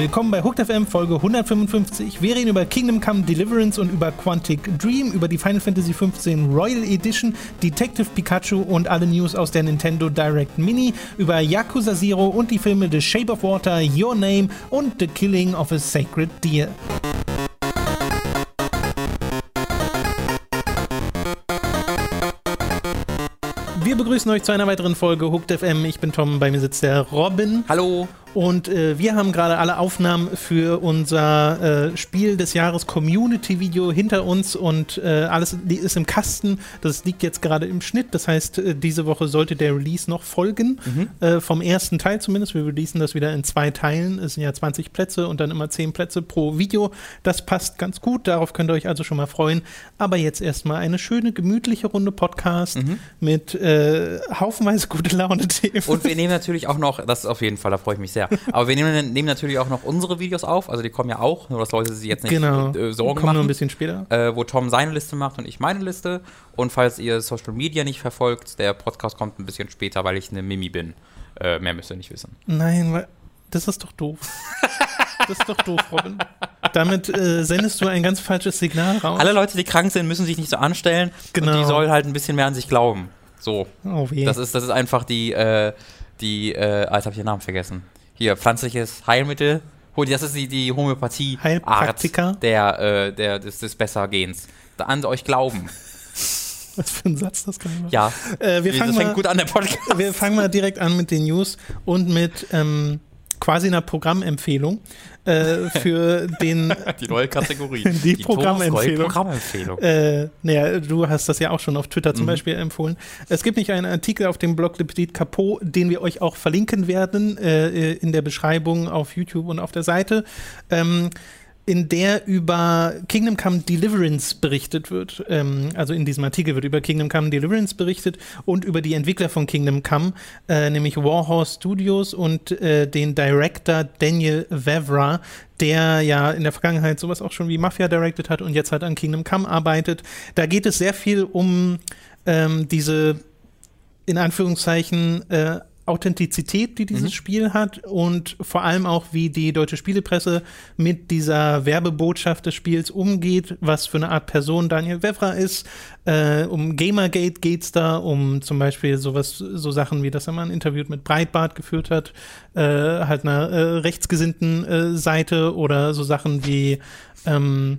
Willkommen bei Hooked FM Folge 155. Wir reden über Kingdom Come Deliverance und über Quantic Dream, über die Final Fantasy XV Royal Edition, Detective Pikachu und alle News aus der Nintendo Direct Mini, über Yakuza Zero und die Filme The Shape of Water, Your Name und The Killing of a Sacred Deer. Begrüßen euch zu einer weiteren Folge Hooked FM. Ich bin Tom, bei mir sitzt der Robin. Hallo. Und äh, wir haben gerade alle Aufnahmen für unser äh, Spiel des Jahres Community Video hinter uns und äh, alles ist im Kasten. Das liegt jetzt gerade im Schnitt. Das heißt, äh, diese Woche sollte der Release noch folgen. Mhm. Äh, vom ersten Teil zumindest. Wir releasen das wieder in zwei Teilen. Es sind ja 20 Plätze und dann immer 10 Plätze pro Video. Das passt ganz gut. Darauf könnt ihr euch also schon mal freuen. Aber jetzt erstmal eine schöne, gemütliche Runde Podcast mhm. mit äh, haufenweise gute Laune-Themen. Und wir nehmen natürlich auch noch, das ist auf jeden Fall, da freue ich mich sehr sehr. Aber wir nehmen, nehmen, natürlich auch noch unsere Videos auf. Also die kommen ja auch, nur dass Leute sich jetzt nicht genau. äh, Sorgen kommen machen. nur ein bisschen später. Äh, wo Tom seine Liste macht und ich meine Liste. Und falls ihr Social Media nicht verfolgt, der Podcast kommt ein bisschen später, weil ich eine Mimi bin. Äh, mehr müsst ihr nicht wissen. Nein, weil das ist doch doof. das ist doch doof, Robin. Damit äh, sendest du ein ganz falsches Signal raus. Alle Leute, die krank sind, müssen sich nicht so anstellen. Genau. Die sollen halt ein bisschen mehr an sich glauben. So. Oh, weh. Das ist, das ist einfach die, äh, die, äh, jetzt habe ich den Namen vergessen hier pflanzliches Heilmittel. Das ist die, die Homöopathie Art der, äh, der, des, des Bessergehens. Da an euch glauben. Was für ein Satz das kann Ja, äh, wir fangen das mal, fängt gut an, der Podcast. Wir fangen mal direkt an mit den News und mit ähm, quasi einer Programmempfehlung äh, für den. die neue Kategorie. die, die Programmempfehlung. Programmempfehlung. Äh, naja, du hast das ja auch schon auf Twitter zum mhm. Beispiel empfohlen. Es gibt nicht einen Artikel auf dem Blog Le Petit Capot, den wir euch auch verlinken werden äh, in der Beschreibung auf YouTube und auf der Seite. Ähm, in der über Kingdom Come Deliverance berichtet wird. Ähm, also in diesem Artikel wird über Kingdom Come Deliverance berichtet und über die Entwickler von Kingdom Come, äh, nämlich Warhorse Studios und äh, den Director Daniel Vavra, der ja in der Vergangenheit sowas auch schon wie Mafia directed hat und jetzt halt an Kingdom Come arbeitet. Da geht es sehr viel um ähm, diese in Anführungszeichen äh, Authentizität, die dieses mhm. Spiel hat und vor allem auch, wie die deutsche Spielepresse mit dieser Werbebotschaft des Spiels umgeht, was für eine Art Person Daniel Wevra ist. Äh, um Gamergate geht es da, um zum Beispiel sowas, so Sachen wie, dass er mal ein Interview mit Breitbart geführt hat, äh, halt einer äh, rechtsgesinnten äh, Seite oder so Sachen wie, ähm,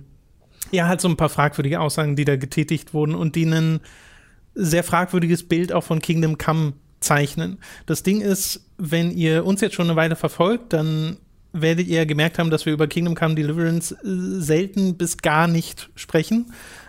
ja, halt so ein paar fragwürdige Aussagen, die da getätigt wurden und die ein sehr fragwürdiges Bild auch von Kingdom Come zeichnen. Das Ding ist, wenn ihr uns jetzt schon eine Weile verfolgt, dann werdet ihr gemerkt haben, dass wir über Kingdom Come Deliverance äh, selten bis gar nicht sprechen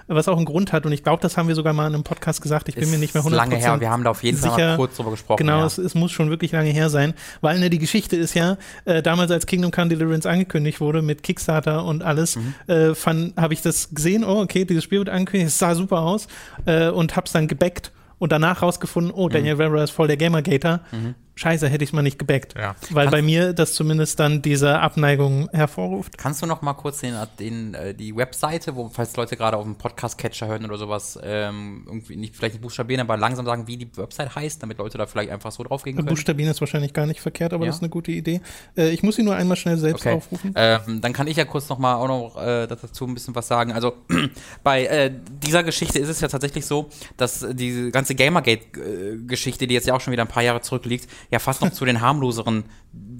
was auch einen Grund hat. Und ich glaube, das haben wir sogar mal in einem Podcast gesagt. Ich bin ist mir nicht mehr 100% lange her. Wir haben da auf jeden sicher. Fall kurz drüber gesprochen. Genau, ja. es, es, muss schon wirklich lange her sein. Weil ne, die Geschichte ist ja, äh, damals als Kingdom Come Deliverance angekündigt wurde mit Kickstarter und alles, mhm. äh, habe ich das gesehen. Oh, okay, dieses Spiel wird angekündigt. Es sah super aus. Äh, und hab's dann gebackt und danach rausgefunden, oh, Daniel mhm. ist voll der Gamergater. Mhm scheiße, hätte ich es mal nicht gebackt. Ja. Weil Kannst bei mir das zumindest dann diese Abneigung hervorruft. Kannst du noch mal kurz den, den äh, die Webseite, wo, falls Leute gerade auf dem Podcast-Catcher hören oder sowas, ähm, irgendwie nicht, vielleicht nicht buchstabieren, aber langsam sagen, wie die Website heißt, damit Leute da vielleicht einfach so drauf gehen können? Buchstabieren ist wahrscheinlich gar nicht verkehrt, aber ja. das ist eine gute Idee. Äh, ich muss sie nur einmal schnell selbst okay. aufrufen. Ähm, dann kann ich ja kurz noch mal auch noch äh, dazu ein bisschen was sagen. Also bei äh, dieser Geschichte ist es ja tatsächlich so, dass diese ganze Gamergate-Geschichte, die jetzt ja auch schon wieder ein paar Jahre zurückliegt, ja fast noch zu den harmloseren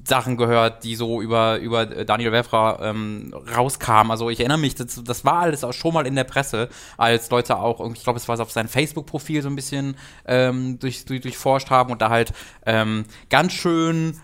Sachen gehört, die so über, über Daniel Wefra ähm, rauskamen. Also ich erinnere mich, das, das war alles auch schon mal in der Presse, als Leute auch, ich glaube, es war auf sein Facebook-Profil so ein bisschen ähm, durch, durch, durchforscht haben und da halt ähm, ganz schön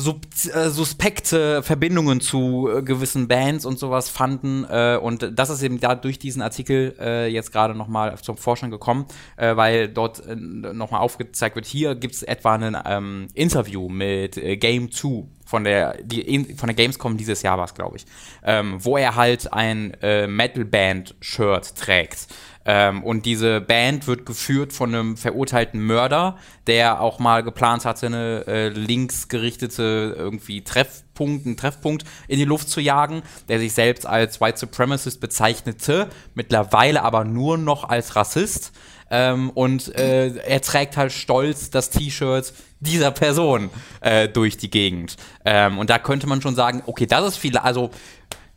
sub äh, suspekte Verbindungen zu äh, gewissen Bands und sowas fanden. Äh, und das ist eben da durch diesen Artikel äh, jetzt gerade nochmal zum Vorschein gekommen, äh, weil dort äh, nochmal aufgezeigt wird, hier gibt es etwa ein ähm, Interview mit äh, Game 2 von der, die, von der Gamescom dieses Jahr war es, glaube ich, ähm, wo er halt ein äh, Metal-Band-Shirt trägt. Ähm, und diese Band wird geführt von einem verurteilten Mörder, der auch mal geplant hatte, eine äh, linksgerichtete irgendwie Treffpunkt, einen Treffpunkt in die Luft zu jagen, der sich selbst als White Supremacist bezeichnete, mittlerweile aber nur noch als Rassist. ähm, und äh, er trägt halt stolz das T-Shirt dieser Person äh, durch die Gegend. Ähm, und da könnte man schon sagen, okay, das ist viel, also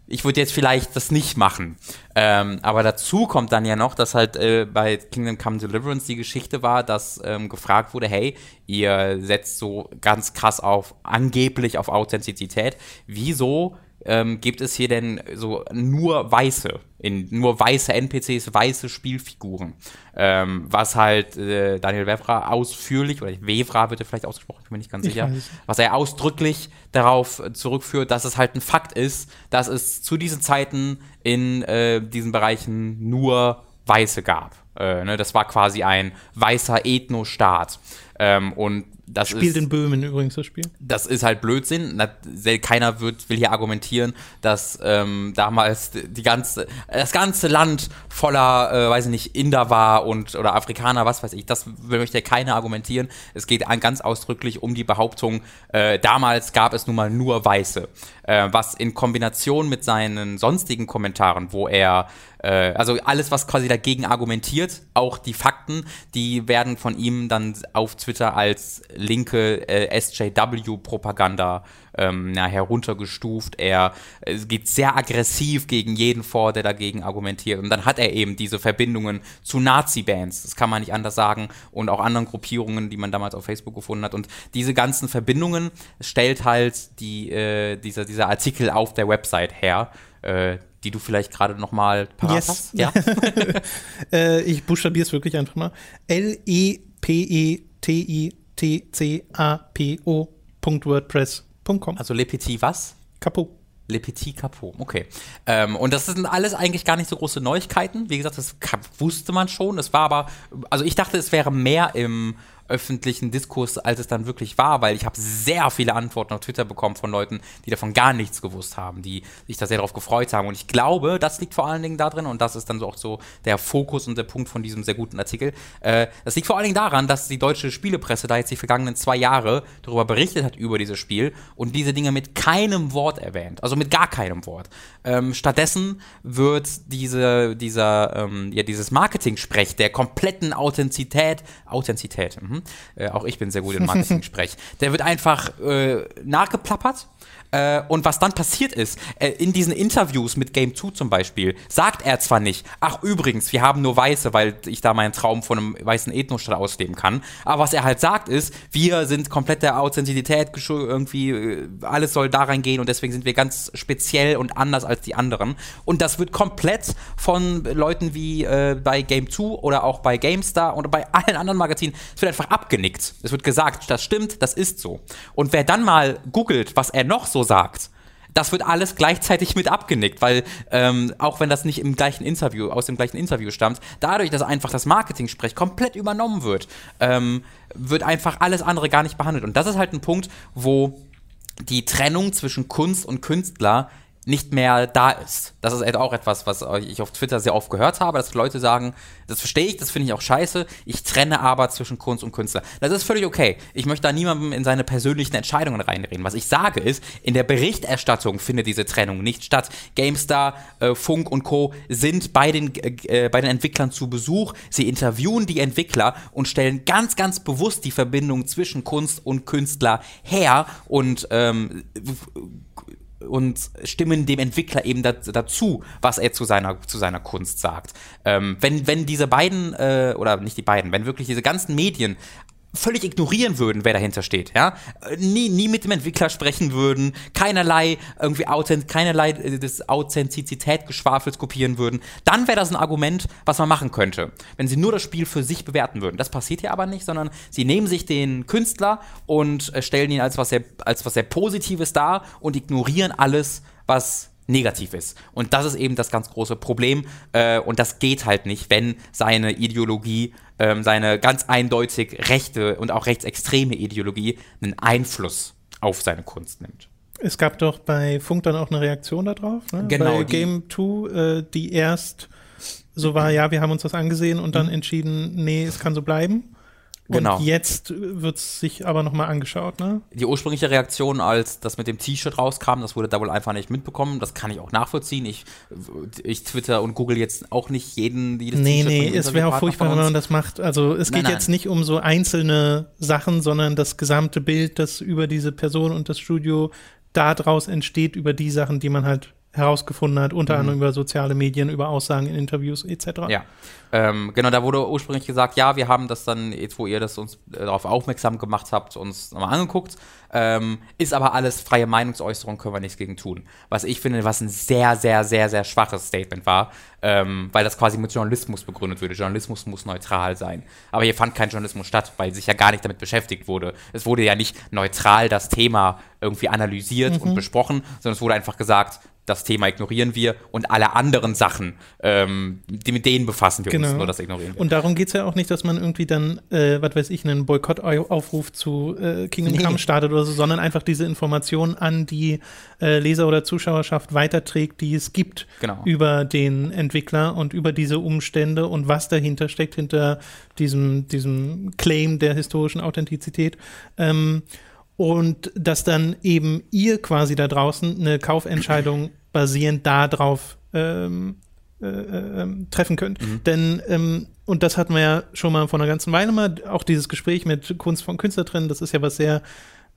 ich würde jetzt vielleicht das nicht machen. Ähm, aber dazu kommt dann ja noch, dass halt äh, bei Kingdom Come Deliverance die Geschichte war, dass ähm, gefragt wurde, hey, ihr setzt so ganz krass auf, angeblich auf Authentizität. Wieso ähm, gibt es hier denn so nur weiße, in, nur weiße NPCs, weiße Spielfiguren? Ähm, was halt äh, Daniel Wevra ausführlich, oder Wevra wird er vielleicht ausgesprochen, ich bin mir nicht ganz sicher, was er ausdrücklich darauf zurückführt, dass es halt ein Fakt ist, dass es zu diesen Zeiten in äh, diesen Bereichen nur Weiße gab. Äh, ne, das war quasi ein weißer Ethnostaat. Ähm, und das Spielt ist, in Böhmen übrigens das Spiel. Das ist halt Blödsinn. Keiner wird, will hier argumentieren, dass ähm, damals die ganze, das ganze Land voller, äh, weiß ich nicht, Inder war und oder Afrikaner, was weiß ich. Das möchte keiner argumentieren. Es geht ganz ausdrücklich um die Behauptung, äh, damals gab es nun mal nur Weiße. Äh, was in Kombination mit seinen sonstigen Kommentaren, wo er äh, also alles, was quasi dagegen argumentiert, auch die Fakten, die werden von ihm dann auf Twitter als linke äh, SJW-Propaganda ähm, ja, heruntergestuft. Er äh, geht sehr aggressiv gegen jeden vor, der dagegen argumentiert. Und dann hat er eben diese Verbindungen zu Nazi-Bands, das kann man nicht anders sagen, und auch anderen Gruppierungen, die man damals auf Facebook gefunden hat. Und diese ganzen Verbindungen stellt halt die, äh, dieser, dieser Artikel auf der Website her. Äh, die du vielleicht gerade noch mal parat yes. hast? Ja. äh, ich buchstabiere es wirklich einfach mal. L-E-P-E-T-I-T-C-A-P-O.wordpress.com. Also Le Petit was? Capot. Le Petit Capot, okay. Ähm, und das sind alles eigentlich gar nicht so große Neuigkeiten. Wie gesagt, das wusste man schon. Es war aber, also ich dachte, es wäre mehr im öffentlichen Diskurs, als es dann wirklich war, weil ich habe sehr viele Antworten auf Twitter bekommen von Leuten, die davon gar nichts gewusst haben, die sich da sehr darauf gefreut haben. Und ich glaube, das liegt vor allen Dingen darin, und das ist dann auch so der Fokus und der Punkt von diesem sehr guten Artikel, äh, das liegt vor allen Dingen daran, dass die deutsche Spielepresse da jetzt die vergangenen zwei Jahre darüber berichtet hat, über dieses Spiel und diese Dinge mit keinem Wort erwähnt, also mit gar keinem Wort. Ähm, stattdessen wird diese, dieser, ähm, ja, dieses Marketing-Sprech der kompletten Authentizität, Authentizität, mh, Mhm. Äh, auch ich bin sehr gut im Marketing-Sprech. Der wird einfach äh, nachgeplappert äh, und was dann passiert ist, äh, in diesen Interviews mit Game 2 zum Beispiel, sagt er zwar nicht, ach übrigens, wir haben nur Weiße, weil ich da meinen Traum von einem weißen Ethnostaat ausleben kann. Aber was er halt sagt ist, wir sind komplett der Authentizität irgendwie, äh, alles soll da reingehen und deswegen sind wir ganz speziell und anders als die anderen. Und das wird komplett von Leuten wie äh, bei Game 2 oder auch bei GameStar oder bei allen anderen Magazinen, es wird einfach abgenickt. Es wird gesagt, das stimmt, das ist so. Und wer dann mal googelt, was er noch so sagt, das wird alles gleichzeitig mit abgenickt, weil ähm, auch wenn das nicht im gleichen Interview, aus dem gleichen Interview stammt, dadurch, dass einfach das Marketing-Sprech komplett übernommen wird, ähm, wird einfach alles andere gar nicht behandelt. Und das ist halt ein Punkt, wo die Trennung zwischen Kunst und Künstler nicht mehr da ist. Das ist halt auch etwas, was ich auf Twitter sehr oft gehört habe, dass Leute sagen, das verstehe ich, das finde ich auch scheiße, ich trenne aber zwischen Kunst und Künstler. Das ist völlig okay. Ich möchte da niemandem in seine persönlichen Entscheidungen reinreden. Was ich sage ist, in der Berichterstattung findet diese Trennung nicht statt. GameStar, äh, Funk und Co. sind bei den, äh, bei den Entwicklern zu Besuch. Sie interviewen die Entwickler und stellen ganz, ganz bewusst die Verbindung zwischen Kunst und Künstler her und ähm, und stimmen dem Entwickler eben dazu, was er zu seiner, zu seiner Kunst sagt. Ähm, wenn, wenn diese beiden, äh, oder nicht die beiden, wenn wirklich diese ganzen Medien völlig ignorieren würden, wer dahinter steht, ja, nie, nie mit dem Entwickler sprechen würden, keinerlei irgendwie Authent keinerlei äh, des Authentizität-Geschwafels kopieren würden, dann wäre das ein Argument, was man machen könnte, wenn sie nur das Spiel für sich bewerten würden. Das passiert ja aber nicht, sondern sie nehmen sich den Künstler und äh, stellen ihn als was sehr, als was sehr Positives dar und ignorieren alles, was negativ ist. Und das ist eben das ganz große Problem. Äh, und das geht halt nicht, wenn seine Ideologie, ähm, seine ganz eindeutig rechte und auch rechtsextreme Ideologie einen Einfluss auf seine Kunst nimmt. Es gab doch bei Funk dann auch eine Reaktion darauf. Ne? Genau. Bei Game 2, äh, die erst so war, ja, wir haben uns das angesehen und dann mhm. entschieden, nee, es kann so bleiben. Genau. Und jetzt wird es sich aber nochmal angeschaut, ne? Die ursprüngliche Reaktion, als das mit dem T-Shirt rauskam, das wurde da wohl einfach nicht mitbekommen. Das kann ich auch nachvollziehen. Ich, ich Twitter und Google jetzt auch nicht jeden, die das Nee, T-Shirt nee, dem es wäre auch furchtbar, wenn man das macht. Also es Nein, geht nein. jetzt nicht um so einzelne Sachen, sondern das gesamte Bild, das über diese Person und das Studio daraus entsteht, über die Sachen, die man halt herausgefunden hat, unter anderem über soziale Medien, über Aussagen in Interviews etc. Mhm. Ja, ähm, genau, da wurde ursprünglich gesagt, ja, wir haben das dann, jetzt wo ihr das uns äh, darauf aufmerksam gemacht habt, uns nochmal angeguckt. Ähm, ist aber alles freie Meinungsäußerung, können wir nichts gegen tun. Was ich finde, was ein sehr, sehr, sehr, sehr schwaches Statement war, ähm, weil das quasi mit Journalismus begründet würde. Journalismus muss neutral sein. Aber hier fand kein Journalismus statt, weil sich ja gar nicht damit beschäftigt wurde. Es wurde ja nicht neutral das Thema irgendwie analysiert und besprochen, sondern es wurde einfach gesagt, das Thema ignorieren wir und alle anderen Sachen, ähm, die mit denen befassen wir uns, Genau. nur das ignorieren wir. Und darum geht es ja auch nicht, dass man irgendwie dann, äh, was weiß ich, einen Boykottaufruf zu äh, Kingdom Nee. Come startet oder so, sondern einfach diese Informationen an die äh, Leser oder Zuschauerschaft weiterträgt, die es gibt Genau. über den Entwickler und über diese Umstände und was dahinter steckt, hinter diesem, diesem Claim der historischen Authentizität. Ähm, und dass dann eben ihr quasi da draußen eine Kaufentscheidung basierend darauf ähm, äh, ähm, treffen könnt. Denn, ähm, und das hatten wir ja schon mal vor einer ganzen Weile mal, auch dieses Gespräch mit Kunst von Künstler drin, das ist ja was sehr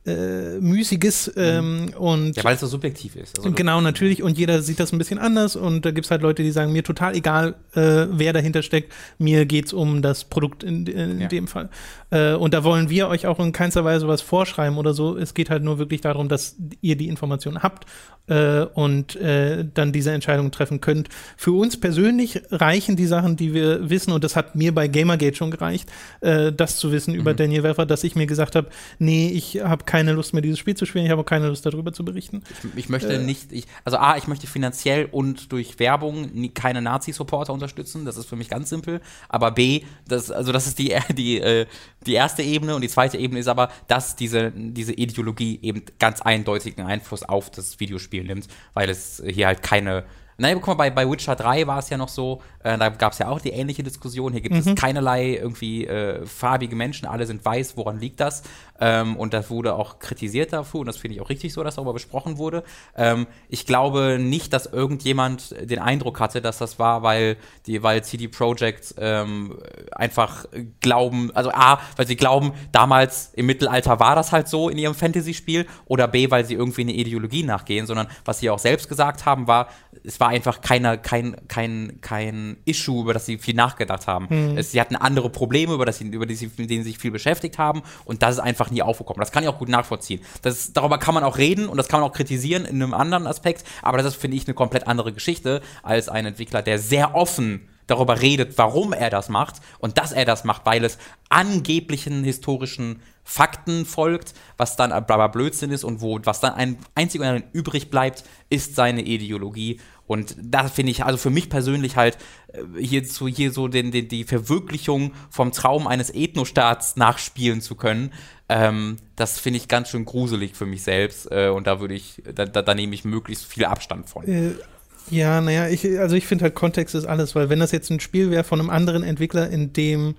äh, Müßiges ähm, und Ja, weil es so subjektiv ist. Also, Genau, natürlich. Und jeder sieht das ein bisschen anders. Und da gibt's halt Leute, die sagen, mir total egal, äh, wer dahinter steckt. Mir geht's um das Produkt in, in Ja. dem Fall. Äh, und da wollen wir euch auch in keinster Weise was vorschreiben oder so. Es geht halt nur wirklich darum, dass ihr die Informationen habt äh, und äh, dann diese Entscheidung treffen könnt. Für uns persönlich reichen die Sachen, die wir wissen. Und das hat mir bei Gamergate schon gereicht, äh, das zu wissen über Daniel Werfer, dass ich mir gesagt habe, nee, ich habe keine Lust mehr, dieses Spiel zu spielen. Ich habe auch keine Lust, darüber zu berichten. ich, ich möchte nicht, ich, also A, ich möchte finanziell und durch Werbung nie, keine Nazi-Supporter unterstützen, das ist für mich ganz simpel. Aber B, das, also das ist die, die, äh, die erste Ebene und die zweite Ebene ist aber, dass diese, diese Ideologie eben ganz eindeutigen Einfluss auf das Videospiel nimmt, weil es hier halt keine Nein, guck mal, bei, bei Witcher 3 war es ja noch so, äh, da gab es ja auch die ähnliche Diskussion. Hier gibt es keinerlei irgendwie äh, farbige Menschen, alle sind weiß, woran liegt das? Ähm, und das wurde auch kritisiert dafür und das finde ich auch richtig so, dass darüber besprochen wurde. Ähm, ich glaube nicht, dass irgendjemand den Eindruck hatte, dass das war, weil die, weil CD Projekt ähm, einfach glauben, also A, weil sie glauben, damals im Mittelalter war das halt so in ihrem Fantasy-Spiel oder B, weil sie irgendwie eine Ideologie nachgehen, sondern was sie auch selbst gesagt haben, war, es war einfach keine, kein, kein, kein Issue, über das sie viel nachgedacht haben. Es, sie hatten andere Probleme, über, das sie, über die sie, mit denen sie sich viel beschäftigt haben und das ist einfach nie aufgekommen. Das kann ich auch gut nachvollziehen. Das, darüber kann man auch reden und das kann man auch kritisieren in einem anderen Aspekt, aber das ist, finde ich, eine komplett andere Geschichte als ein Entwickler, der sehr offen darüber redet, warum er das macht und dass er das macht, weil es angeblichen historischen Fakten folgt, was dann aber Blödsinn ist und wo was dann ein einzig und allein übrig bleibt, ist seine Ideologie und da finde ich also für mich persönlich halt äh, hier so hier so den, den die Verwirklichung vom Traum eines Ethnostaats nachspielen zu können. Ähm, das finde ich ganz schön gruselig für mich selbst äh, und da würde ich da, da, da nehme ich möglichst viel Abstand von. Äh, ja, naja, ich, also ich finde halt Kontext ist alles, weil wenn das jetzt ein Spiel wäre von einem anderen Entwickler, in dem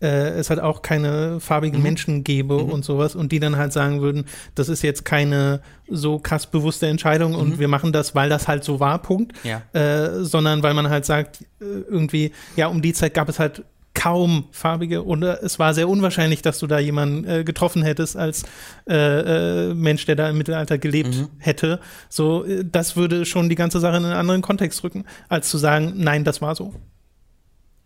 äh, es halt auch keine farbigen Mhm. Menschen gäbe und sowas und die dann halt sagen würden, das ist jetzt keine so krass bewusste Entscheidung und wir machen das, weil das halt so war, Punkt. Mhm. Ja. Äh, sondern weil man halt sagt, äh, irgendwie, ja, um die Zeit gab es halt kaum farbige und äh, es war sehr unwahrscheinlich, dass du da jemanden äh, getroffen hättest als äh, äh, Mensch, der da im Mittelalter gelebt Mhm. hätte. So, äh, das würde schon die ganze Sache in einen anderen Kontext rücken, als zu sagen, nein, das war so.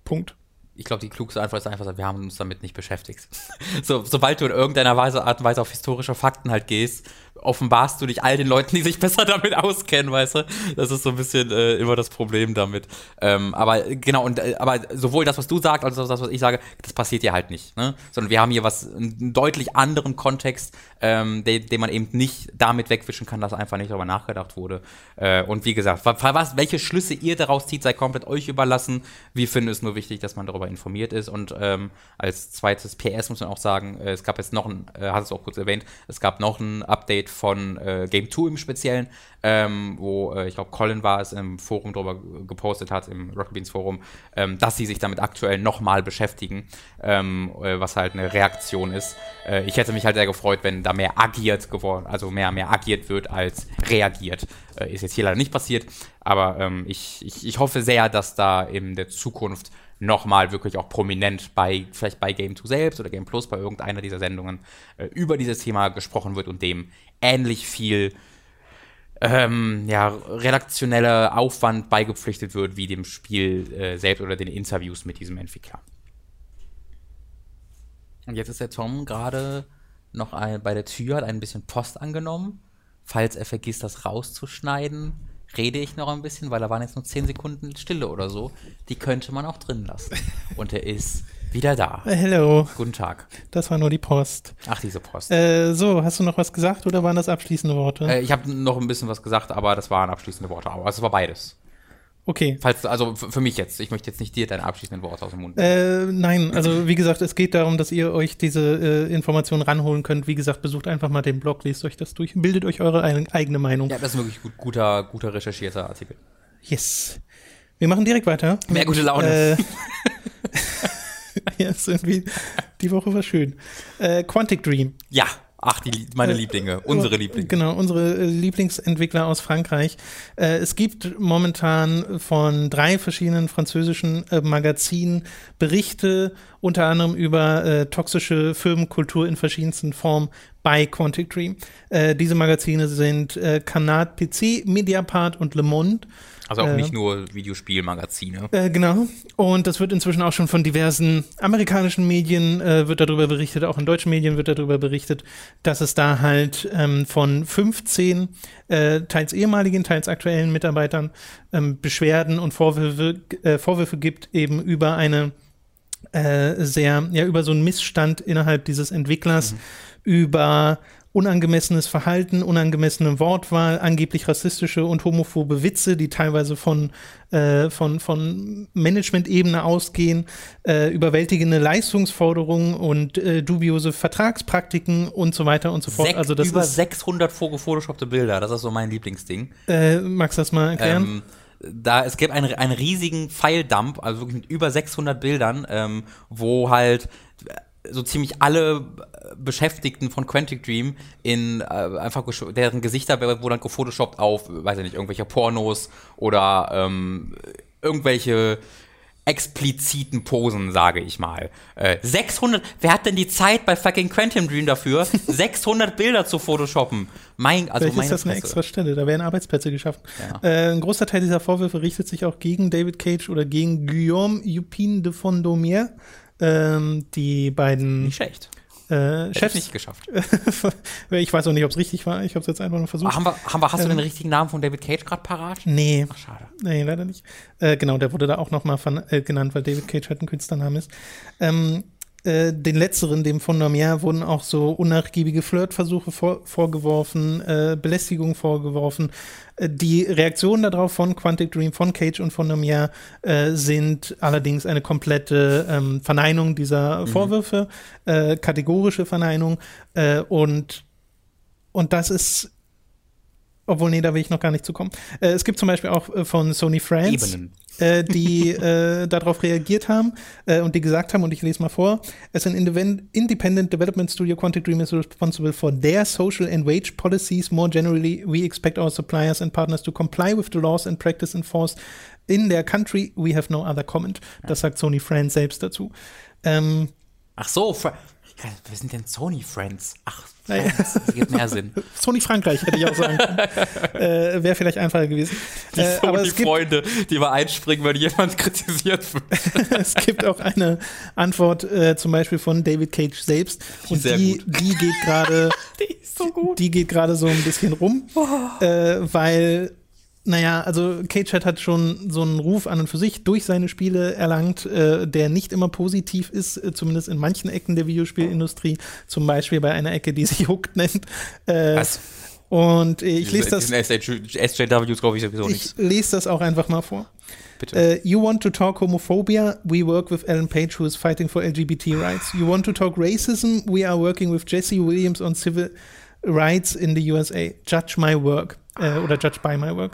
Punkt. ich glaube, die klugste Antwort ist einfach, wir haben uns damit nicht beschäftigt. so, sobald du in irgendeiner Weise, Art und Weise auf historische Fakten halt gehst, offenbarst du dich all den Leuten, die sich besser damit auskennen, weißt du? Das ist so ein bisschen äh, immer das Problem damit. Ähm, aber genau, und äh, aber sowohl das, was du sagst, als auch das, was ich sage, das passiert ja halt nicht. Ne? Sondern wir haben hier was, einen deutlich anderen Kontext, ähm, den, den man eben nicht damit wegwischen kann, dass einfach nicht darüber nachgedacht wurde. Äh, und wie gesagt, wa- was, welche Schlüsse ihr daraus zieht, sei komplett euch überlassen. Wir finden es nur wichtig, dass man darüber informiert ist. Und ähm, als zweites PS muss man auch sagen, äh, es gab jetzt noch ein, äh, hat es auch kurz erwähnt, es gab noch ein Update Update von äh, Game 2 im Speziellen, ähm, wo äh, ich glaube Colin war es im Forum drüber gepostet hat, im Rocket Beans Forum, ähm, dass sie sich damit aktuell nochmal beschäftigen, ähm, äh, was halt eine Reaktion ist. Äh, ich hätte mich halt sehr gefreut, wenn da mehr agiert geworden, also mehr, mehr agiert wird als reagiert. Äh, ist jetzt hier leider nicht passiert, aber ähm, ich, ich, ich hoffe sehr, dass da in der Zukunft nochmal wirklich auch prominent bei, vielleicht bei Game 2 selbst oder Game Plus, bei irgendeiner dieser Sendungen, äh, über dieses Thema gesprochen wird und dem ähnlich viel ähm, ja, redaktioneller Aufwand beigepflichtet wird, wie dem Spiel äh, selbst oder den Interviews mit diesem Entwickler. Und jetzt ist der Tom gerade noch ein, bei der Tür, hat ein bisschen Post angenommen. Falls er vergisst, das rauszuschneiden, rede ich noch ein bisschen, weil da waren jetzt nur 10 Sekunden Stille oder so. Die könnte man auch drin lassen. Und er ist wieder da. Äh, Hello, Guten Tag. das war nur die Post. Ach, diese Post. Äh, so, hast du noch was gesagt oder waren das abschließende Worte? Äh, ich habe noch ein bisschen was gesagt, aber das waren abschließende Worte. Aber es war beides. Okay. Falls, also für mich jetzt. Ich möchte jetzt nicht dir deine abschließenden Worte aus dem Mund nehmen. Äh, nein, also wie gesagt, es geht darum, dass ihr euch diese äh, Informationen ranholen könnt. Wie gesagt, besucht einfach mal den Blog, lest euch das durch, bildet euch eure eigene Meinung. ja, das ist wirklich gut, guter, guter recherchierter Artikel. Yes. Wir machen direkt weiter. Mehr gute Laune. Äh, ja, ist irgendwie, die Woche war schön. Äh, Quantic Dream. Ja. Ach, die, meine Lieblinge. Unsere Lieblinge. Genau, unsere äh, Lieblingsentwickler aus Frankreich. Äh, es gibt momentan von drei verschiedenen französischen äh, Magazinen Berichte, unter anderem über äh, toxische Firmenkultur in verschiedensten Formen bei Quantic Dream. Äh, diese Magazine sind äh, Canard PC, Mediapart und Le Monde. Also auch äh, nicht nur Videospielmagazine. Äh, genau. Und das wird inzwischen auch schon von diversen amerikanischen Medien äh, wird darüber berichtet, auch in deutschen Medien wird darüber berichtet, dass es da halt ähm, von 15 äh, teils ehemaligen, teils aktuellen Mitarbeitern ähm, Beschwerden und Vorwürfe, äh, Vorwürfe gibt eben über eine äh, sehr, ja, über so einen Missstand innerhalb dieses Entwicklers, über unangemessenes Verhalten, unangemessene Wortwahl, angeblich rassistische und homophobe Witze, die teilweise von, äh, von, von Management-Ebene ausgehen, äh, überwältigende Leistungsforderungen und äh, dubiose Vertragspraktiken und so weiter und so fort. Sech, also das über ist, 600 vorgefotoshoppte Bilder. Das ist so mein Lieblingsding. äh, magst du das mal erklären? Ähm, da, es gibt einen, einen riesigen File-Dump, also wirklich mit über 600 Bildern, ähm, wo halt so ziemlich alle Beschäftigten von Quantic Dream in äh, einfach deren Gesichter wurden dann gefotoshoppt auf, weiß ich nicht, irgendwelche Pornos oder ähm, irgendwelche expliziten Posen, sage ich mal. Äh, 600, wer hat denn die Zeit bei fucking Quantum Dream dafür, 600 Bilder zu photoshoppen? Mein, also Vielleicht ist das eine Fresse. extra Stelle, da werden Arbeitsplätze geschaffen. Ja. Äh, ein großer Teil dieser Vorwürfe richtet sich auch gegen David Cage oder gegen Guillaume Jupin de Fondomier, ähm, die beiden Nicht schlecht. äh, Chefs. nicht geschafft. ich weiß auch nicht, ob es richtig war, ich habe es jetzt einfach nur versucht. Haben wir, haben wir, hast du Ähm, den richtigen Namen von David Cage gerade parat? Nee, Ach, schade. nee, leider nicht. Äh, genau, der wurde da auch nochmal äh, genannt, weil David Cage halt ein Künstlername ist. Ähm, äh, den letzteren, dem von Normier, wurden auch so unnachgiebige Flirtversuche vor, vorgeworfen, äh, Belästigung vorgeworfen. Äh, die Reaktionen darauf von Quantic Dream, von Cage und von Normier äh, sind allerdings eine komplette ähm, Verneinung dieser Vorwürfe, äh, kategorische Verneinung und und das ist obwohl, nee, da will ich noch gar nicht zukommen. Äh, es gibt zum Beispiel auch äh, von Sony France, Ebenen. Äh, die äh, darauf reagiert haben äh, und die gesagt haben, und ich lese mal vor, as an independ- independent development studio, Quantic Dream is responsible for their social and wage policies. More generally, we expect our suppliers and partners to comply with the laws and practice enforced in their country. We have no other comment. Das sagt Sony France selbst dazu. Ähm, Ach so, Fra wir sind denn Sony Friends? Ach. Friends, das gibt mehr Sinn. Sony Frankreich hätte ich auch sagen können. äh, Wäre vielleicht einfacher gewesen. Die Äh, aber es gibt, Sony-Freunde, die mal einspringen, wenn jemand kritisiert wird. es gibt auch eine Antwort äh, zum Beispiel von David Cage selbst. Und sehr die, die geht gerade Die ist so gut. die geht gerade so ein bisschen rum, äh, weil, naja, also Cage hat, schon so einen Ruf an und für sich durch seine Spiele erlangt, äh, der nicht immer positiv ist, äh, zumindest in manchen Ecken der Videospielindustrie, zum Beispiel bei einer Ecke, die sich Hooked nennt. Äh, Was? und ich lese das, SJWs glaube ich sowieso nicht. ich lese das auch einfach mal vor. Bitte. Uh, you want to talk homophobia? We work with Ellen Page, who is fighting for LGBT rights. You want to talk racism? We are working with Jesse Williams on civil Rights in the USA. Judge my work. Äh, oder Judge by my work.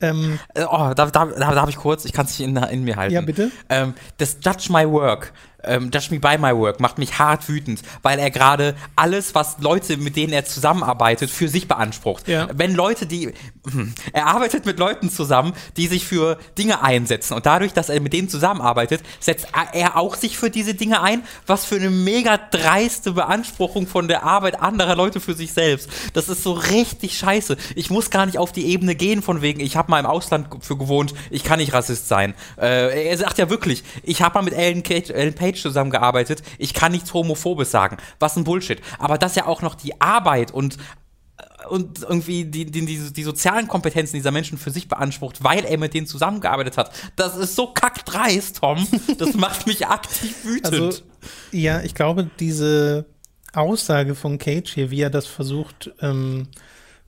Ähm, Äh, Oh, da, da, da, da habe ich kurz, ich kann es nicht in, in mir halten. Ja, bitte? Ähm, das Judge My Work, ähm, Judge Me By My Work macht mich hart wütend, weil er gerade alles, was Leute, mit denen er zusammenarbeitet, für sich beansprucht. Ja. Wenn Leute, die, er arbeitet mit Leuten zusammen, die sich für Dinge einsetzen und dadurch, dass er mit denen zusammenarbeitet, setzt er auch sich für diese Dinge ein, was für eine mega dreiste Beanspruchung von der Arbeit anderer Leute für sich selbst. Das ist so richtig scheiße. Ich muss gar nicht auf die Ebene gehen von wegen, ich habe mal im Ausland für gewohnt, ich kann nicht Rassist sein. Äh, er sagt ja wirklich, ich habe mal mit Ellen, Cage, Ellen Page zusammengearbeitet, ich kann nichts Homophobes sagen. Was ein Bullshit. Aber dass er auch noch die Arbeit und und irgendwie die, die, die, die sozialen Kompetenzen dieser Menschen für sich beansprucht, weil er mit denen zusammengearbeitet hat. Das ist so kackdreist, Tom. Das macht mich aktiv wütend. Also, ja, ich glaube, diese Aussage von Cage hier, wie er das versucht ähm,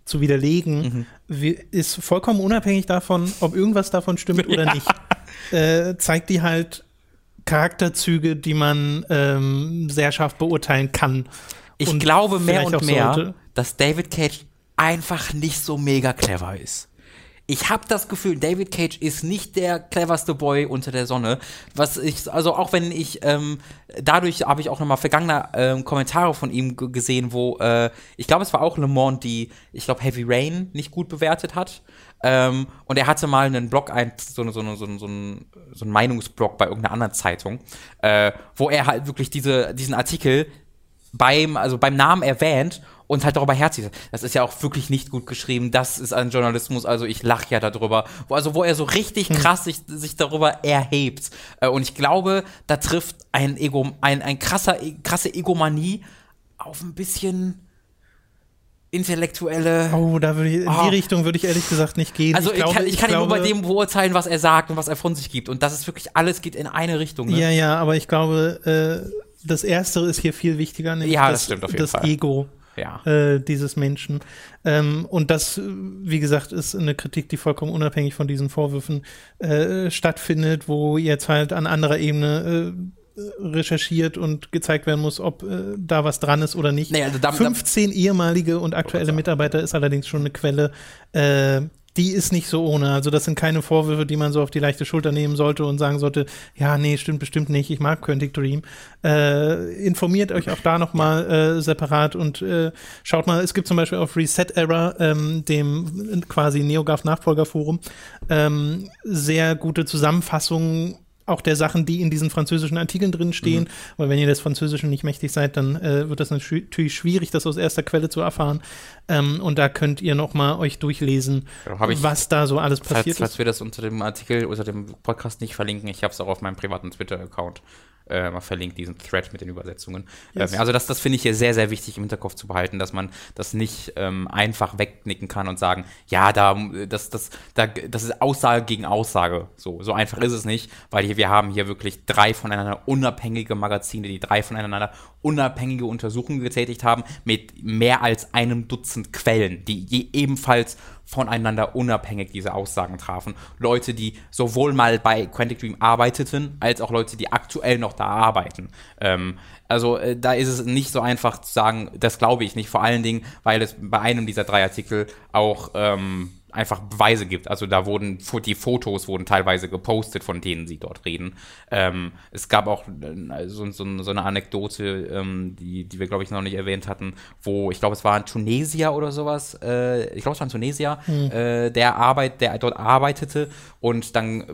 zu widerlegen, wie, ist vollkommen unabhängig davon, ob irgendwas davon stimmt oder nicht. Äh, zeigt die halt Charakterzüge, die man ähm, sehr scharf beurteilen kann. ich glaube mehr und mehr, sollte. dass David Cage einfach nicht so mega clever ist. Ich habe das Gefühl, David Cage ist nicht der cleverste Boy unter der Sonne. Was ich, also auch wenn ich, ähm, dadurch habe ich auch nochmal vergangene ähm, Kommentare von ihm gesehen, wo, äh, ich glaube, es war auch Le Monde, die, ich glaube, Heavy Rain nicht gut bewertet hat. Ähm, und er hatte mal einen Blog, ein, so, so, so, so, ein, so einen Meinungsblog bei irgendeiner anderen Zeitung, äh, wo er halt wirklich diese, diesen Artikel beim, also beim Namen erwähnt und halt darüber herzieht. Das ist ja auch wirklich nicht gut geschrieben. Das ist ein Journalismus, also ich lache ja darüber. Wo, also wo er so richtig krass sich, sich darüber erhebt. Äh, und ich glaube, da trifft ein Ego, ein, ein krasser, krasse Egomanie auf ein bisschen intellektuelle. Oh, da würde ich, in Oh. die Richtung würde ich ehrlich gesagt nicht gehen. Also ich, glaube- kann, ich kann ihn nur glaube, bei dem beurteilen, was er sagt und was er von sich gibt. Und das ist wirklich alles geht in eine Richtung. Ne? Ja, ja, aber ich glaube, äh, das Erstere ist hier viel wichtiger, nämlich Ja, das stimmt auf jeden das Fall. Ego ja. äh, dieses Menschen. Ähm, und das, wie gesagt, ist eine Kritik, die vollkommen unabhängig von diesen Vorwürfen äh, stattfindet, wo jetzt halt an anderer Ebene äh, recherchiert und gezeigt werden muss, ob äh, da was dran ist oder nicht. Nee, also da- da- 15 ehemalige und aktuelle Mitarbeiter ist allerdings schon eine Quelle, äh, die ist nicht so ohne. Also das sind keine Vorwürfe, die man so auf die leichte Schulter nehmen sollte und sagen sollte, ja, nee, stimmt bestimmt nicht, ich mag Quantic Dream. Äh, informiert euch auch da nochmal äh, separat und äh, schaut mal, es gibt zum Beispiel auf Reset Error, ähm, dem quasi NeoGAF-Nachfolgerforum, ähm, sehr gute Zusammenfassungen auch der Sachen, die in diesen französischen Artikeln drin stehen. Mhm. Weil wenn ihr des Französischen nicht mächtig seid, dann äh, wird das natürlich schwierig, das aus erster Quelle zu erfahren. Ähm, und da könnt ihr noch mal euch durchlesen, ich- was da so alles Falls, passiert falls ist. wir das unter dem Artikel, unter dem Podcast nicht verlinken, ich habe es auch auf meinem privaten Twitter-Account äh, mal verlinkt, diesen Thread mit den Übersetzungen. Yes. Ähm, also das, das finde ich hier sehr, sehr wichtig im Hinterkopf zu behalten, dass man das nicht ähm, einfach wegnicken kann und sagen, ja, da, das, das, da, das ist Aussage gegen Aussage. So, so einfach ist es nicht, weil hier, wir haben hier wirklich drei voneinander unabhängige Magazine, die drei voneinander unabhängige Untersuchungen getätigt haben, mit mehr als einem Dutzend Quellen, die je ebenfalls voneinander unabhängig diese Aussagen trafen. Leute, die sowohl mal bei Quantic Dream arbeiteten, als auch Leute, die aktuell noch da arbeiten. Ähm, also äh, da ist es nicht so einfach zu sagen, das glaube ich nicht, vor allen Dingen, weil es bei einem dieser drei Artikel auch ähm, einfach Beweise gibt. Also da wurden die Fotos wurden teilweise gepostet, von denen sie dort reden. Ähm, es gab auch äh, so, so, so eine Anekdote, ähm, die, die wir, glaube ich, noch nicht erwähnt hatten, wo, ich glaube, es war ein Tunesier oder sowas, äh, ich glaube, es war ein Tunesier, äh, der, Arbeit, der dort arbeitete und dann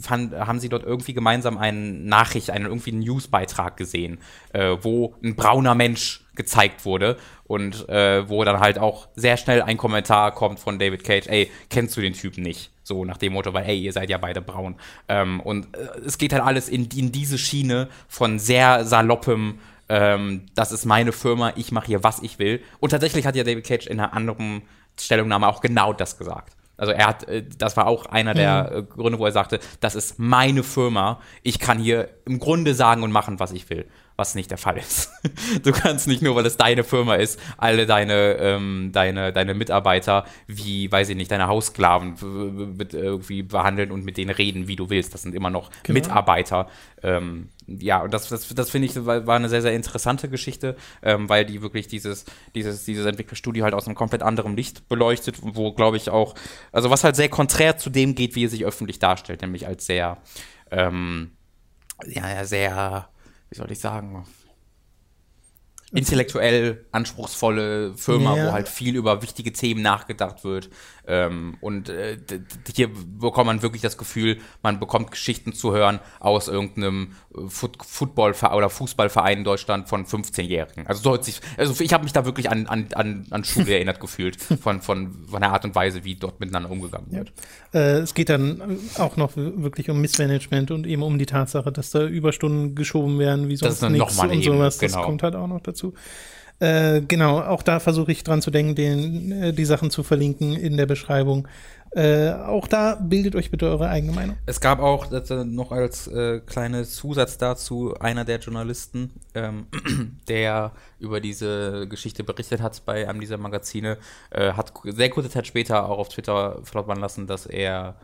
fand, haben sie dort irgendwie gemeinsam eine Nachricht, einen irgendwie einen Newsbeitrag gesehen, äh, wo ein brauner Mensch gezeigt wurde und äh, wo dann halt auch sehr schnell ein Kommentar kommt von David Cage, ey, kennst du den Typen nicht? So nach dem Motto, weil, ey, ihr seid ja beide braun. Ähm, und äh, es geht halt alles in, in diese Schiene von sehr saloppem, ähm, das ist meine Firma, ich mache hier, was ich will. Und tatsächlich hat ja David Cage in einer anderen Stellungnahme auch genau das gesagt. Also er hat, äh, das war auch einer der äh, Gründe, wo er sagte, das ist meine Firma, ich kann hier im Grunde sagen und machen, was ich will. Was nicht der Fall ist. Du kannst nicht nur, weil es deine Firma ist, alle deine, ähm, deine, deine Mitarbeiter wie, weiß ich nicht, deine Haussklaven mit, irgendwie behandeln und mit denen reden, wie du willst. Das sind immer noch genau. Mitarbeiter. Ähm, ja, und das, das, das finde ich war, war eine sehr, sehr interessante Geschichte, ähm, weil die wirklich dieses, dieses, dieses Entwicklerstudio halt aus einem komplett anderen Licht beleuchtet, wo, glaube ich, auch, also was halt sehr konträr zu dem geht, wie er sich öffentlich darstellt, nämlich als sehr, ähm, ja, sehr, wie soll ich sagen, intellektuell anspruchsvolle Firma, ja. wo halt viel über wichtige Themen nachgedacht wird. Ähm, und äh, hier bekommt man wirklich das Gefühl, man bekommt Geschichten zu hören aus irgendeinem äh, Foot Football- oder Fußballverein in Deutschland von 15-Jährigen. Also, so sich, also ich habe mich da wirklich an, an, an, an Schule erinnert gefühlt, von, von, von der Art und Weise, wie dort miteinander umgegangen wird. Ja. Äh, es geht dann auch noch wirklich um Missmanagement und eben um die Tatsache, dass da Überstunden geschoben werden, wie sonst nichts und sowas. Genau. Das kommt halt auch noch dazu. Äh, genau, auch da versuche ich dran zu denken, den, äh, die Sachen zu verlinken in der Beschreibung. Äh, auch da bildet euch bitte eure eigene Meinung. Es gab auch äh, noch als äh, kleine Zusatz dazu einer der Journalisten, ähm, der über diese Geschichte berichtet hat bei einem dieser Magazine, äh, hat sehr kurze Zeit später auch auf Twitter verlautbaren lassen, dass er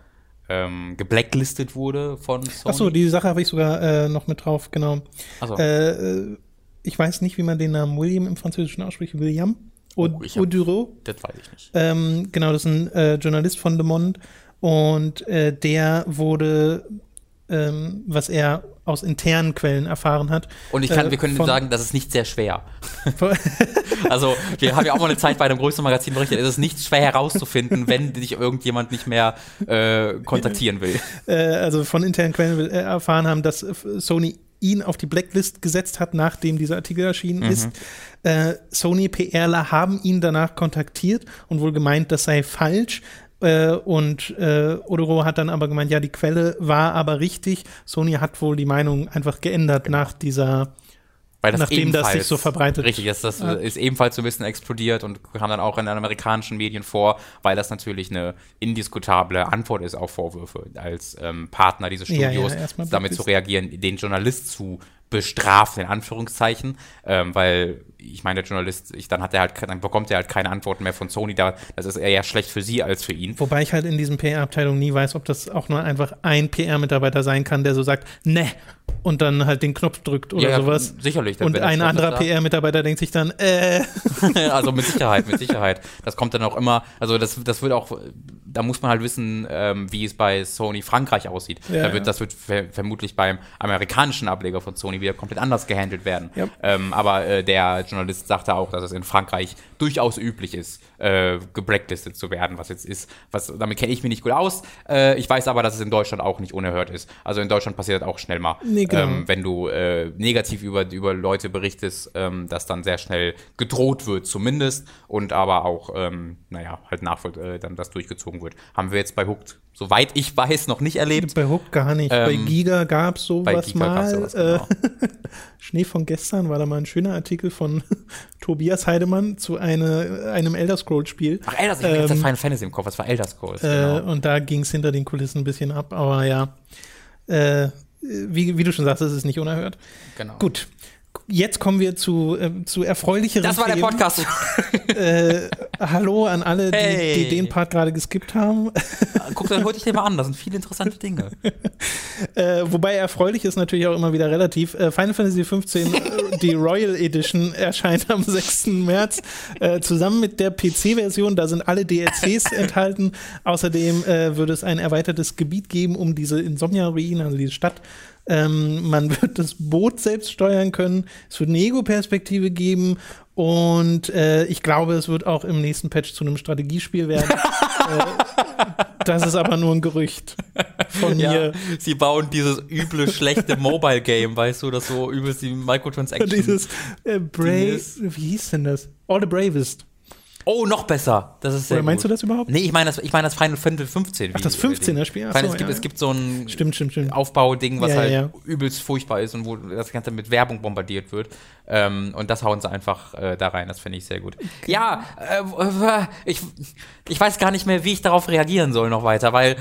ähm, geblacklistet wurde von Sony. Achso, die Sache habe ich sogar noch mit drauf, genau. Achso ich weiß nicht, wie man den Namen William im Französischen ausspricht, William Oduro. Oh, das weiß ich nicht. Ähm, genau, das ist ein äh, Journalist von Le Monde und äh, der wurde, ähm, was er aus internen Quellen erfahren hat. Und ich kann, äh, wir können sagen, das ist nicht sehr schwer. also, wir haben ja auch mal eine Zeit bei einem größeren Magazin berichtet, es ist nicht schwer herauszufinden, wenn dich irgendjemand nicht mehr äh, kontaktieren will. Äh, also von internen Quellen äh, erfahren haben, dass Sony ihn auf die Blacklist gesetzt hat, nachdem dieser Artikel erschienen mhm. ist. Äh, Sony PRler haben ihn danach kontaktiert und wohl gemeint, das sei falsch. Äh, und äh, Odoro hat dann aber gemeint, ja, die Quelle war aber richtig. Sony hat wohl die Meinung einfach geändert genau. nach dieser weil das Nachdem das sich so verbreitet. Richtig, das, das ja. ist ebenfalls so ein bisschen explodiert und kam dann auch in den amerikanischen Medien vor, weil das natürlich eine indiskutable Antwort ist auf Vorwürfe als ähm, Partner dieses Studios, ja, ja, damit zu reagieren, den Journalist zu bestrafen, in Anführungszeichen, ähm, weil ich meine, der Journalist, ich, dann hat er halt, dann bekommt er halt keine Antworten mehr von Sony, da, das ist eher schlecht für sie als für ihn. Wobei ich halt in diesen PR-Abteilungen nie weiß, ob das auch nur einfach ein PR-Mitarbeiter sein kann, der so sagt, ne, und dann halt den Knopf drückt oder ja, sowas. Sicherlich. Und ein anderer PR-Mitarbeiter denkt sich dann, äh. also mit Sicherheit, mit Sicherheit. Das kommt dann auch immer, also das, das wird auch, da muss man halt wissen, ähm, wie es bei Sony Frankreich aussieht. Ja, da wird, Das wird ver vermutlich beim amerikanischen Ableger von Sony wieder komplett anders gehandelt werden. Ja. Ähm, aber äh, der Journalist sagte auch, dass es in Frankreich durchaus üblich ist, äh, geblacklistet zu werden, was jetzt ist. Was, damit kenne ich mich nicht gut aus. Äh, ich weiß aber, dass es in Deutschland auch nicht unerhört ist. Also in Deutschland passiert das auch schnell mal. Nee, genau. ähm, wenn du äh, negativ über, über Leute berichtest, ähm, dass dann sehr schnell gedroht wird, zumindest. Und aber auch, ähm, naja, halt nachvoll äh, dann das durchgezogen wird. Haben wir jetzt bei Hooked soweit ich weiß, noch nicht erlebt. Bei Hook gar nicht. Ähm, bei Giga gab es sowas mal. Sowas, genau. äh, Schnee von gestern war da mal ein schöner Artikel von Tobias Heidemann zu eine, einem Elder Scrolls Spiel. Ach, Elder Scrolls, ähm, ich das Final Fantasy im Kopf, was war Elder Scrolls? Äh, genau. und da ging es hinter den Kulissen ein bisschen ab, aber ja. Äh, wie, wie, du schon sagst, es ist nicht unerhört. Genau. Gut jetzt kommen wir zu, äh, zu erfreulicheren Das war der Podcast. äh, hallo an alle, die, hey. die den Part gerade geskippt haben. Guck dann heute ich dir mal an, das sind viele interessante Dinge. äh, wobei erfreulich ist natürlich auch immer wieder relativ. Äh, Final Fantasy XV, äh, die Royal Edition, erscheint am 6. März äh, zusammen mit der PC-Version. Da sind alle DLCs enthalten. Außerdem wird es ein erweitertes Gebiet geben, um diese Insomnia Ruine, also diese Stadt, ähm, man wird das Boot selbst steuern können. Es wird eine Ego-Perspektive geben. Und äh, ich glaube, es wird auch im nächsten Patch zu einem Strategiespiel werden. äh, das ist aber nur ein Gerücht von ja, mir. Sie bauen dieses üble, schlechte Mobile-Game, weißt du, das so übelst die Microtransactions. Dieses äh, Brave, wie hieß denn das? All the Bravest. Oh, noch besser. Das ist Oder meinst gut. du das überhaupt? Nee, ich meine das, ich mein das Final Fantasy 15. Ach, das 15er Spiel? Ach so, es, gibt, ja. es gibt so ein stimmt, stimmt, stimmt. Aufbauding, was ja, halt ja, übelst furchtbar ist und wo das Ganze mit Werbung bombardiert wird. Ähm, und das hauen sie einfach äh, da rein. Das finde ich sehr gut. Okay. Ja, äh, ich, ich weiß gar nicht mehr, wie ich darauf reagieren soll noch weiter, weil äh,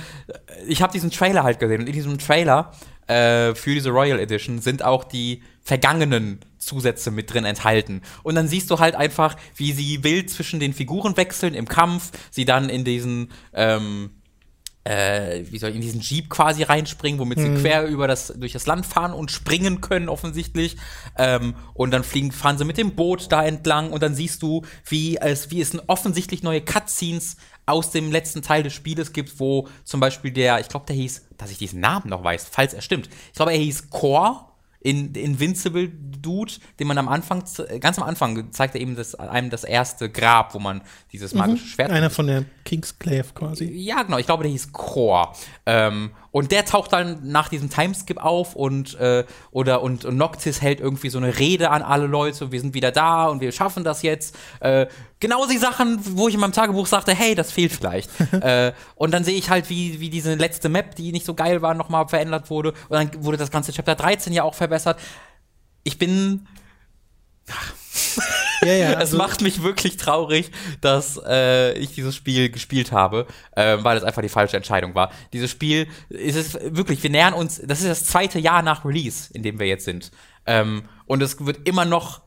ich habe diesen Trailer halt gesehen. Und in diesem Trailer äh, für diese Royal Edition sind auch die vergangenen Zusätze mit drin enthalten. Und dann siehst du halt einfach, wie sie wild zwischen den Figuren wechseln im Kampf, sie dann in diesen ähm, äh, wie soll ich, in diesen Jeep quasi reinspringen, womit sie Mhm. quer über das, durch das Land fahren und springen können, offensichtlich. Ähm, und dann fliegen, fahren sie mit dem Boot da entlang und dann siehst du, wie es, wie es offensichtlich neue Cutscenes aus dem letzten Teil des Spieles gibt, wo zum Beispiel der, ich glaube, der hieß, dass ich diesen Namen noch weiß, falls er stimmt. Ich glaube, er hieß Core. In Invincible Dude, den man am Anfang, ganz am Anfang zeigt er eben das, einem das erste Grab, wo man dieses magische Schwert Mhm. Einer von der Kingsclave quasi. ja, genau. Ich glaube, der hieß Core. Ähm, und der taucht dann nach diesem Timeskip auf und, äh, oder, und, und Noctis hält irgendwie so eine Rede an alle Leute. Wir sind wieder da und wir schaffen das jetzt. Äh, genau die Sachen, wo ich in meinem Tagebuch sagte, hey, das fehlt vielleicht. äh, und dann sehe ich halt, wie, wie diese letzte Map, die nicht so geil war, nochmal verändert wurde. Und dann wurde das ganze Chapter 13 ja auch verbessert. Ich bin Ja, ja. es Also, macht mich wirklich traurig, dass äh, ich dieses Spiel gespielt habe, äh, weil es einfach die falsche Entscheidung war. Dieses Spiel ist es wirklich, wir nähern uns, das ist das zweite Jahr nach Release, in dem wir jetzt sind. Ähm, und es wird immer noch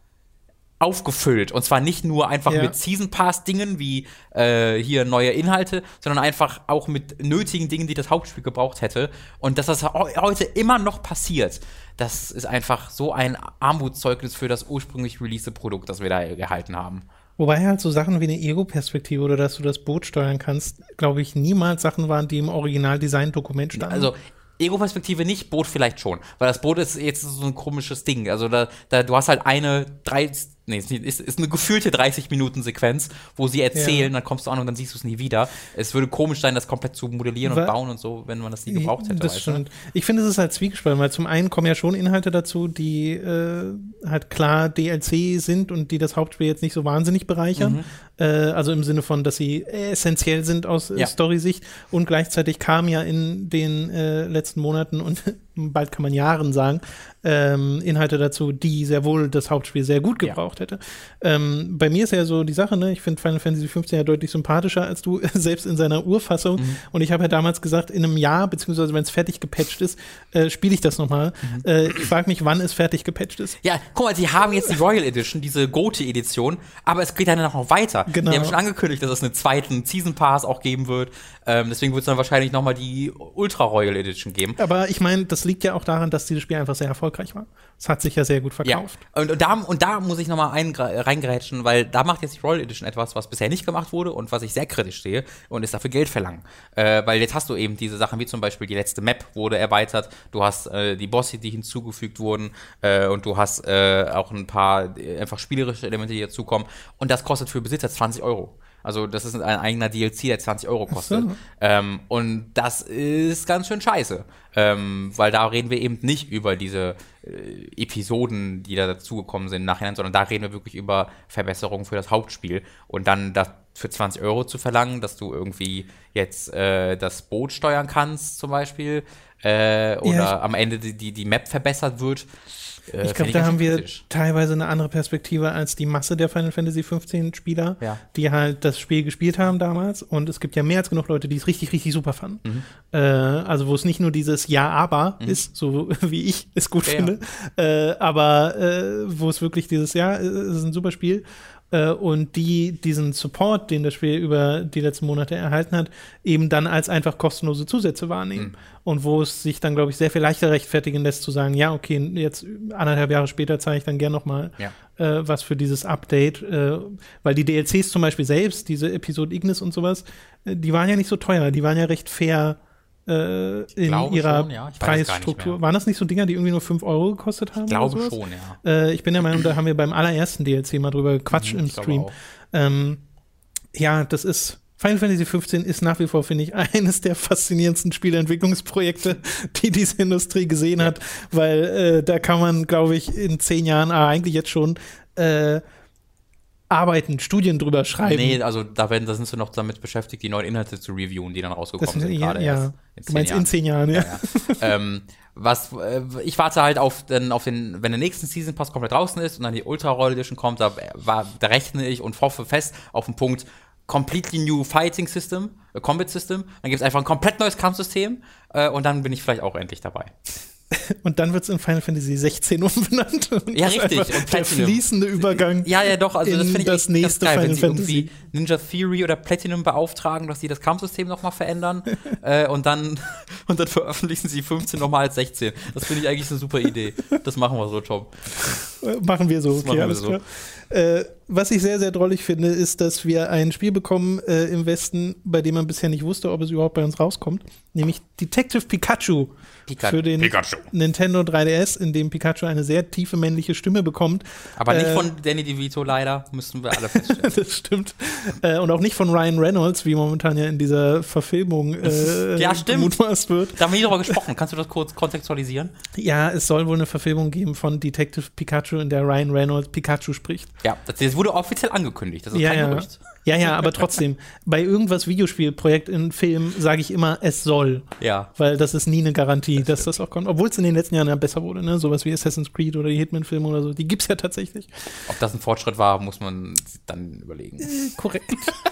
aufgefüllt. Und zwar nicht nur einfach Ja. mit Season Pass-Dingen wie äh, hier neue Inhalte, sondern einfach auch mit nötigen Dingen, die das Hauptspiel gebraucht hätte. Und dass das heu- heute immer noch passiert, das ist einfach so ein Armutszeugnis für das ursprünglich release Produkt, das wir da gehalten haben. wobei halt so Sachen wie eine Ego-Perspektive oder dass du das Boot steuern kannst, glaube ich, niemals Sachen waren, die im Original-Design-Dokument standen. Also Ego-Perspektive nicht, Boot vielleicht schon. Weil das Boot ist jetzt so ein komisches Ding. Also da, da du hast halt eine drei, nee, ist, nicht- ist, ist eine gefühlte 30 Minuten Sequenz, wo sie erzählen, dann kommst du an und dann siehst du es nie wieder. Es würde komisch sein, das komplett zu modellieren Wa- und bauen und so, wenn man das nie gebraucht hätte. Das stimmt. Ich finde, es ist halt zwiegespalten, weil zum einen kommen ja schon Inhalte dazu, die äh, halt klar DLC sind und die das Hauptspiel jetzt nicht so wahnsinnig bereichern. Äh, also im Sinne von, dass sie essentiell sind aus äh, Ja. Story-Sicht. Und gleichzeitig kam ja in den äh, letzten Monaten und bald kann man Jahren sagen, ähm, Inhalte dazu, die sehr wohl das Hauptspiel sehr gut Ja. gebraucht hätte. Ähm, bei mir ist ja so die Sache, ne? ich finde Final Fantasy 15 ja deutlich sympathischer als du, selbst in seiner Urfassung. Mhm. Und ich habe ja damals gesagt, in einem Jahr, beziehungsweise wenn es fertig gepatcht ist, äh, spiele ich das nochmal. Mhm. Äh, ich frage mich, wann es fertig gepatcht ist. Ja, guck mal, sie haben jetzt die Royal Edition, diese Gote-Edition, aber es geht dann noch weiter. Genau. Die haben schon angekündigt, dass es einen zweiten Season Pass auch geben wird. Ähm, deswegen wird es dann wahrscheinlich noch mal die Ultra Royal Edition geben. Aber ich meine, das liegt ja auch daran, dass dieses Spiel einfach sehr erfolgreich war. Es hat sich ja sehr gut verkauft. Ja. Und, und, da, und da muss ich nochmal reingrätschen, weil da macht jetzt die Royal Edition etwas, was bisher nicht gemacht wurde und was ich sehr kritisch sehe und ist dafür Geld verlangen. Äh, weil jetzt hast du eben diese Sachen wie zum Beispiel die letzte Map wurde erweitert, du hast äh, die Bosse, die hinzugefügt wurden äh, und du hast äh, auch ein paar einfach spielerische Elemente, die dazukommen und das kostet für Besitzer 20 Euro. Also das ist ein eigener DLC, der 20 Euro kostet. so. Ähm, und das ist ganz schön scheiße. Ähm, weil da reden wir eben nicht über diese äh, Episoden, die da dazugekommen sind im Nachhinein, sondern da reden wir wirklich über Verbesserungen für das Hauptspiel. Und dann das für 20 Euro zu verlangen, dass du irgendwie jetzt äh, das Boot steuern kannst, zum Beispiel, äh, oder Ja, am Ende die, die, die Map verbessert wird. Äh, Ich glaube, da haben wir kritisch. teilweise eine andere Perspektive als die Masse der Final Fantasy 15 Spieler, Ja. die halt das Spiel gespielt haben damals. Und es gibt ja mehr als genug Leute, die es richtig, richtig super fanden. Mhm. Äh, also wo es nicht nur dieses Ja, aber ist, so wie ich es gut Ja, finde, Äh, aber äh, wo es wirklich dieses Ja, es ist ein super Spiel. Äh, und die diesen Support, den das Spiel über die letzten Monate erhalten hat, eben dann als einfach kostenlose Zusätze wahrnehmen. Mhm. Und wo es sich dann, glaube ich, sehr viel leichter rechtfertigen lässt, zu sagen, ja, okay, jetzt anderthalb Jahre später zeige ich dann gern noch mal Ja. äh, was für dieses Update, äh, weil die DLCs zum Beispiel selbst, diese Episode Ignis und sowas, äh, die waren ja nicht so teuer, die waren ja recht fair äh, in ihrer schon, ja. Preisstruktur. Waren das nicht so Dinger, die irgendwie nur 5 Euro gekostet haben? Ich glaube schon, ja. Äh, ich bin der Meinung, da haben wir beim allerersten DLC mal drüber gequatscht Mhm, im Stream. Ähm, ja, das ist. Final Fantasy 15 ist nach wie vor, finde ich, eines der faszinierendsten Spieleentwicklungsprojekte, die diese Industrie gesehen hat, weil äh, da kann man, glaube ich, in zehn Jahren, ah, eigentlich jetzt schon, äh, arbeiten, Studien drüber schreiben. Nee, also da, werden, da sind sie noch damit beschäftigt, die neuen Inhalte zu reviewen, die dann rausgekommen das, sind. ja, gerade ja. erst Du meinst in zehn Jahren, ja. Ja, ja. ähm, was, äh, ich warte halt auf den, auf den, wenn der nächste Season Pass komplett draußen ist und dann die Ultra Royal Edition kommt, da, war, da rechne ich und hoffe fest auf den Punkt completely new Fighting System, äh, Combat System. Dann gibt es einfach ein komplett neues Kampfsystem äh, und dann bin ich vielleicht auch endlich dabei. Und dann wird es in Final Fantasy 16 umbenannt. Und Ja, richtig. Und Der fließende Übergang. Ja, ja, doch, also das in finde ich das nächste geil, wenn Final sie irgendwie Ninja Theory oder Platinum beauftragen, dass sie das Kampfsystem nochmal verändern äh, und, dann, und dann veröffentlichen sie 15 nochmal als 16. Das finde ich eigentlich eine super Idee. Das machen wir so, Tom. Äh, Machen wir so, Das okay, machen wir alles so. Äh, was ich sehr, sehr drollig finde, ist, dass wir ein Spiel bekommen äh, im Westen, bei dem man bisher nicht wusste, ob es überhaupt bei uns rauskommt, nämlich Detective Pikachu Pikachu. für den Pikachu. Nintendo 3DS, in dem Pikachu eine sehr tiefe männliche Stimme bekommt. Aber nicht Äh, von Danny DeVito leider, müssen wir alle feststellen. das stimmt. Äh, und auch nicht von Ryan Reynolds, wie momentan ja in dieser Verfilmung äh, Ja, stimmt. gemutmaßt wird. da haben wir nie drüber gesprochen. Kannst du das kurz kontextualisieren? Ja, es soll wohl eine Verfilmung geben von Detective Pikachu, in der Ryan Reynolds Pikachu spricht. Ja, das, das wurde offiziell angekündigt. Das ist ja, kein ja. Gerücht. ja, ja, aber trotzdem, bei irgendwas Videospielprojekt in Film sage ich immer, es soll. Ja. Weil das ist nie eine Garantie, dass das auch kommt. Obwohl es in den letzten Jahren ja besser wurde, ne? Sowas wie Assassin's Creed oder die Hitman-Filme oder so. Die gibt's ja tatsächlich. Ob das ein Fortschritt war, muss man dann überlegen. Korrekt.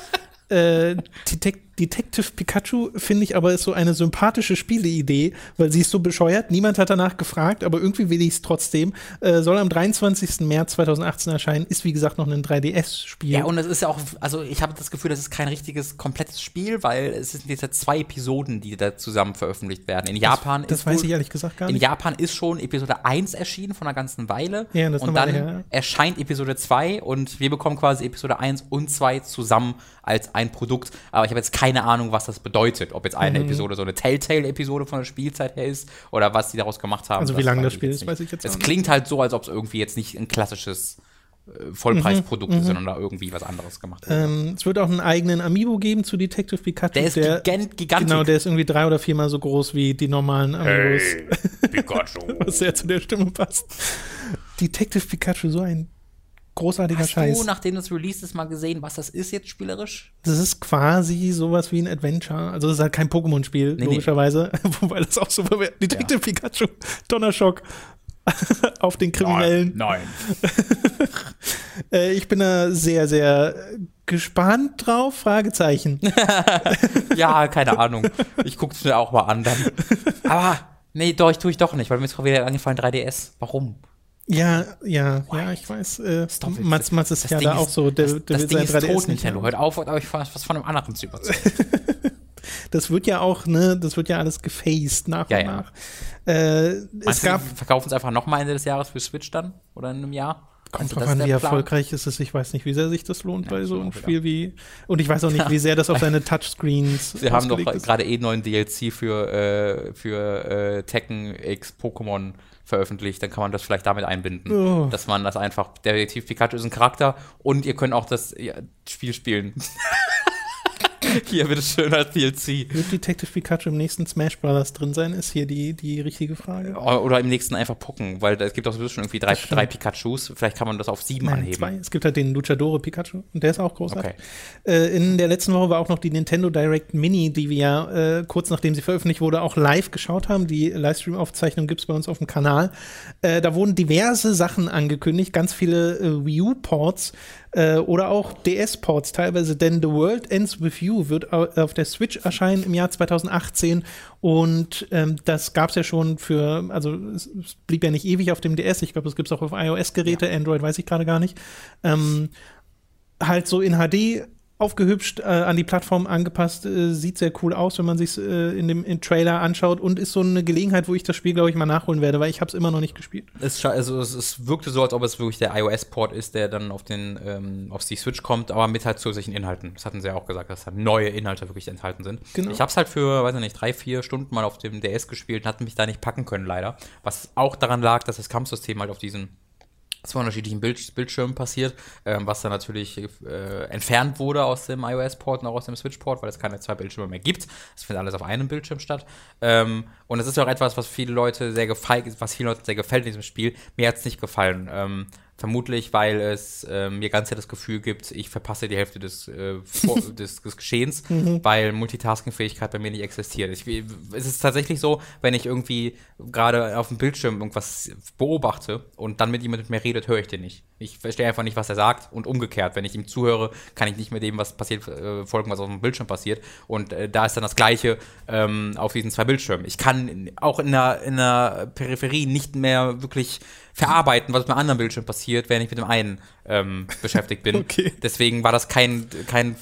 äh, Detec Detective Pikachu finde ich aber ist so eine sympathische Spieleidee, weil sie ist so bescheuert. Niemand hat danach gefragt, aber irgendwie will ich es trotzdem. Äh, soll am 23. März 2018 erscheinen. Ist wie gesagt noch ein 3DS-Spiel. Ja, und es ist ja auch, also ich habe das Gefühl, das ist kein richtiges, komplettes Spiel, weil es sind jetzt ja zwei Episoden, die da zusammen veröffentlicht werden. In Japan das ist weiß wohl- ich ehrlich gesagt gar In nicht. Japan ist schon Episode 1 erschienen von einer ganzen Weile. Ja, das und dann her. erscheint Episode 2 und wir bekommen quasi Episode 1 und 2 zusammen als ein Produkt. Aber ich habe jetzt keine Ahnung, was das bedeutet. Ob jetzt eine Mhm. Episode so eine Telltale-Episode von der Spielzeit her ist oder was die daraus gemacht haben. Also wie lang das Spiel ist, weiß ich jetzt Es nicht. klingt halt so, als ob es irgendwie jetzt nicht ein klassisches äh, Vollpreisprodukt ist, sondern da irgendwie was anderes gemacht wird. Mhm, Ähm, es wird auch einen eigenen Amiibo geben zu Detective Pikachu. Der ist gigan gigantisch. Genau, der ist irgendwie drei oder viermal so groß wie die normalen Amiibos, Hey, Pikachu. was sehr zu der Stimme passt. Detective Pikachu, so ein großartiger Hast Scheiß. du, nachdem das Release ist, mal gesehen, was das ist jetzt spielerisch? Das ist quasi sowas wie ein Adventure. Also das ist halt kein Pokémon-Spiel, Nee, nee. logischerweise. Wobei das auch super wäre. Detective Pikachu, Donnerschock auf den Kriminellen. Nein, Äh, ich bin da sehr, sehr gespannt drauf. Fragezeichen. Ja, keine Ahnung. Ich guck's mir auch mal an dann. Aber, nee, doch, ich tue ich doch nicht, weil mir ist gerade wieder angefallen 3DS. Warum? Ja, ja, ja, ich weiß. Äh, Stop. Mats, Mats ist Das ja Ding da auch ist- so. Der, das der das Ding ist 3DS tot, Nintendo. Hört auf, euch was was von einem anderen zu überzeugen. Das wird ja auch, ne, das wird ja alles gefaced nach Ja, und ja. nach. Äh, es gab, verkaufen es einfach nochmal Ende des Jahres für Switch dann? Oder in einem Jahr? kommt Also drauf an, wie Plan? erfolgreich ist es. Ich weiß nicht, wie sehr sich das lohnt bei das so auch einem. Spiel wie. Und ich weiß auch nicht, wie sehr das auf seine Touchscreens. Sie haben doch gerade eh neuen DLC für, äh, für äh, Tekken X Pokémon veröffentlicht, dann kann man das vielleicht damit einbinden. Oh. Dass man das einfach, der Detektiv Pikachu ist ein Charakter und ihr könnt auch das Spiel spielen. Hier, bitteschön als DLC. Wird Detective Pikachu im nächsten Smash Brothers drin sein, ist hier die, die richtige Frage. Oder im nächsten einfach pucken, weil es gibt auch sowieso schon irgendwie drei, drei Pikachus. Vielleicht kann man das auf sieben Nein, anheben. zwei. Es gibt halt den Luchadore Pikachu und der ist auch großartig. Okay. Äh, in der letzten Woche war auch noch die Nintendo Direct Mini, die wir ja äh, kurz nachdem sie veröffentlicht wurde, auch live geschaut haben. Die Livestream-Aufzeichnung gibt es bei uns auf dem Kanal. Äh, da wurden diverse Sachen angekündigt, ganz viele äh, Wii U-Ports äh, oder auch DS-Ports teilweise, denn The World Ends With You wird au- auf der Switch erscheinen im Jahr 2018 und ähm, das gab es ja schon für, also es, blieb ja nicht ewig auf dem DS, ich glaube, das gibt es auch auf iOS-Geräte, Android weiß ich gerade gar nicht. Ähm, halt so in HD aufgehübscht, äh, an die Plattform angepasst, äh, sieht sehr cool aus, wenn man sich äh, in dem in Trailer anschaut und ist so eine Gelegenheit, wo ich das Spiel, glaube ich, mal nachholen werde, weil ich habe es immer noch nicht gespielt. Es, also es, es wirkte so, als ob es wirklich der iOS-Port ist, der dann auf den ähm, auf die Switch kommt, aber mit halt zusätzlichen Inhalten. Das hatten sie ja auch gesagt, dass da neue Inhalte wirklich enthalten sind. Genau. Ich habe es halt für, weiß ich nicht, drei, vier Stunden mal auf dem DS gespielt und hatte mich da nicht packen können, leider. Was auch daran lag, dass das Kampfsystem halt auf diesen zwei unterschiedlichen Bild Bildschirmen passiert, ähm, was dann natürlich äh, entfernt wurde aus dem iOS-Port und auch aus dem Switch-Port, weil es keine zwei Bildschirme mehr gibt. Es findet alles auf einem Bildschirm statt. Ähm, und es ist ja auch etwas, was viele Leute sehr gefällt, was vielen Leuten sehr gefällt in diesem Spiel. Mir hat es nicht gefallen. Ähm, vermutlich, weil es äh, mir ganz das Gefühl gibt, ich verpasse die Hälfte des, äh, des, des Geschehens, weil Multitasking-Fähigkeit bei mir nicht existiert. Ich, es ist tatsächlich so, wenn ich irgendwie gerade auf dem Bildschirm irgendwas beobachte und dann mit jemandem mit mir redet, höre ich den nicht. Ich verstehe einfach nicht, was er sagt und umgekehrt. Wenn ich ihm zuhöre, kann ich nicht mehr dem, was passiert, äh, folgen, was auf dem Bildschirm passiert. Und äh, da ist dann das Gleiche ähm, auf diesen zwei Bildschirmen. Ich kann auch in der, in der Peripherie nicht mehr wirklich verarbeiten, was mit dem anderen Bildschirm passiert, während ich mit dem einen ähm, beschäftigt bin. Okay. Deswegen war das kein, kein,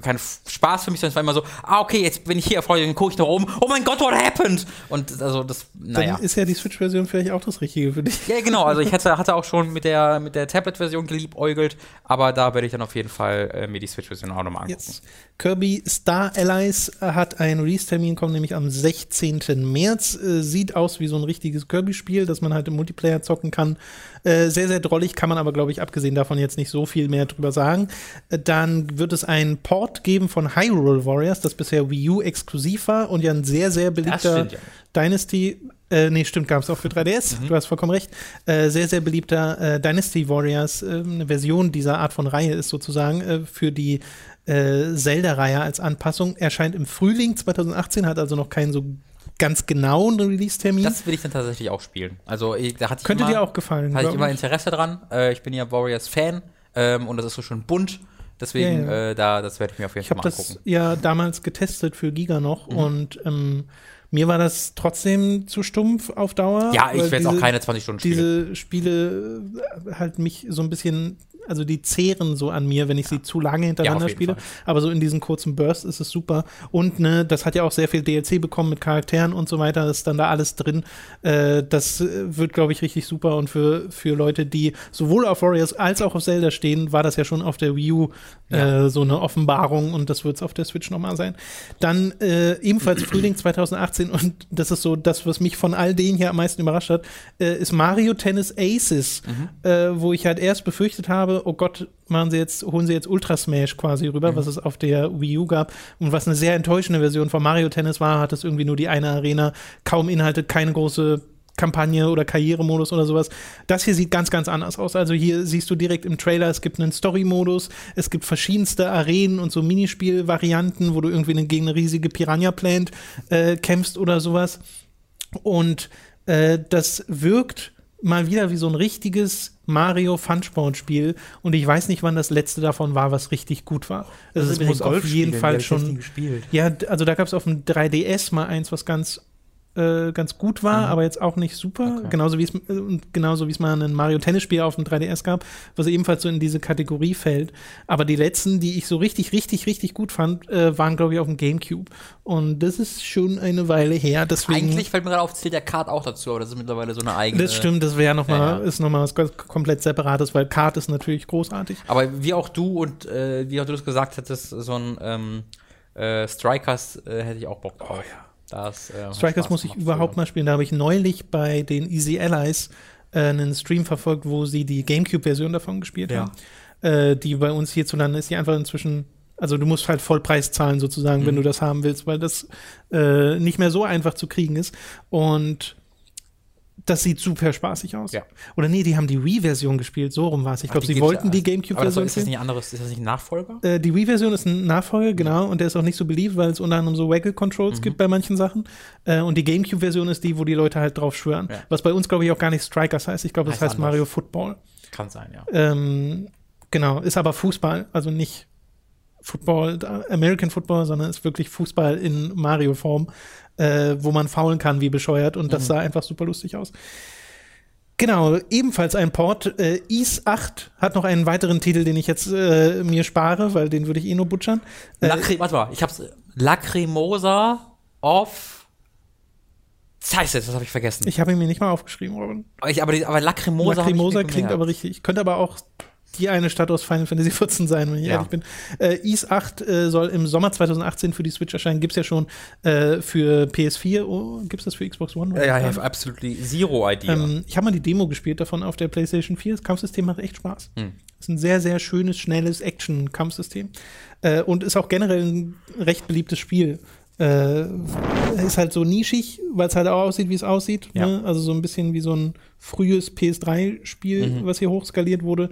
kein Spaß für mich, sondern es war immer so, ah, okay, jetzt bin ich hier erfreut, dann gucke ich nach oben, oh mein Gott, what happened? Und also das, naja. Dann ist ja die Switch-Version vielleicht auch das Richtige für dich. Ja, genau, also ich hatte, hatte auch schon mit der, mit der Tablet-Version geliebäugelt, aber da werde ich dann auf jeden Fall äh, mir die Switch-Version auch nochmal angucken. Jetzt. Kirby Star Allies äh, hat einen Release-Termin, kommt nämlich am 16. März. Äh, sieht aus wie so ein richtiges Kirby-Spiel, das man halt im Multiplayer zocken kann. Äh, sehr, sehr drollig, kann man aber, glaube ich, abgesehen davon jetzt nicht so viel mehr drüber sagen. Äh, dann wird es einen Port geben von Hyrule Warriors, das bisher Wii U exklusiv war und ja ein sehr, sehr beliebter ja. Dynasty. Äh, nee, stimmt, gab es auch für 3DS. Du hast vollkommen recht. Äh, sehr, sehr beliebter äh, Dynasty Warriors, äh, eine Version dieser Art von Reihe ist sozusagen äh, für die äh, Zelda-Reihe als Anpassung. Erscheint im Frühling 2018, hat also noch keinen so ganz genauen Release-Termin. Das will ich dann tatsächlich auch spielen. Also, ich, da hatte ich Könnte immer, dir auch gefallen. hatte ich immer Interesse dran. Ich bin ja Warriors-Fan ähm, und das ist so schön bunt. Deswegen, Ja, ja. Äh, da, das werde ich mir auf jeden Ich Fall habe mal das angucken. ja damals getestet für Giga noch Mhm. und ähm, mir war das trotzdem zu stumpf auf Dauer. Ja, ich werde auch keine 20 Stunden spielen. Diese Spiele äh, halt mich so ein bisschen, also die zehren so an mir, wenn ich sie zu lange hintereinander Ja, spiele. Fall. Aber so in diesen kurzen Bursts ist es super. Und ne, das hat ja auch sehr viel DLC bekommen mit Charakteren und so weiter. Das ist dann da alles drin. Äh, das äh, wird, glaube ich, richtig super. Und für, für Leute, die sowohl auf Warriors als auch auf Zelda stehen, war das ja schon auf der Wii U äh, so eine Offenbarung und das wird es auf der Switch nochmal sein. Dann äh, ebenfalls Frühling 2018 und das ist so das, was mich von all denen hier am meisten überrascht hat, äh, ist Mario Tennis Aces, äh, wo ich halt erst befürchtet habe, oh Gott, machen sie jetzt, holen sie jetzt Ultra Smash quasi rüber, was es auf der Wii U gab und was eine sehr enttäuschende Version von Mario Tennis war, hat es irgendwie nur die eine Arena, kaum Inhalte, keine große Kampagne oder Karrieremodus oder sowas. Das hier sieht ganz, ganz anders aus. Also hier siehst du direkt im Trailer, es gibt einen Story-Modus, es gibt verschiedenste Arenen und so Minispiel-Varianten, wo du irgendwie gegen eine riesige Piranha-Plant äh, kämpfst oder sowas. Und äh, das wirkt mal wieder wie so ein richtiges Mario Funsport-Spiel. Und ich weiß nicht, wann das letzte davon war, was richtig gut war. Also es muss auf jeden Fall schon. Ja, also da gab es auf dem 3DS mal eins, was ganz, äh, ganz gut war, aber jetzt auch nicht super. Mhm. Okay. Genauso wie es äh, genauso wie es mal ein Mario Tennis-Spiel auf dem 3DS gab, was ebenfalls so in diese Kategorie fällt. Aber die letzten, die ich so richtig, richtig, richtig gut fand, äh, waren, glaube ich, auf dem GameCube. Und das ist schon eine Weile her. Deswegen Eigentlich fällt mir gerade auf, zählt der Card auch dazu, aber das ist mittlerweile so eine eigene. das stimmt, das wäre noch mal, Ja, ja. ist nochmal was komplett separates, weil Kart ist natürlich großartig. Aber wie auch du und äh, wie auch du das gesagt hättest, so ein ähm, äh, Strikers hätte ich auch Bock drauf. Das, äh, Strikers Spaß muss ich überhaupt früher. mal spielen. Da habe ich neulich bei den Easy Allies äh, einen Stream verfolgt, wo sie die GameCube-Version davon gespielt Ja. haben. Äh, die bei uns hierzulande ist die einfach inzwischen, also du musst halt Vollpreis zahlen sozusagen, Mhm. wenn du das haben willst, weil das äh, nicht mehr so einfach zu kriegen ist. Und das sieht super spaßig aus. Ja. Oder nee, die haben die Wii-Version gespielt, so rum war es. Ich glaube, sie wollten ja. die GameCube-Version ist das nicht anderes? Ist das nicht ein Nachfolger? Äh, die Wii-Version ist ein Nachfolger, genau, und der ist auch nicht so beliebt, weil es unter anderem so Waggle-Controls Mhm. gibt bei manchen Sachen. Äh, und die GameCube-Version ist die, wo die Leute halt drauf schwören. Ja. Was bei uns, glaube ich, auch gar nicht Strikers heißt. Ich glaube, das Heißt heißt Mario. Football. Kann sein, ja. Ähm, genau, ist aber Fußball, also nicht Football, American Football, sondern ist wirklich Fußball in Mario-Form, äh, wo man faulen kann wie bescheuert und Mhm. das sah einfach super lustig aus. Genau, ebenfalls ein Port. Äh, Is 8 hat noch einen weiteren Titel, den ich jetzt äh, mir spare, weil den würde ich eh nur butchern. Äh, Lacry warte mal, ich hab's. Lacrimosa of. Scheiße, das habe ich vergessen. ich habe ihn mir nicht mal aufgeschrieben, Robin. Ich, aber, aber Lacrimosa, ich Lacrimosa klingt aber richtig. Könnte aber auch die eine Stadt aus Final Fantasy 14 sein, wenn ich Ja. ehrlich bin. Äh, Is 8 äh, soll im Sommer 2018 für die Switch erscheinen. Gibt's ja schon äh, für PS4. Oh, gibt's das für Xbox One? Ja, I have absolutely zero idea. Ähm, ich habe mal die Demo gespielt davon auf der PlayStation 4. Das Kampfsystem macht echt Spaß. Hm. Ist ein sehr, sehr schönes, schnelles Action-Kampfsystem. Äh, und ist auch generell ein recht beliebtes Spiel. Äh, ist halt so nischig, weil es halt auch aussieht, wie es aussieht. Ja. Ne? Also so ein bisschen wie so ein frühes PS3-Spiel, Mhm. was hier hochskaliert wurde.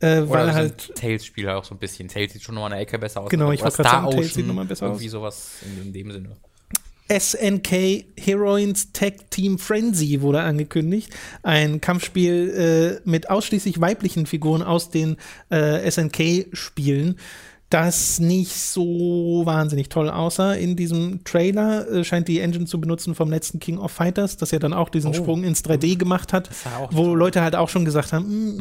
Äh, Oder weil so halt ein Tales-Spiel auch so ein bisschen. Tales sieht schon nochmal eine Ecke besser aus. Genau, Oder ich Star gerade sagen, Ocean, sieht noch mal besser Irgendwie aus. sowas in, in dem Sinne. SNK Heroines Tag Team Frenzy wurde angekündigt. Ein Kampfspiel äh, mit ausschließlich weiblichen Figuren aus den äh, SNK-Spielen das nicht so wahnsinnig toll aussah. In diesem Trailer äh, scheint die Engine zu benutzen vom letzten King of Fighters, das ja dann auch diesen oh. Sprung ins 3D gemacht hat, wo toll. Leute halt auch schon gesagt haben, mm,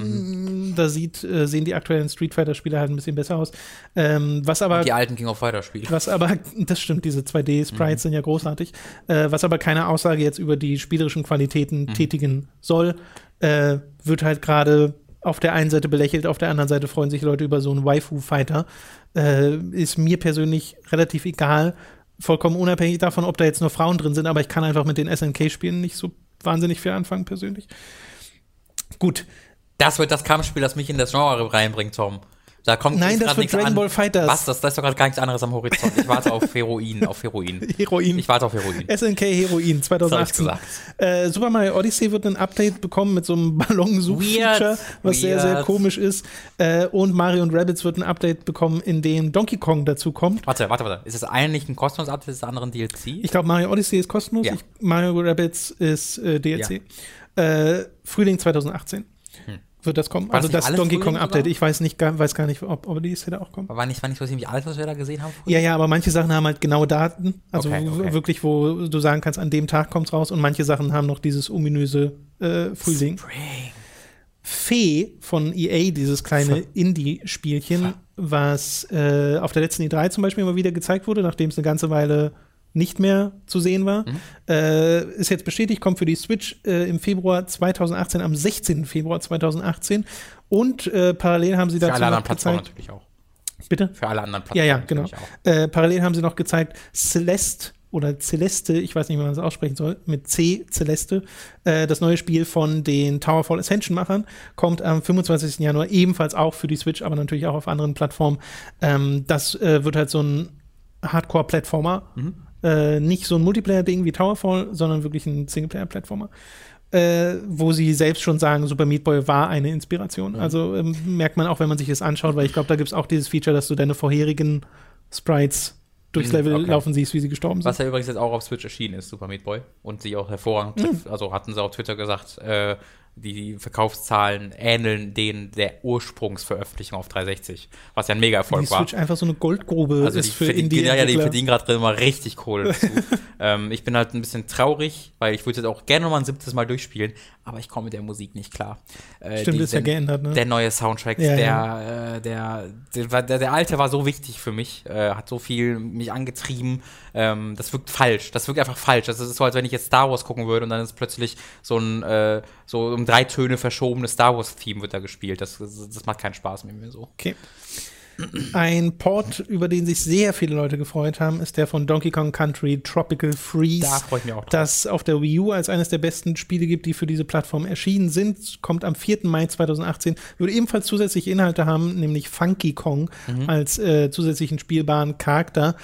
mhm. da sieht, äh, sehen die aktuellen Street Fighter Spiele halt ein bisschen besser aus. Ähm, was aber die alten King of Fighters Spiele. Was aber das stimmt, diese 2D Sprites mhm. sind ja großartig. Äh, was aber keine Aussage jetzt über die spielerischen Qualitäten mhm. tätigen soll, äh, wird halt gerade auf der einen Seite belächelt, auf der anderen Seite freuen sich Leute über so einen Waifu-Fighter. Äh, ist mir persönlich relativ egal, vollkommen unabhängig davon, ob da jetzt nur Frauen drin sind, aber ich kann einfach mit den SNK-Spielen nicht so wahnsinnig viel anfangen, persönlich. Gut. Das wird das Kampfspiel, das mich in das Genre reinbringt, Tom. Da kommt Nein, das wird Dragon an. Ball Fighters. Was? Das, das ist doch gerade gar nichts anderes am Horizont. Ich warte auf Heroin, auf Heroin. Heroin. Ich warte auf Heroin. SNK Heroin 2018. Äh, Super Mario Odyssey wird ein Update bekommen mit so einem Ballonsuch-Feature, was Weird. sehr, sehr komisch ist. Äh, und Mario und Rabbits wird ein Update bekommen, in dem Donkey Kong dazu kommt. Warte, warte, warte. Ist das eigentlich ein kostenloses Update, ist das andere ein DLC? Ich glaube, Mario Odyssey ist kostenlos. Ja. Ich, Mario Rabbits ist äh, DLC. Ja. Äh, Frühling 2018 wird das kommen. War also das, das Donkey Kong Update. Sogar? Ich weiß nicht, weiß gar nicht, ob, ob die da auch kommen. War nicht, war nicht so ziemlich alles, was wir da gesehen haben? Früher? Ja, ja, aber manche Sachen haben halt genaue Daten. Also okay, okay. wirklich, wo du sagen kannst, an dem Tag kommt es raus. Und manche Sachen haben noch dieses ominöse äh, Frühling. Spring. Fee von EA, dieses kleine Indie-Spielchen, was äh, auf der letzten E3 zum Beispiel immer wieder gezeigt wurde, nachdem es eine ganze Weile nicht mehr zu sehen war. Mhm. Äh, ist jetzt bestätigt, kommt für die Switch äh, im Februar 2018, am 16. Februar 2018. Und äh, parallel haben sie dazu. Für alle anderen Plattformen natürlich auch. Bitte? Für alle anderen Plattformen. Ja, ja, genau. Äh, parallel haben sie noch gezeigt, Celeste oder Celeste, ich weiß nicht, wie man das aussprechen soll, mit C, Celeste, äh, das neue Spiel von den Towerfall Ascension-Machern, kommt am 25. Januar ebenfalls auch für die Switch, aber natürlich auch auf anderen Plattformen. Ähm, das äh, wird halt so ein Hardcore-Plattformer. Mhm äh, nicht so ein Multiplayer-Ding wie Towerfall, sondern wirklich ein Singleplayer-Plattformer. Äh, wo sie selbst schon sagen, Super Meat Boy war eine Inspiration. Mhm. Also ähm, merkt man auch, wenn man sich das anschaut, weil ich glaube, da gibt es auch dieses Feature, dass du deine vorherigen Sprites durchs mhm, Level okay. laufen siehst, wie sie gestorben sind. Was ja übrigens jetzt auch auf Switch erschienen ist, Super Meat Boy. Und sie auch hervorragend, mhm. also hatten sie auf Twitter gesagt, äh, die Verkaufszahlen ähneln denen der Ursprungsveröffentlichung auf 360, was ja ein mega Erfolg war. Die Switch einfach so eine Goldgrube also ist für Indie. Ja, ja, die verdienen gerade drin mal richtig Kohle dazu. ähm, ich bin halt ein bisschen traurig, weil ich würde jetzt auch gerne noch mal ein siebtes Mal durchspielen, aber ich komme mit der Musik nicht klar. Äh, Stimmt, die, ist ja geändert, ne? Der neue Soundtrack, ja, der, ja. Äh, der, der, der, der, alte war so wichtig für mich, äh, hat so viel mich angetrieben. Ähm, das wirkt falsch, das wirkt einfach falsch. Das ist so, als wenn ich jetzt Star Wars gucken würde und dann ist plötzlich so ein äh, so um drei Töne verschobenes Star Wars-Theme wird da gespielt. Das, das, das macht keinen Spaß mit mir so. Okay. Ein Port, über den sich sehr viele Leute gefreut haben, ist der von Donkey Kong Country Tropical Freeze. Da freue ich mich auch drauf. Das auf der Wii U als eines der besten Spiele gibt, die für diese Plattform erschienen sind. Kommt am 4. Mai 2018. Würde ebenfalls zusätzliche Inhalte haben, nämlich Funky Kong mhm. als äh, zusätzlichen spielbaren Charakter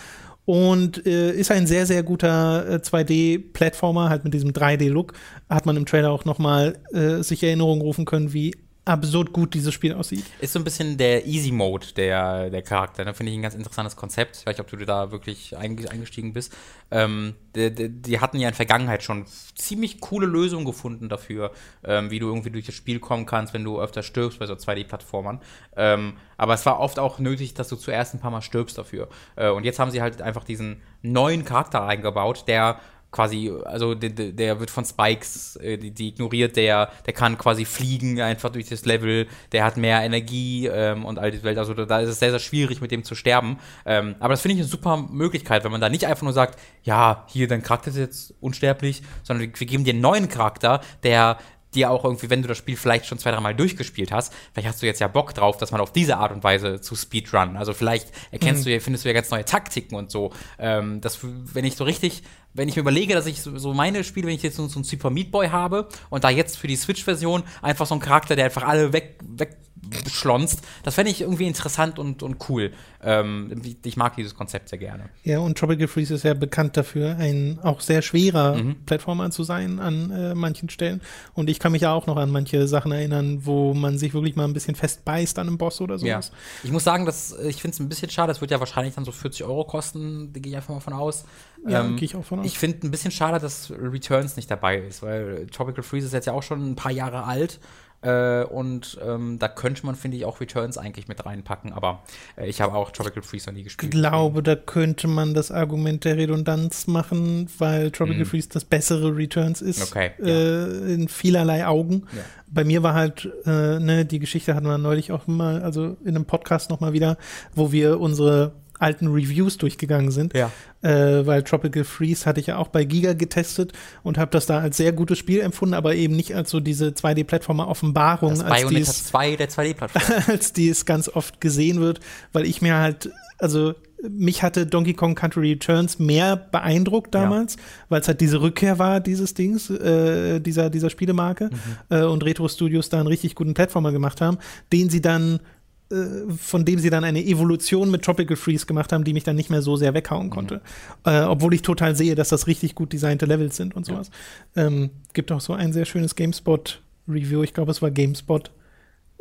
und äh, ist ein sehr, sehr guter äh, 2D-Plattformer, halt mit diesem 3D-Look. Hat man im Trailer auch nochmal äh, sich Erinnerungen rufen können, wie absurd gut dieses Spiel aussieht. Ist so ein bisschen der Easy Mode der, der Charakter. Ne? Finde ich ein ganz interessantes Konzept. Ich weiß nicht, ob du da wirklich eingestiegen bist. Ähm, die, die, die, hatten ja in der Vergangenheit schon ziemlich coole Lösungen gefunden dafür, ähm, wie du irgendwie durch das Spiel kommen kannst, wenn du öfter stirbst bei so 2D-Plattformern. Ähm, aber es war oft auch nötig, dass du zuerst ein paar Mal stirbst dafür. Äh, und jetzt haben sie halt einfach diesen neuen Charakter eingebaut, der quasi, also der, der wird von Spikes, äh, die, die, ignoriert der, der kann quasi fliegen einfach durch das Level, der hat mehr Energie ähm, und all die Welt, also da ist es sehr, sehr schwierig mit dem zu sterben. Ähm, aber das finde ich eine super Möglichkeit, wenn man da nicht einfach nur sagt, ja, hier, dein Charakter ist jetzt unsterblich, sondern wir, wir geben dir einen neuen Charakter, der dir auch irgendwie, wenn du das Spiel vielleicht schon zwei, dreimal durchgespielt hast, vielleicht hast du jetzt ja Bock drauf, dass man auf diese Art und Weise zu Speedrun. Also vielleicht erkennst mhm. du ja, findest du ja ganz neue Taktiken und so. Ähm, das, wenn ich so richtig, wenn ich mir überlege, dass ich so, meine Spiele, wenn ich jetzt so, so einen Super Meat Boy habe und da jetzt für die Switch-Version einfach so einen Charakter, der einfach alle weg, weg schlonzt. Das fände ich irgendwie interessant und, und cool. Ähm, ich mag dieses Konzept sehr gerne. Ja, und Tropical Freeze ist ja bekannt dafür, ein auch sehr schwerer mhm. Plattformer zu sein an äh, manchen Stellen. Und ich kann mich ja auch noch an manche Sachen erinnern, wo man sich wirklich mal ein bisschen festbeißt an einem Boss oder sowas. Ja. Ich muss sagen, dass, ich finde es ein bisschen schade, das wird ja wahrscheinlich dann so 40 Euro kosten, da gehe ich einfach mal von aus. Ja, ähm, gehe ich auch von aus. Ich finde ein bisschen schade, dass Returns nicht dabei ist, weil Tropical Freeze ist jetzt ja auch schon ein paar Jahre alt. Äh, und ähm, da könnte man, finde ich, auch Returns eigentlich mit reinpacken. Aber äh, ich habe auch Tropical Freeze noch nie gespielt. Ich glaube, da könnte man das Argument der Redundanz machen, weil Tropical mm. Freeze das bessere Returns ist. Okay, äh, ja. In vielerlei Augen. Ja. Bei mir war halt, äh, ne, die Geschichte hatten wir neulich auch mal, also in einem Podcast nochmal wieder, wo wir unsere alten Reviews durchgegangen sind. Ja. Äh, weil Tropical Freeze hatte ich ja auch bei Giga getestet und habe das da als sehr gutes Spiel empfunden, aber eben nicht als so diese 2D-Plattformer Offenbarung. Das als Bayonetta 2 der 2D-Plattform. als die es ganz oft gesehen wird, weil ich mir halt, also mich hatte Donkey Kong Country Returns mehr beeindruckt damals, ja. weil es halt diese Rückkehr war dieses Dings, äh, dieser, dieser Spielemarke mhm. äh, und Retro Studios da einen richtig guten Plattformer gemacht haben, den sie dann von dem sie dann eine Evolution mit Tropical Freeze gemacht haben, die mich dann nicht mehr so sehr weghauen konnte. Mhm. Äh, obwohl ich total sehe, dass das richtig gut designte Levels sind und sowas. Ja. Ähm, gibt auch so ein sehr schönes GameSpot-Review, ich glaube, es war GameSpot,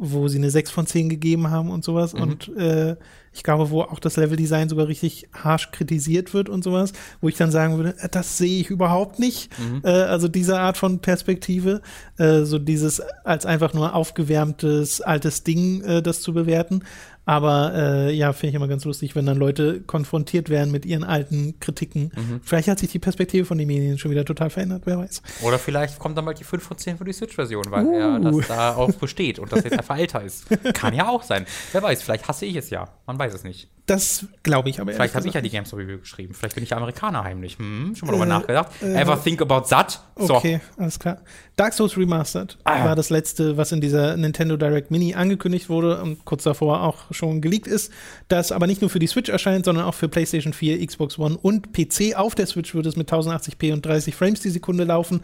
wo sie eine 6 von 10 gegeben haben und sowas. Mhm. Und äh, ich glaube, wo auch das Leveldesign sogar richtig harsh kritisiert wird und sowas, wo ich dann sagen würde, äh, das sehe ich überhaupt nicht. Mhm. Äh, also diese Art von Perspektive, äh, so dieses als einfach nur aufgewärmtes altes Ding, äh, das zu bewerten. Aber äh, ja, finde ich immer ganz lustig, wenn dann Leute konfrontiert werden mit ihren alten Kritiken. Mhm. Vielleicht hat sich die Perspektive von den Medien schon wieder total verändert, wer weiß. Oder vielleicht kommt dann mal die 5 von 10 für die Switch-Version, weil uh. er das da auch besteht und das jetzt einfach älter ist. Kann ja auch sein. Wer weiß, vielleicht hasse ich es ja. Man weiß es nicht. Das glaube ich aber Vielleicht habe ich ja die Games Review geschrieben. Vielleicht bin ich ja Amerikaner heimlich. Hm, schon mal drüber äh, nachgedacht. Äh, Ever think about that? So. Okay, alles klar. Dark Souls Remastered ah. war das letzte, was in dieser Nintendo Direct Mini angekündigt wurde und kurz davor auch schon geleakt ist. Das aber nicht nur für die Switch erscheint, sondern auch für PlayStation 4, Xbox One und PC. Auf der Switch wird es mit 1080p und 30 Frames die Sekunde laufen.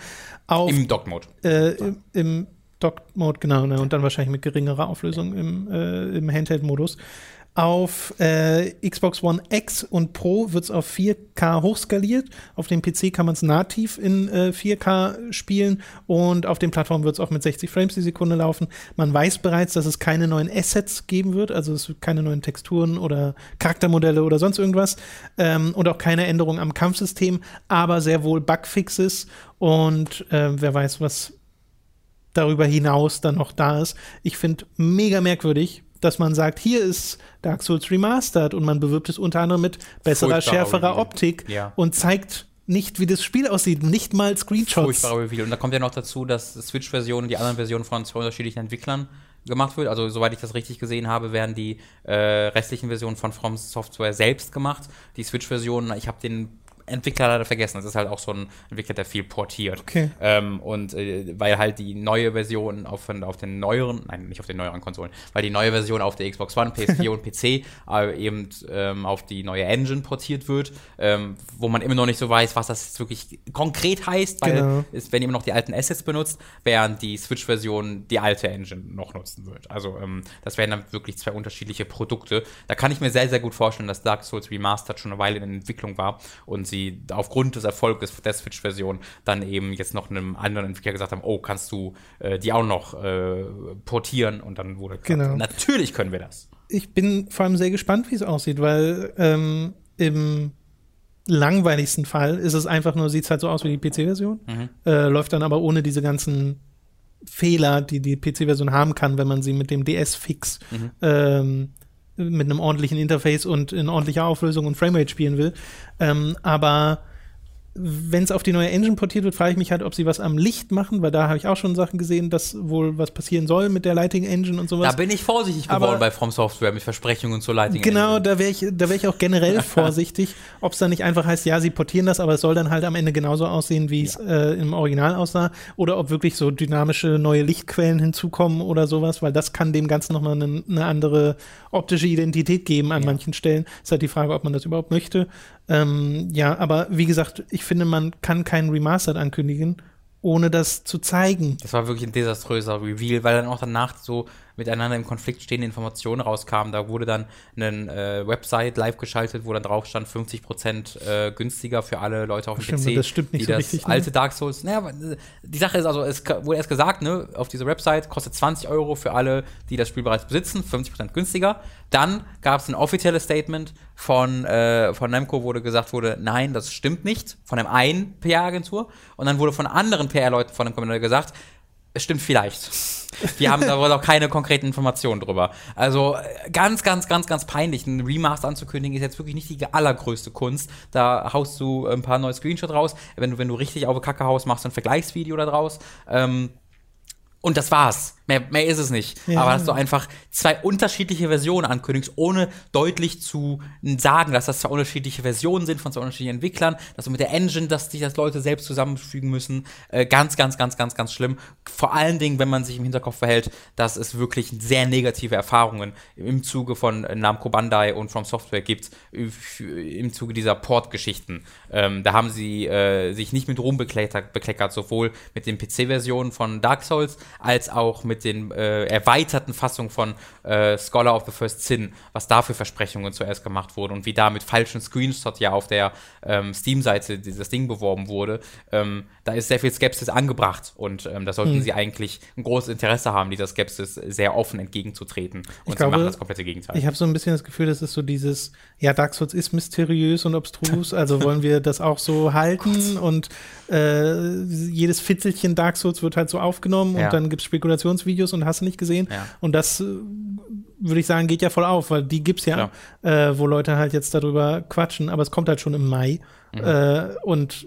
Auf, Im Dock-Mode. Äh, im, im Dock-Mode, genau. Ne, und dann wahrscheinlich mit geringerer Auflösung im, äh, im Handheld-Modus. Auf äh, Xbox One X und Pro wird es auf 4K hochskaliert. Auf dem PC kann man es nativ in äh, 4K spielen und auf den Plattformen wird es auch mit 60 Frames die Sekunde laufen. Man weiß bereits, dass es keine neuen Assets geben wird, also es wird keine neuen Texturen oder Charaktermodelle oder sonst irgendwas ähm, und auch keine Änderung am Kampfsystem, aber sehr wohl Bugfixes und äh, wer weiß, was darüber hinaus dann noch da ist. Ich finde mega merkwürdig, dass man sagt, hier ist Dark Souls Remastered und man bewirbt es unter anderem mit besserer, Furchtbar schärferer Reveal. Optik ja. und zeigt nicht, wie das Spiel aussieht, nicht mal Screenshots. Furchtbarer Reveal. Und da kommt ja noch dazu, dass Switch-Versionen und die anderen Versionen von zwei unterschiedlichen Entwicklern gemacht wird. Also soweit ich das richtig gesehen habe, werden die äh, restlichen Versionen von From Software selbst gemacht. Die Switch-Versionen, ich habe den Entwickler leider vergessen. Das ist halt auch so ein Entwickler, der viel portiert. Okay. Ähm, und äh, weil halt die neue Version auf, auf den neueren, nein, nicht auf den neueren Konsolen, weil die neue Version auf der Xbox One, PS4 und PC äh, eben ähm, auf die neue Engine portiert wird, ähm, wo man immer noch nicht so weiß, was das jetzt wirklich konkret heißt, weil genau. es werden immer noch die alten Assets benutzt, während die Switch-Version die alte Engine noch nutzen wird. Also ähm, das wären dann wirklich zwei unterschiedliche Produkte. Da kann ich mir sehr, sehr gut vorstellen, dass Dark Souls Remastered schon eine Weile in Entwicklung war und sie sie aufgrund des Erfolges der Switch-Version dann eben jetzt noch einem anderen Entwickler gesagt haben, oh, kannst du äh, die auch noch äh, portieren? Und dann wurde gesagt, genau. natürlich können wir das. Ich bin vor allem sehr gespannt, wie es aussieht, weil ähm, im langweiligsten Fall ist es einfach nur, sieht es halt so aus wie die PC-Version, mhm. äh, läuft dann aber ohne diese ganzen Fehler, die die PC-Version haben kann, wenn man sie mit dem DS-Fix mhm. ähm, mit einem ordentlichen Interface und in ordentlicher Auflösung und Framerate spielen will. Ähm, aber wenn es auf die neue Engine portiert wird, frage ich mich halt, ob sie was am Licht machen, weil da habe ich auch schon Sachen gesehen, dass wohl was passieren soll mit der Lighting Engine und sowas. Da bin ich vorsichtig geworden Aber bei From Software mit Versprechungen zur Lighting genau, Engine. Genau, da wäre ich, da ich auch generell vorsichtig, ob es dann nicht einfach heißt, ja, sie portieren das, aber es soll dann halt am Ende genauso aussehen, wie es ja. äh, im Original aussah, oder ob wirklich so dynamische neue Lichtquellen hinzukommen oder sowas, weil das kann dem Ganzen nochmal eine, eine andere optische Identität geben an ja. manchen Stellen. Ist halt die Frage, ob man das überhaupt möchte. Ähm, ja, aber wie gesagt, ich finde, man kann keinen Remastered ankündigen, ohne das zu zeigen. Das war wirklich ein desaströser Reveal, weil dann auch danach so miteinander im Konflikt stehende Informationen rauskamen. Da wurde dann eine äh, Website live geschaltet, wo dann drauf stand 50% äh, günstiger für alle Leute auf dem Stimmt, PC, das stimmt nicht die so das richtig, ne? alte Dark Souls. Naja, äh, die Sache ist also, es wurde erst gesagt, ne, auf dieser Website kostet 20 Euro für alle, die das Spiel bereits besitzen, 50% günstiger. Dann gab es ein offizielles Statement von, äh, von Namco, wo gesagt wurde, nein, das stimmt nicht, von einem einen PR-Agentur. Und dann wurde von anderen PR-Leuten von dem Kommandeur gesagt, es stimmt vielleicht. Wir haben da wohl auch keine konkreten Informationen drüber. Also äh, ganz, ganz, ganz, ganz peinlich. Ein Remaster anzukündigen ist jetzt wirklich nicht die allergrößte Kunst. Da haust du ein paar neue Screenshots raus. Wenn du, wenn du richtig auf Kacke haust, machst du ein Vergleichsvideo da draus. Ähm, und das war's. Mehr, mehr ist es nicht. Ja. Aber dass du einfach zwei unterschiedliche Versionen ankündigst, ohne deutlich zu sagen, dass das zwei unterschiedliche Versionen sind von zwei unterschiedlichen Entwicklern, dass du mit der Engine, dass sich das Leute selbst zusammenfügen müssen, äh, ganz, ganz, ganz, ganz, ganz schlimm. Vor allen Dingen, wenn man sich im Hinterkopf verhält, dass es wirklich sehr negative Erfahrungen im Zuge von Namco Bandai und From Software gibt, äh, im Zuge dieser Port-Geschichten. Ähm, da haben sie äh, sich nicht mit Ruhm bekleckert, bekleckert, sowohl mit den PC-Versionen von Dark Souls als auch mit den äh, erweiterten Fassungen von äh, Scholar of the First Sin, was da für Versprechungen zuerst gemacht wurden und wie da mit falschen Screenshots ja auf der ähm, Steam-Seite dieses Ding beworben wurde. Ähm, da ist sehr viel Skepsis angebracht und ähm, da sollten sie eigentlich ein großes Interesse haben, dieser Skepsis sehr offen entgegenzutreten. Und glaube, sie machen das komplette Gegenteil. Ich habe so ein bisschen das Gefühl, das ist so dieses, ja, Dark Souls ist mysteriös und obstrus, also wollen wir das auch so halten und äh, jedes Fitzelchen Dark Souls wird halt so aufgenommen Ja. und dann gibt es Spekulationsvideos und hast du nicht gesehen. Ja. Und das, äh, würde ich sagen, geht ja voll auf, weil die gibt's ja, äh, wo Leute halt jetzt darüber quatschen, aber es kommt halt schon im Mai. Mhm. Äh, und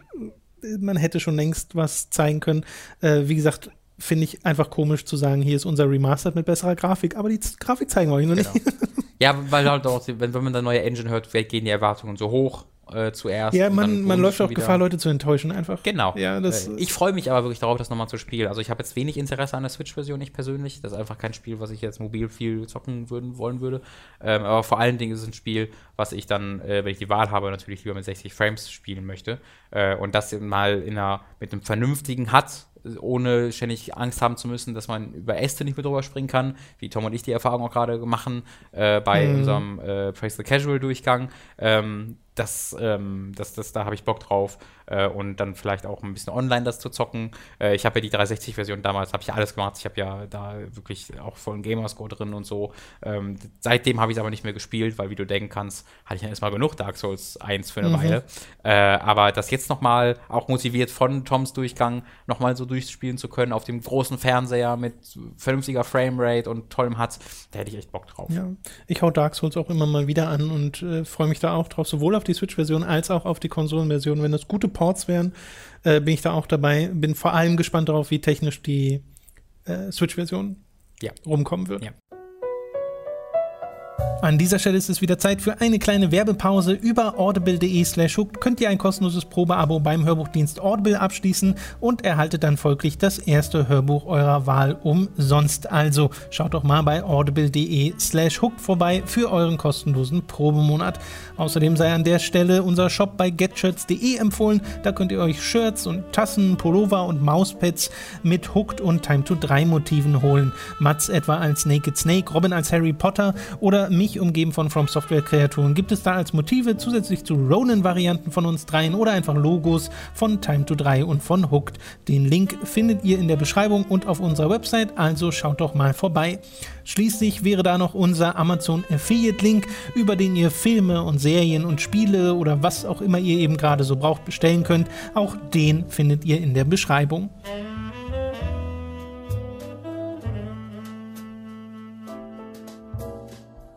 man hätte schon längst was zeigen können. Äh, wie gesagt, finde ich einfach komisch zu sagen, hier ist unser Remastered mit besserer Grafik, aber die Z Grafik zeigen wir euch noch nicht. Genau. Ja, weil halt auch, wenn, wenn man eine neue Engine hört, gehen die Erwartungen so hoch äh, zuerst. Ja, man, man läuft auch wieder- Gefahr, Leute zu enttäuschen einfach. Genau. Ja, das- Äh, ich freue mich aber wirklich darauf, das nochmal zu spielen. Also ich habe jetzt wenig Interesse an der Switch-Version, ich persönlich. Das ist einfach kein Spiel, was ich jetzt mobil viel zocken würden, wollen würde. Ähm, aber vor allen Dingen ist es ein Spiel, was ich dann, äh, wenn ich die Wahl habe, natürlich lieber mit 60 Frames spielen möchte. Äh, und das mal in einer, mit einem vernünftigen HUD, ohne ständig Angst haben zu müssen, dass man über Äste nicht mehr drüber springen kann, wie Tom und ich die Erfahrung auch gerade machen äh, bei Mhm. unserem äh, Praise the Casual Durchgang. Ähm, das, ähm, das, das, da habe ich Bock drauf äh, und dann vielleicht auch ein bisschen online das zu zocken. Äh, ich habe ja die 360-Version damals, habe ich alles gemacht. Ich habe ja da wirklich auch vollen Gamerscore drin und so. Ähm, seitdem habe ich es aber nicht mehr gespielt, weil wie du denken kannst, hatte ich ja erstmal genug Dark Souls 1 für eine Mhm. Weile. Äh, aber das jetzt nochmal, auch motiviert von Toms Durchgang, nochmal so durchspielen zu können auf dem großen Fernseher mit vernünftiger Framerate und tollem HUD, da hätte ich echt Bock drauf. Ja, ich hau Dark Souls auch immer mal wieder an und äh, freue mich da auch drauf, sowohl auf die Switch-Version als auch auf die Konsolenversion. Wenn das gute Ports wären, äh, bin ich da auch dabei. Bin vor allem gespannt darauf, wie technisch die äh, Switch-Version Ja. rumkommen wird. Ja. An dieser Stelle ist es wieder Zeit für eine kleine Werbepause. Über audible.de slash hooked könnt ihr ein kostenloses Probeabo beim Hörbuchdienst Audible abschließen und erhaltet dann folglich das erste Hörbuch eurer Wahl umsonst. Also schaut doch mal bei audible.de slash hooked vorbei für euren kostenlosen Probemonat. Außerdem sei an der Stelle unser Shop bei getshirts.de empfohlen. Da könnt ihr euch Shirts und Tassen, Pullover und Mauspads mit Hooked und Time to 3 Motiven holen. Mats etwa als Naked Snake, Robin als Harry Potter oder mich umgeben von From Software Kreaturen gibt es da als Motive zusätzlich zu Ronin-Varianten von uns dreien oder einfach Logos von Time to 3 und von Hooked. Den Link findet ihr in der Beschreibung und auf unserer Website, also schaut doch mal vorbei. Schließlich wäre da noch unser Amazon Affiliate Link, über den ihr Filme und Serien und Spiele oder was auch immer ihr eben gerade so braucht bestellen könnt. Auch den findet ihr in der Beschreibung.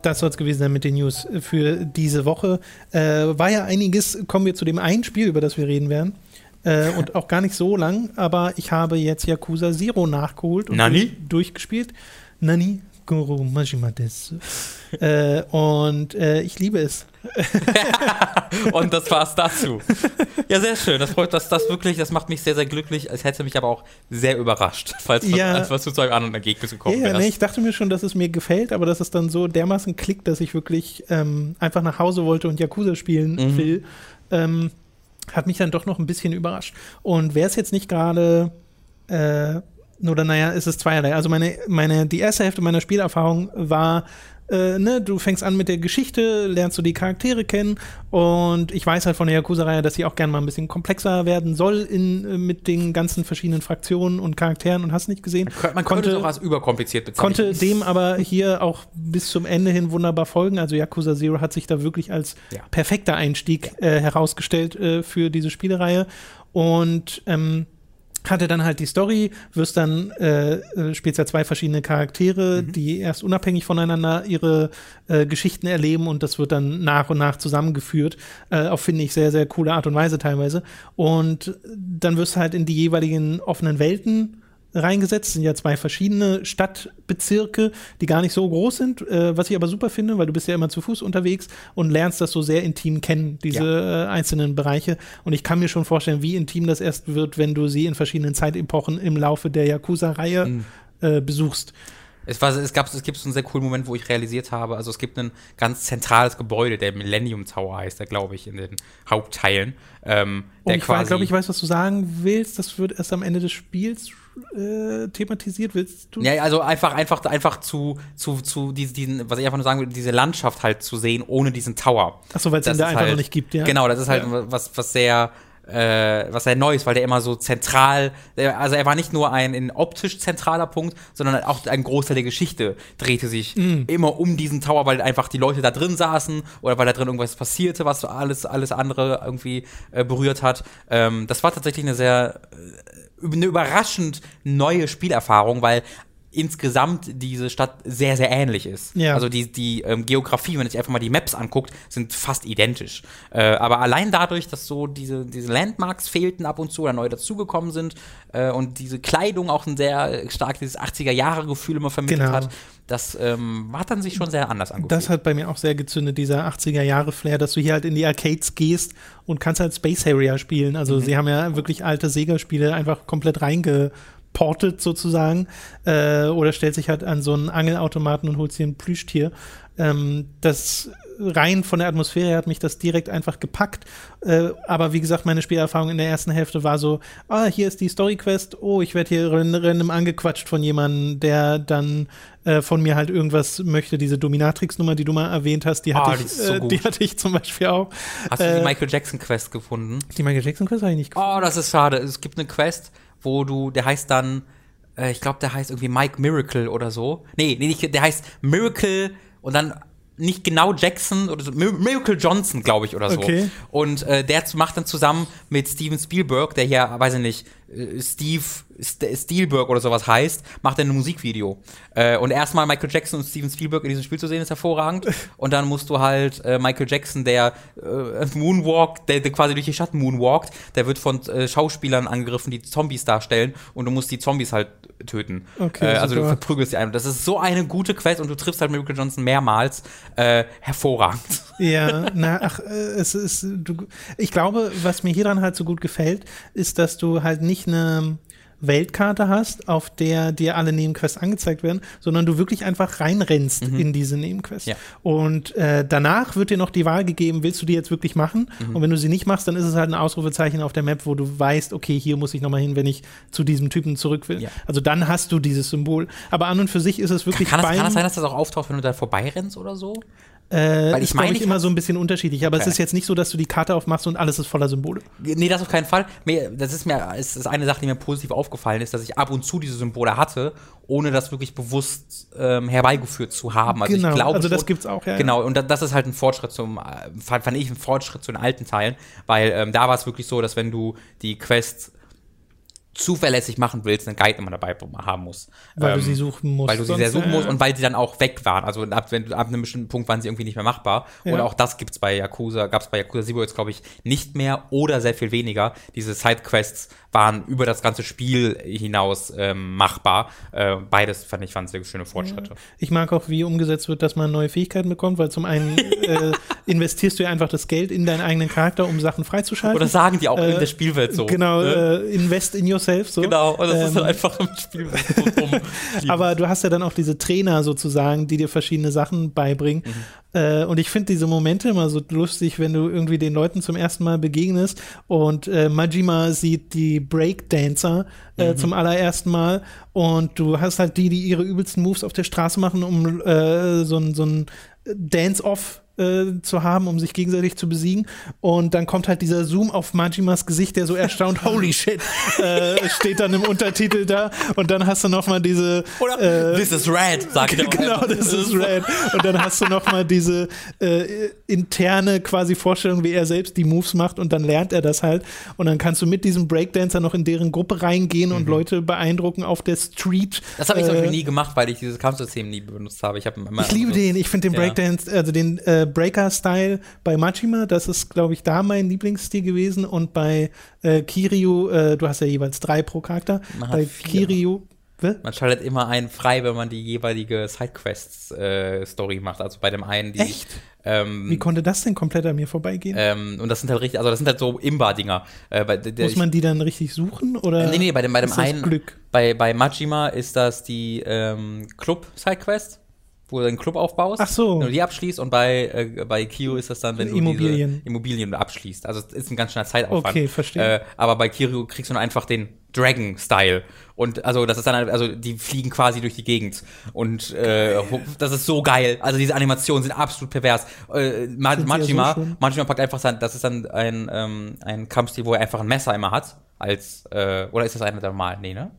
Das soll es gewesen sein mit den News für diese Woche. Äh, war ja einiges, kommen wir zu dem einen Spiel, über das wir reden werden. Äh, und auch gar nicht so lang, aber ich habe jetzt Yakuza Zero nachgeholt und Nani? durch- durchgespielt. Nani Goro Majima desu. äh, und äh, ich liebe es. Und das war's dazu. Ja, sehr schön. Das freut das, das wirklich, das macht mich sehr, sehr glücklich. Es hätte mich aber auch sehr überrascht, falls Ja. als was du zu einem anderen Ergebnis gekommen Ja, wärst. nee, ich dachte mir schon, dass es mir gefällt, aber dass es dann so dermaßen klickt, dass ich wirklich ähm, einfach nach Hause wollte und Yakuza spielen Mhm. will, ähm, hat mich dann doch noch ein bisschen überrascht. Und wer es jetzt nicht gerade äh, oder naja, es ist zweierlei. Also meine, meine, die erste Hälfte meiner Spielerfahrung war äh, ne, du fängst an mit der Geschichte, lernst du die Charaktere kennen und ich weiß halt von der Yakuza-Reihe, dass sie auch gerne mal ein bisschen komplexer werden soll in, äh, mit den ganzen verschiedenen Fraktionen und Charakteren und hast nicht gesehen. Man konnte als überkompliziert bezeichnen. Konnte dem aber hier auch bis zum Ende hin wunderbar folgen. Also Yakuza Zero hat sich da wirklich als ja. perfekter Einstieg äh, herausgestellt äh, für diese Spielereihe und ähm, hatte dann halt die Story, wirst dann, äh, äh, spielst ja zwei verschiedene Charaktere, mhm. die erst unabhängig voneinander ihre äh, Geschichten erleben und das wird dann nach und nach zusammengeführt, äh, auf finde ich sehr, sehr coole Art und Weise teilweise. Und dann wirst du halt in die jeweiligen offenen Welten reingesetzt. Sind ja zwei verschiedene Stadtbezirke, die gar nicht so groß sind, äh, was ich aber super finde, weil du bist ja immer zu Fuß unterwegs und lernst das so sehr intim kennen, diese ja. äh, einzelnen Bereiche. Und ich kann mir schon vorstellen, wie intim das erst wird, wenn du sie in verschiedenen Zeitepochen im Laufe der Yakuza-Reihe mhm. äh, besuchst. Es, war, es, gab, es gibt so einen sehr coolen Moment, wo ich realisiert habe, also es gibt ein ganz zentrales Gebäude, der Millennium Tower heißt, der glaube ich in den Hauptteilen. Ähm, der ich glaube, ich weiß, was du sagen willst. Das wird erst am Ende des Spiels äh, thematisiert willst du? Ja, also einfach, einfach, einfach zu, zu, zu diesen, was ich einfach nur sagen will, diese Landschaft halt zu sehen, ohne diesen Tower. Achso, weil es den da einfach halt, noch nicht gibt, ja. Genau, das ist halt ja. was, was sehr, äh, was sehr neu ist, weil der immer so zentral, also er war nicht nur ein in optisch zentraler Punkt, sondern auch ein Großteil der Geschichte drehte sich mm. immer um diesen Tower, weil einfach die Leute da drin saßen oder weil da drin irgendwas passierte, was alles, alles andere irgendwie äh, berührt hat. Ähm, das war tatsächlich eine sehr äh, eine überraschend neue Spielerfahrung, weil insgesamt diese Stadt sehr, sehr ähnlich ist. Ja. Also die, die ähm, Geografie, wenn man sich einfach mal die Maps anguckt, sind fast identisch. Äh, aber allein dadurch, dass so diese, diese Landmarks fehlten ab und zu oder neu dazugekommen sind äh, und diese Kleidung auch ein sehr stark dieses 80er-Jahre-Gefühl immer vermittelt genau. hat, das ähm, hat dann sich schon sehr anders angefühlt. Das hat bei mir auch sehr gezündet, dieser 80er-Jahre-Flair, dass du hier halt in die Arcades gehst und kannst halt Space Harrier spielen. Also mhm. sie haben ja wirklich alte Sega-Spiele einfach komplett reinge portet sozusagen äh, oder stellt sich halt an so einen Angelautomaten und holt sich ein Plüschtier. Ähm, das rein von der Atmosphäre her hat mich das direkt einfach gepackt. Äh, aber wie gesagt, meine Spielerfahrung in der ersten Hälfte war so, ah, hier ist die Story-Quest, oh, ich werde hier random angequatscht von jemandem, der dann äh, von mir halt irgendwas möchte. Diese Dominatrix-Nummer, die du mal erwähnt hast, die hatte, oh, ich, so äh, die hatte ich zum Beispiel auch. Hast du die äh, Michael Jackson-Quest gefunden? Die Michael Jackson-Quest habe ich nicht gefunden. Oh, das ist schade. Es gibt eine Quest, wo du, der heißt dann, äh, ich glaube, der heißt irgendwie Mike Miracle oder so. Nee, nee, der heißt Miracle und dann nicht genau Jackson oder so, Miracle Johnson, glaube ich, oder so. Okay. Und äh, der macht dann zusammen mit Steven Spielberg, der hier, weiß ich nicht, äh, Steve Spielberg oder sowas heißt, macht er ein Musikvideo. Äh, und erstmal Michael Jackson und Steven Spielberg in diesem Spiel zu sehen, ist hervorragend. Und dann musst du halt äh, Michael Jackson, der äh, Moonwalk, der, der, quasi durch die Stadt moonwalkt, der wird von äh, Schauspielern angegriffen, die Zombies darstellen. Und du musst die Zombies halt töten. Okay, äh, also super. du verprügelst die einen. Das ist so eine gute Quest und du triffst halt Michael Johnson mehrmals. hervorragend. Ja, na, ach, es ist, du, ich glaube, was mir hier dran halt so gut gefällt, ist, dass du halt nicht eine Weltkarte hast, auf der dir alle Nebenquests angezeigt werden, sondern du wirklich einfach reinrennst mhm. in diese Nebenquests. Ja. Und äh, danach wird dir noch die Wahl gegeben, willst du die jetzt wirklich machen? Mhm. Und wenn du sie nicht machst, dann ist es halt ein Ausrufezeichen auf der Map, wo du weißt, okay, hier muss ich nochmal hin, wenn ich zu diesem Typen zurück will. Ja. Also dann hast du dieses Symbol. Aber an und für sich ist es wirklich. Kann, kann, das, kann das sein, dass das auch auftaucht, wenn du da vorbeirennst oder so? Äh, Weil ich meine, ich immer so ein bisschen unterschiedlich, aber okay. es ist jetzt nicht so, dass du die Karte aufmachst und alles ist voller Symbole. Nee, das auf keinen Fall. Das ist mir, es ist eine Sache, die mir positiv aufgefallen ist, dass ich ab und zu diese Symbole hatte, ohne das wirklich bewusst ähm, herbeigeführt zu haben. Also genau, ich glaube, also das schon, gibt's auch, ja. Genau, und das ist halt ein Fortschritt zum, äh, fand, fand ich ein Fortschritt zu den alten Teilen, weil ähm, da war es wirklich so, dass wenn du die Quest zuverlässig machen willst, einen Guide immer dabei haben musst. Weil ähm, du sie suchen musst. Weil du sie sehr suchen musst und weil sie dann auch weg waren. Also ab, wenn, ab einem bestimmten Punkt waren sie irgendwie nicht mehr machbar. Ja. Und auch das gibt's bei Yakuza, gab's bei Yakuza Zero jetzt, glaube ich, nicht mehr oder sehr viel weniger. Diese Sidequests waren über das ganze Spiel hinaus ähm, machbar. Äh, beides fand ich waren sehr schöne Fortschritte. Ja. Ich mag auch, wie umgesetzt wird, dass man neue Fähigkeiten bekommt, weil zum einen äh, investierst du ja einfach das Geld in deinen eigenen Charakter, um Sachen freizuschalten. Oder sagen die auch äh, in der Spielwelt so. Genau, ne? Äh, invest in yourself. So. Genau, und das Ähm, ist dann einfach ein Spiel, so Aber du hast ja dann auch diese Trainer sozusagen, die dir verschiedene Sachen beibringen. Mhm. Äh, und ich finde diese Momente immer so lustig, wenn du irgendwie den Leuten zum ersten Mal begegnest und äh, Majima sieht die Breakdancer äh, Mhm. zum allerersten Mal und du hast halt die, die ihre übelsten Moves auf der Straße machen, um äh, so ein so ein Dance-Off äh, zu haben, um sich gegenseitig zu besiegen. Und dann kommt halt dieser Zoom auf Majimas Gesicht, der so erstaunt, holy shit, äh, steht dann im Untertitel da. Und dann hast du noch mal diese Oder äh, This is red, sagt er. Genau, das ist Red. Und dann hast du noch mal diese äh, interne quasi Vorstellung, wie er selbst die Moves macht und dann lernt er das halt. Und dann kannst du mit diesem Breakdancer noch in deren Gruppe reingehen und Leute beeindrucken auf der Street. Mhm. Das habe ich zum Äh, Beispiel nie gemacht, weil ich dieses Kampfsystem nie benutzt habe. Ich, hab immer Ich liebe so- den, ich finde den Ja. Breakdance, also den äh, Breaker-Style bei Majima, das ist, glaube ich, da mein Lieblingsstil gewesen. Und bei äh, Kiryu, äh, du hast ja jeweils drei pro Charakter. Man bei. Kiryu? Man schaltet immer einen frei, wenn man die jeweilige Sidequest-Story macht. Also bei dem einen die. Echt? Ähm, Wie konnte das denn komplett an mir vorbeigehen? ähm, und das sind halt richtig, also das sind halt so Imba-Dinger. Äh, Muss man die dann richtig suchen? Oder Äh, nee, nee, bei dem, bei dem einen. Glück? Bei, bei Majima ist das die ähm, Club-Sidequest, wo du einen Club aufbaust. Ach so. Wenn du die abschließt und bei, äh, bei Kyo ist das dann, wenn du Immobilien. diese Immobilien abschließt. Also es ist ein ganz schöner Zeitaufwand. Okay, verstehe. Äh, aber bei Kiryu kriegst du nur einfach den Dragon-Style. Und also das ist dann, also die fliegen quasi durch die Gegend. Und äh, das ist so geil. Also diese Animationen sind absolut pervers. Äh, Ma ja Majima, so? Majima packt einfach sein, das ist dann ein, ähm, ein Kampfstil, wo er einfach ein Messer immer hat. Als, äh, oder ist das einer der normalen? Nee, ne?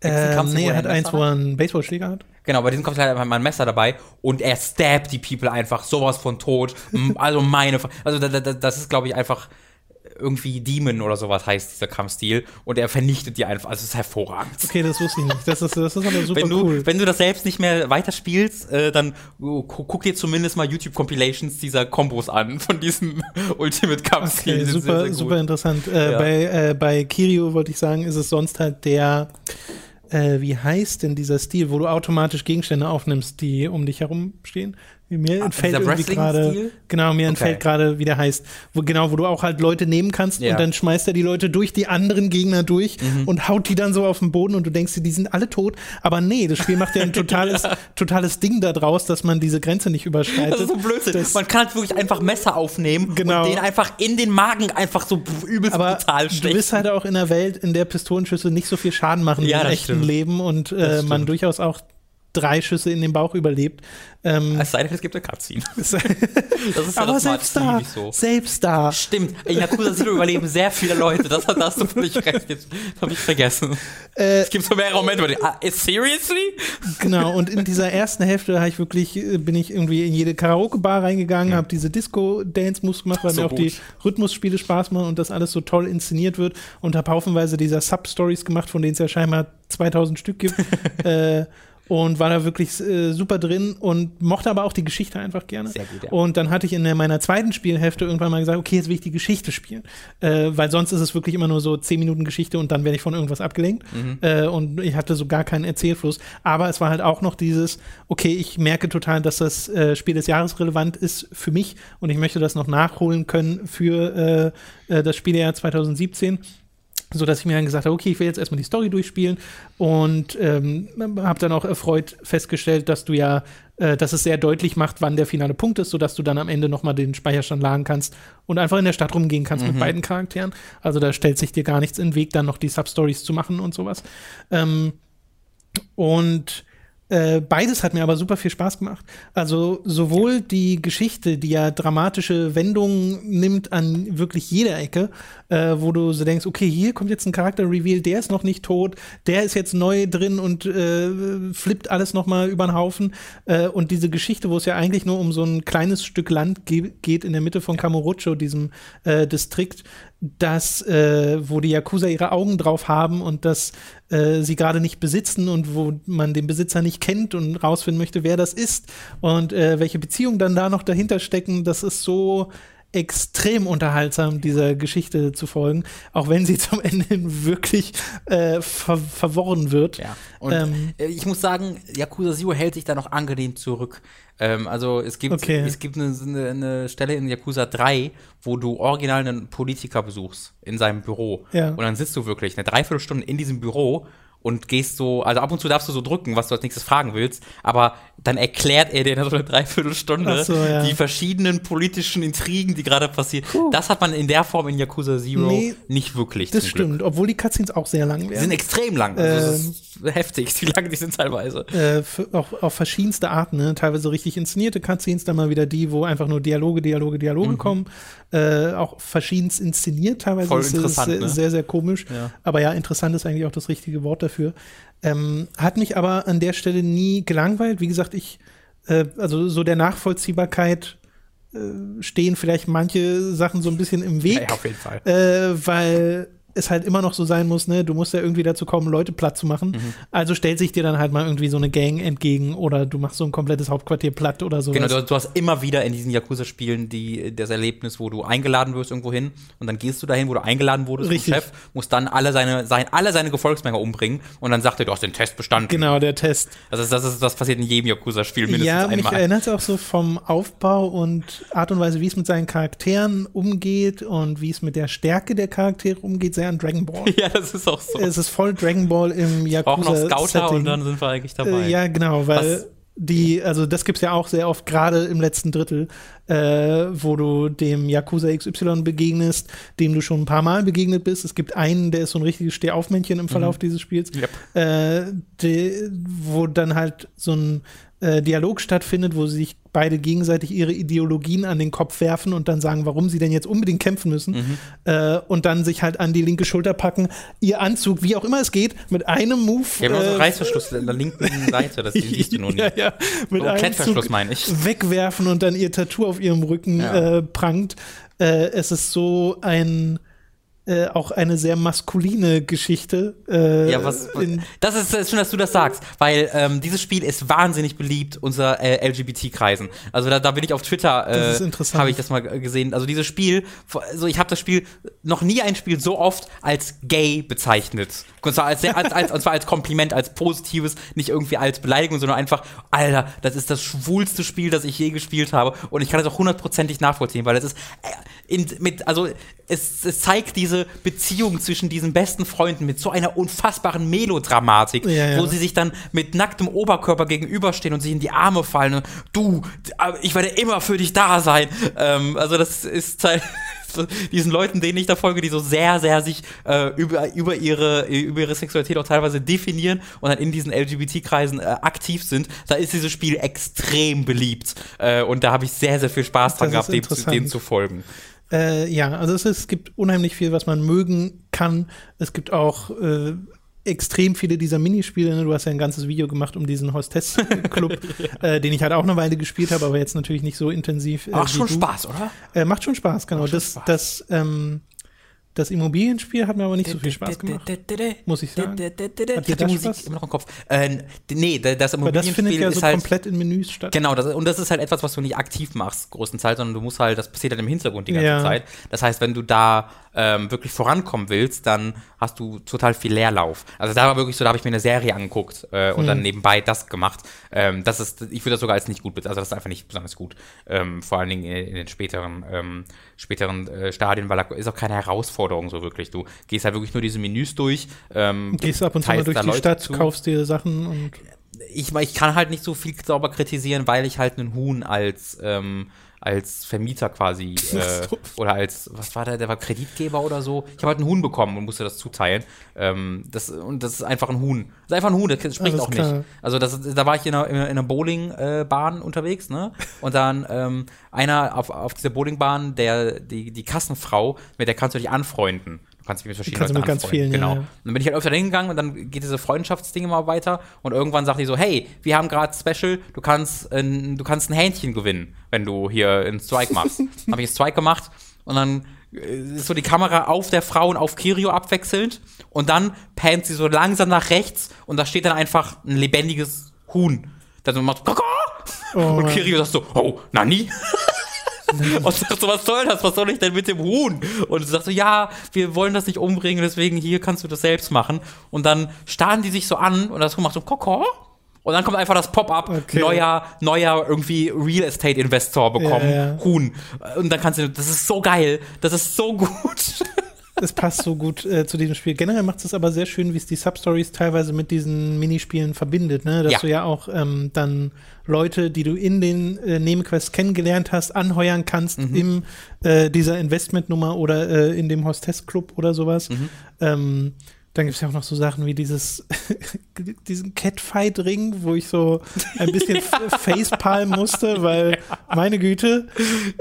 Kampfstil, nee, er hat ein eins, wo er einen Baseballschläger hat. Genau, bei diesem kommt halt einfach mal ein Messer dabei und er stabbt die People einfach sowas von tot. Also meine, also da, da, das ist glaube ich einfach irgendwie Demon oder sowas heißt dieser Kampfstil und er vernichtet die einfach. Also es ist hervorragend. Okay, das wusste ich nicht. Das ist, das ist aber super Wenn du, cool. wenn du das selbst nicht mehr weiterspielst, äh, dann gu guck dir zumindest mal YouTube-Compilations dieser Kombos an, von diesem Ultimate-Kampfstil. Okay, super, sehr, sehr super interessant. Äh, Ja. bei, äh, bei Kirio wollte ich sagen, ist es sonst halt der, äh, wie heißt denn dieser Stil, wo du automatisch Gegenstände aufnimmst, die um dich herum stehen? Mir entfällt Ah, irgendwie gerade, genau, mir Okay. entfällt gerade, wie der heißt, wo genau, wo du auch halt Leute nehmen kannst Ja. und dann schmeißt er die Leute durch die anderen Gegner durch Mhm. und haut die dann so auf den Boden und du denkst dir, die sind alle tot, aber nee, das Spiel macht ja ein totales, totales Ding da draus, dass man diese Grenze nicht überschreitet. Das ist so Blödsinn. Das- Man kann halt wirklich einfach Messer aufnehmen Genau. und den einfach in den Magen einfach so übelst aber brutal du stechen. bist halt auch in einer Welt, in der Pistolenschüsse nicht so viel Schaden machen Ja, wie im echten stimmt. Leben und äh, man durchaus auch drei Schüsse in den Bauch überlebt. Ähm, Es sei denn, es gibt eine Cutscene. Das ist ja aber das selbst da, so. selbst da. Stimmt, in Yakuza Zero überleben sehr viele Leute. Das, da hast du völlig recht. Jetzt habe ich vergessen. Äh, es gibt so mehrere Momente, wo die, ah, seriously? Genau, und in dieser ersten Hälfte habe ich wirklich, äh, bin ich irgendwie in jede Karaoke-Bar reingegangen, habe diese Disco-Dance-Moves gemacht, weil So mir auch gut. die Rhythmusspiele Spaß machen und das alles so toll inszeniert wird und habe haufenweise dieser Sub-Stories gemacht, von denen es ja scheinbar 2000 Stück gibt. äh, und war da wirklich äh, super drin und mochte aber auch die Geschichte einfach gerne. Sehr gut, ja. Und dann hatte ich in der, meiner zweiten Spielhälfte irgendwann mal gesagt, okay, jetzt will ich die Geschichte spielen. Äh, weil sonst ist es wirklich immer nur so 10 Minuten Geschichte und dann werde ich von irgendwas abgelenkt. Mhm. Äh, und ich hatte so gar keinen Erzählfluss. Aber es war halt auch noch dieses, okay, ich merke total, dass das äh, Spiel des Jahres relevant ist für mich und ich möchte das noch nachholen können für äh, äh, das Spielejahr 2017 so dass ich mir dann gesagt habe, okay, ich will jetzt erstmal die Story durchspielen und ähm, habe dann auch erfreut festgestellt, dass du ja, äh, dass es sehr deutlich macht, wann der finale Punkt ist, sodass du dann am Ende nochmal den Speicherstand laden kannst und einfach in der Stadt rumgehen kannst mit beiden Charakteren. Also da stellt sich dir gar nichts in den Weg, dann noch die Substories zu machen und sowas. Ähm, und äh, beides hat mir aber super viel Spaß gemacht. Also sowohl die Geschichte, die ja dramatische Wendungen nimmt an wirklich jeder Ecke, äh, wo du so denkst, okay, hier kommt jetzt ein Charakter-Reveal, der ist noch nicht tot, der ist jetzt neu drin und äh, flippt alles noch mal über den Haufen. Äh, und diese Geschichte, wo es ja eigentlich nur um so ein kleines Stück Land ge geht in der Mitte von Kamurocho, diesem äh, Distrikt, das, äh, wo die Yakuza ihre Augen drauf haben und das äh, sie gerade nicht besitzen und wo man den Besitzer nicht kennt und rausfinden möchte, wer das ist und äh, welche Beziehungen dann da noch dahinter stecken, das ist so extrem unterhaltsam, dieser Geschichte zu folgen, auch wenn sie zum Ende wirklich äh, ver verworren wird. Ja. Und ähm, äh, ich muss sagen, Yakuza Zero hält sich da noch angenehm zurück. Ähm, also es gibt, okay. es gibt eine, eine, eine, Stelle in Yakuza 3, wo du original einen Politiker besuchst in seinem Büro. Ja. Und dann sitzt du wirklich eine Dreiviertelstunde in diesem Büro und gehst so, also ab und zu darfst du so drücken, was du als nächstes fragen willst, aber dann erklärt er dir in so eine Dreiviertelstunde so, ja. die verschiedenen politischen Intrigen, die gerade passieren. Puh. Das hat man in der Form in Yakuza Zero nee, nicht wirklich. Das stimmt, Glück. obwohl die Cutscenes auch sehr lang werden. Die sind extrem lang. Also ähm, heftig, wie lang die sind teilweise. Äh, auch auf verschiedenste Arten, ne? teilweise richtig inszenierte Cutscenes, dann mal wieder die, wo einfach nur Dialoge, Dialoge, Dialoge mhm. kommen. Äh, auch verschiedenst inszeniert, teilweise Voll ist interessant, es ne? sehr, sehr komisch. Ja. Aber ja, interessant ist eigentlich auch das richtige Wort dafür. Ähm, hat mich aber an der Stelle nie gelangweilt. Wie gesagt, ich, äh, also so der Nachvollziehbarkeit äh, stehen vielleicht manche Sachen so ein bisschen im Weg. Ja, auf jeden Fall. Äh, weil es halt immer noch so sein muss, ne, du musst ja irgendwie dazu kommen, Leute platt zu machen. Mhm. Also stellt sich dir dann halt mal irgendwie so eine Gang entgegen oder du machst so ein komplettes Hauptquartier platt oder so. Genau, du, du, hast immer wieder in diesen Yakuza-Spielen die, das Erlebnis, wo du eingeladen wirst irgendwo hin und dann gehst du dahin, wo du eingeladen wurdest Richtig. Chef, musst dann alle seine, sein, alle seine Gefolgsmänner umbringen und dann sagt er, du hast den Test bestanden. Genau, der Test. Also das, ist, das passiert in jedem Yakuza-Spiel mindestens ja, einmal. Ja, mich erinnert es auch so vom Aufbau und Art und Weise, wie es mit seinen Charakteren umgeht und wie es mit der Stärke der Charaktere umgeht, sehr an Dragon Ball. Ja, das ist auch so. Es ist voll Dragon Ball im Yakuza. Auch noch Scouter Setting. und dann sind wir eigentlich dabei. Äh, ja, genau, weil Was? die, also das gibt es ja auch sehr oft, gerade im letzten Drittel, äh, wo du dem Yakuza XY begegnest, dem du schon ein paar Mal begegnet bist. Es gibt einen, der ist so ein richtiges Stehaufmännchen im Verlauf mhm. dieses Spiels, yep. äh, die, wo dann halt so ein äh, Dialog stattfindet, wo sie sich beide gegenseitig ihre Ideologien an den Kopf werfen und dann sagen, warum sie denn jetzt unbedingt kämpfen müssen mhm. äh, und dann sich halt an die linke Schulter packen, ihr Anzug, wie auch immer es geht, mit einem Move. Ja, äh, so Reißverschluss an der linken Seite, das siehst du nur nicht. Ja, ja, mit oh, einem Zug meine ich. Wegwerfen und dann ihr Tattoo auf ihrem Rücken ja. äh, prangt. Äh, es ist so ein äh, auch eine sehr maskuline Geschichte. Äh, ja, was, das ist, ist schön, dass du das sagst, weil ähm, dieses Spiel ist wahnsinnig beliebt unter äh, LGBT-Kreisen. Also da, da bin ich auf Twitter, äh, habe ich das mal gesehen. Also dieses Spiel, also ich habe das Spiel noch nie ein Spiel so oft als gay bezeichnet. Und zwar als, als, als, und zwar als Kompliment, als positives, nicht irgendwie als Beleidigung, sondern einfach, Alter, das ist das schwulste Spiel, das ich je gespielt habe. Und ich kann das auch hundertprozentig nachvollziehen, weil es ist äh, in, mit, also es, es zeigt diese diese Beziehung zwischen diesen besten Freunden mit so einer unfassbaren Melodramatik, ja, ja. wo sie sich dann mit nacktem Oberkörper gegenüberstehen und sich in die Arme fallen. Und, du, ich werde immer für dich da sein. Ähm, also das ist halt diesen Leuten, denen ich da folge, die so sehr, sehr sich äh, über, über, ihre, über ihre Sexualität auch teilweise definieren und dann in diesen LGBT-Kreisen äh, aktiv sind, da ist dieses Spiel extrem beliebt. Äh, und da habe ich sehr, sehr viel Spaß dran gehabt, dem, denen zu folgen. Äh, ja, also es, es, gibt unheimlich viel, was man mögen kann. Es gibt auch äh, extrem viele dieser Minispiele. Ne? Du hast ja ein ganzes Video gemacht um diesen Hostess-Club, äh, den ich halt auch eine Weile gespielt habe, aber jetzt natürlich nicht so intensiv. Äh, macht schon du. Spaß, oder? Äh, macht schon Spaß, genau. Macht das, Spaß. das ähm, das Immobilienspiel hat mir aber nicht so viel Spaß gemacht. Muss ich sagen. Hat dir die Musik Spaß? immer noch im Kopf. Äh, nee, das Immobilienspiel das findet ja so halt, komplett in Menüs statt. Genau, das, und das ist halt etwas, was du nicht aktiv machst, größtenteils, sondern du musst halt, das passiert halt im Hintergrund die ganze ja. Zeit. Das heißt, wenn du da ähm, wirklich vorankommen willst, dann hast du total viel Leerlauf. Also da war wirklich so, da habe ich mir eine Serie angeguckt äh, und hm. dann nebenbei das gemacht. Ähm, das ist, ich würde das sogar als nicht gut, also das ist einfach nicht besonders gut. Ähm, vor allen Dingen in, in den späteren, ähm, späteren äh, Stadien, weil da ist auch keine Herausforderung so wirklich. Du gehst halt wirklich nur diese Menüs durch. Ähm, gehst ab und zu mal durch die Leute Stadt, zu. kaufst dir Sachen und ich, ich kann halt nicht so viel sauber kritisieren, weil ich halt einen Huhn als ähm, als Vermieter quasi äh, oder als, was war der, der war Kreditgeber oder so. Ich habe halt einen Huhn bekommen und musste das zuteilen. Ähm, das, und das ist einfach ein Huhn. Das ist einfach ein Huhn, der spricht auch klar. nicht. Also das, da war ich in einer, in einer Bowlingbahn äh, unterwegs, ne? Und dann ähm, einer auf, auf dieser Bowlingbahn, der, die, die Kassenfrau, mit der kannst du dich anfreunden kannst dich mit verschiedenen kannst Leuten mit ganz vielen, genau. Ja, ja. Und dann bin ich halt öfter hingegangen und dann geht diese Freundschaftsding immer weiter und irgendwann sagt die so, hey, wir haben gerade Special, du kannst, ein, du kannst ein Hähnchen gewinnen, wenn du hier einen Strike machst. habe ich einen Strike gemacht und dann äh, ist so die Kamera auf der Frau und auf Kirio abwechselnd und dann pannt sie so langsam nach rechts und da steht dann einfach ein lebendiges Huhn. Das macht Kaka! Oh, und Kirio sagt so, oh, Nani? und sagt so, was soll das? Was soll ich denn mit dem Huhn? Und sie sagt so, ja, wir wollen das nicht umbringen, deswegen hier kannst du das selbst machen. Und dann starren die sich so an und das Huhn macht so Koko. Und dann kommt einfach das Pop-up, Okay. neuer, neuer irgendwie Real Estate Investor bekommen, Ja, ja. Huhn. Und dann kannst du, das ist so geil, das ist so gut. Es passt so gut äh, zu diesem Spiel. Generell macht es aber sehr schön, wie es die Substories teilweise mit diesen Minispielen verbindet, ne? Dass Ja. du ja auch ähm, dann Leute, die du in den äh, Nebenquests kennengelernt hast, anheuern kannst Mhm. in äh, dieser Investmentnummer oder äh, in dem Hostess-Club oder sowas. Mhm. Ähm, dann gibt es ja auch noch so Sachen wie dieses diesen Catfight-Ring, wo ich so ein bisschen facepalm musste, weil meine Güte,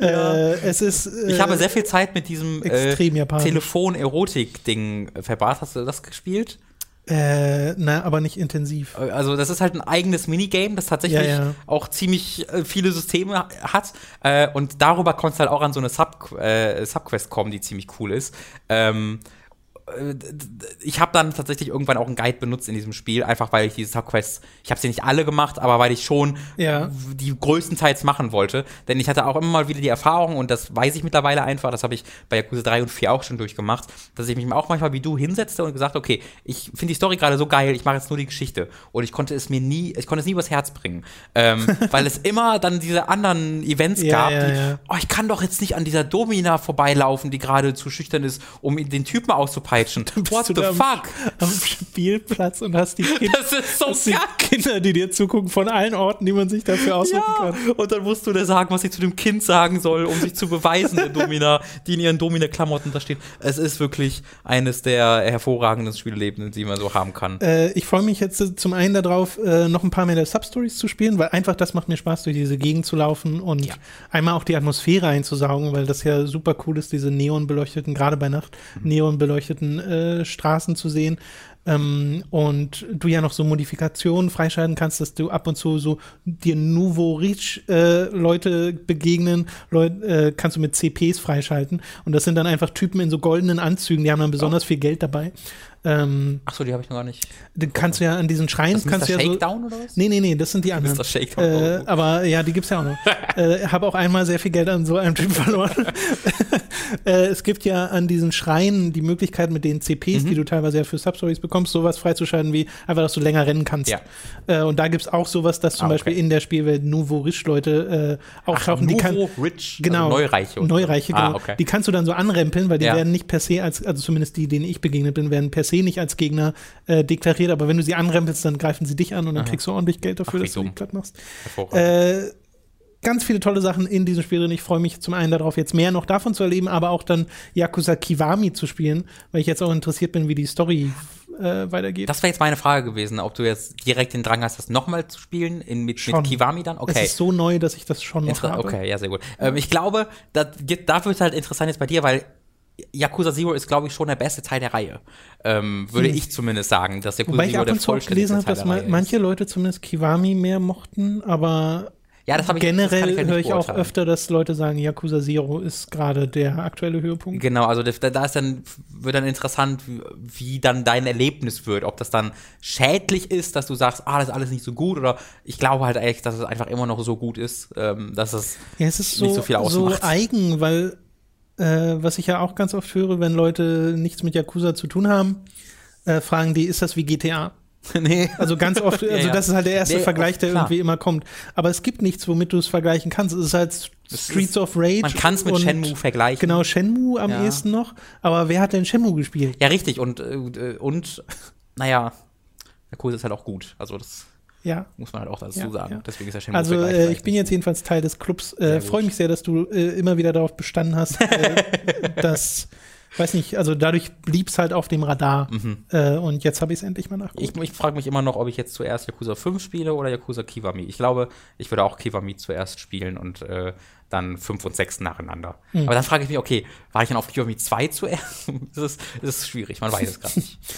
äh, es ist äh, Ich habe sehr viel Zeit mit diesem äh. Telefon-Erotik-Ding verbracht. Hast du das gespielt? Äh, na, aber nicht intensiv. Also das ist halt ein eigenes Minigame, das tatsächlich Ja, ja. auch ziemlich äh, viele Systeme ha- hat. Äh, und darüber konntest du halt auch an so eine Sub, äh, Subquest kommen, die ziemlich cool ist. Ähm, äh, ich habe dann tatsächlich irgendwann auch einen Guide benutzt in diesem Spiel, einfach weil ich diese Subquests, ich habe sie nicht alle gemacht, aber weil ich schon Ja. die größtenteils machen wollte. Denn ich hatte auch immer mal wieder die Erfahrung, und das weiß ich mittlerweile einfach, das habe ich bei Yakuza 3 und 4 auch schon durchgemacht, dass ich mich auch manchmal wie du hinsetzte und gesagt, okay, ich finde die Story gerade so geil, ich mache jetzt nur die Geschichte. Und ich konnte es mir nie, ich konnte es nie übers Herz bringen. Ähm, weil es immer dann diese anderen Events gab, ja, die, ja. oh, ich kann doch jetzt nicht an dieser Domina vorbeilaufen, die gerade zu schüchtern ist, um den Typen auszupeitschen. What the am- fuck? Am Spielplatz und hast die Kinder, Das ist so hast die. Kinder, die dir zugucken, von allen Orten, die man sich dafür aussuchen Ja, kann. und dann musst du dir sagen, was sie zu dem Kind sagen soll, um sich zu beweisen, der Domina, die in ihren Domina-Klamotten da steht. Es ist wirklich eines der hervorragenden Spiellebens, die man so haben kann. Äh, ich freue mich jetzt zum einen darauf, äh, noch ein paar mehr der Substories zu spielen, weil einfach das macht mir Spaß, durch diese Gegend zu laufen und Ja. einmal auch die Atmosphäre einzusaugen, weil das ja super cool ist, diese neonbeleuchteten, gerade bei Nacht, Mhm. neonbeleuchteten äh, Straßen zu sehen. Ähm, und du ja noch so Modifikationen freischalten kannst, dass du ab und zu so dir Nouveau Rich äh, Leute begegnen, Leut, äh, kannst du mit CPs freischalten. Und das sind dann einfach Typen in so goldenen Anzügen, die haben dann besonders viel Geld dabei. Ähm, Achso, die habe ich noch gar nicht. Du kannst ja an diesen Schreien, Das ist kannst Mr. du ja so, Shakedown oder was? Nee, nee, nee, das sind die anderen. Mr. Shakedown. Äh, aber ja, die gibt's ja auch noch. äh, habe auch einmal sehr viel Geld an so einem Typ verloren. äh, es gibt ja an diesen Schreien die Möglichkeit mit den CPs, Mhm. die du teilweise ja für Substories bekommst, sowas freizuschalten wie einfach, dass du länger rennen kannst. Ja. Äh, und da gibt's auch sowas, dass zum Ah, okay. Beispiel in der Spielwelt Nouveau Rich Leute äh, auftauchen, die kann, Nouveau Rich, Genau. also Neureiche. Neureiche, genau. Ah, okay. Die kannst du dann so anrempeln, weil die Ja. werden nicht per se als, also zumindest die, denen ich begegnet bin, werden per se nicht als Gegner äh, deklariert, aber wenn du sie anrempelst, dann greifen sie dich an und dann Aha. kriegst du ordentlich Geld dafür, Ach, dass du die dumm. platt machst. Ganz viele tolle Sachen in diesem Spiel drin. Ich freue mich zum einen darauf, jetzt mehr noch davon zu erleben, aber auch dann Yakuza Kiwami zu spielen, weil ich jetzt auch interessiert bin, wie die Story äh, weitergeht. das wäre jetzt meine Frage gewesen, ob du jetzt direkt den Drang hast, das nochmal zu spielen in, mit, mit Kiwami dann? Es Okay. ist so neu, dass ich das schon noch Inter habe. okay, ja, sehr gut. Ähm, ich glaube, dafür ist halt interessant jetzt bei dir, weil Yakuza Zero ist, glaube ich, schon der beste Teil der Reihe. Ähm, würde ich zumindest sagen, dass Yakuza Hm. Wobei ich Zero ab der und zu auch gelesen habe, Teil dass manche. Leute zumindest Kiwami mehr mochten, aber Ja, das ich generell ich halt höre ich auch öfter, dass Leute sagen, Yakuza Zero ist gerade der aktuelle Höhepunkt. Genau, also da, ist dann, wird dann interessant, wie, dann dein Erlebnis wird. Ob das dann schädlich ist, dass du sagst, ah, das ist alles nicht so gut, oder ich glaube halt echt, dass es einfach immer noch so gut ist, ähm, dass es Ja, es ist nicht so, so viel so ausmacht. eigen, weil äh, was ich ja auch ganz oft höre, wenn Leute nichts mit Yakuza zu tun haben, äh, fragen die, ist das wie GTA? nee. Also ganz oft, Ja, also ja. das ist halt der erste Nee, Vergleich, der klar. irgendwie immer kommt. Aber es gibt nichts, womit du es vergleichen kannst. Es ist halt Streets ist- of Rage. Man kann es mit Shenmue vergleichen. Genau, Shenmue am Ja. ehesten noch. Aber wer hat denn Shenmue gespielt? Ja, richtig. Und, äh, und naja, Yakuza ist halt auch gut. Also das Ja. muss man halt auch dazu Ja, sagen. ja. Deswegen ist Shenmue Also äh, ich bin jetzt jedenfalls Teil des Clubs. Äh. Freue mich sehr, dass du äh, immer wieder darauf bestanden hast, äh, dass, weiß nicht, also dadurch blieb es halt auf dem Radar. Äh, und jetzt habe ich es endlich mal. Mhm. Ich, ich frage mich immer noch, ob ich jetzt zuerst Yakuza 5 spiele oder Yakuza Kiwami. Ich glaube, ich würde auch Kiwami zuerst spielen und äh, dann 5 und 6 nacheinander. Mhm. Aber dann frage ich mich, okay, war ich dann auf Kiwami 2 zuerst? das, ist, das ist schwierig, man weiß es gerade nicht.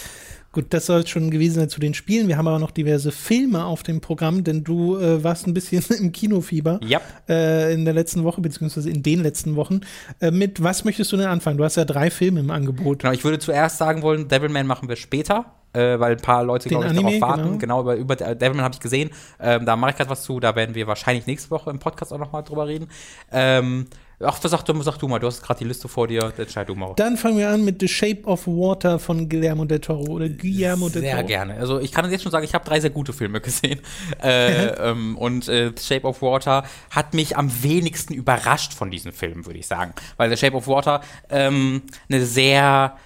Gut, das soll es schon gewesen sein zu den Spielen. Wir haben aber noch diverse Filme auf dem Programm, denn du äh, warst ein bisschen im Kinofieber Ja. äh, in der letzten Woche, beziehungsweise in den letzten Wochen. Äh, mit was möchtest du denn anfangen? Du hast ja drei Filme im Angebot. Genau, ich würde zuerst sagen wollen, Devilman machen wir später, äh, weil ein paar Leute, glaube ich, Anime, darauf warten. genau. Genau, über, über äh, Devilman habe ich gesehen. Ähm, da mache ich gerade was zu, da werden wir wahrscheinlich nächste Woche im Podcast auch nochmal drüber reden. Ähm, Ach, sag, du- sag du mal, du hast gerade die Liste vor dir, entscheid du mal. Dann fangen wir an mit The Shape of Water von Guillermo del Toro oder Guillermo del Sehr Toro. gerne. Also ich kann jetzt schon sagen, ich habe drei sehr gute Filme gesehen. Äh, ähm, und äh, The Shape of Water hat mich am wenigsten überrascht von diesen Filmen, würde ich sagen. Weil The Shape of Water ähm, eine sehr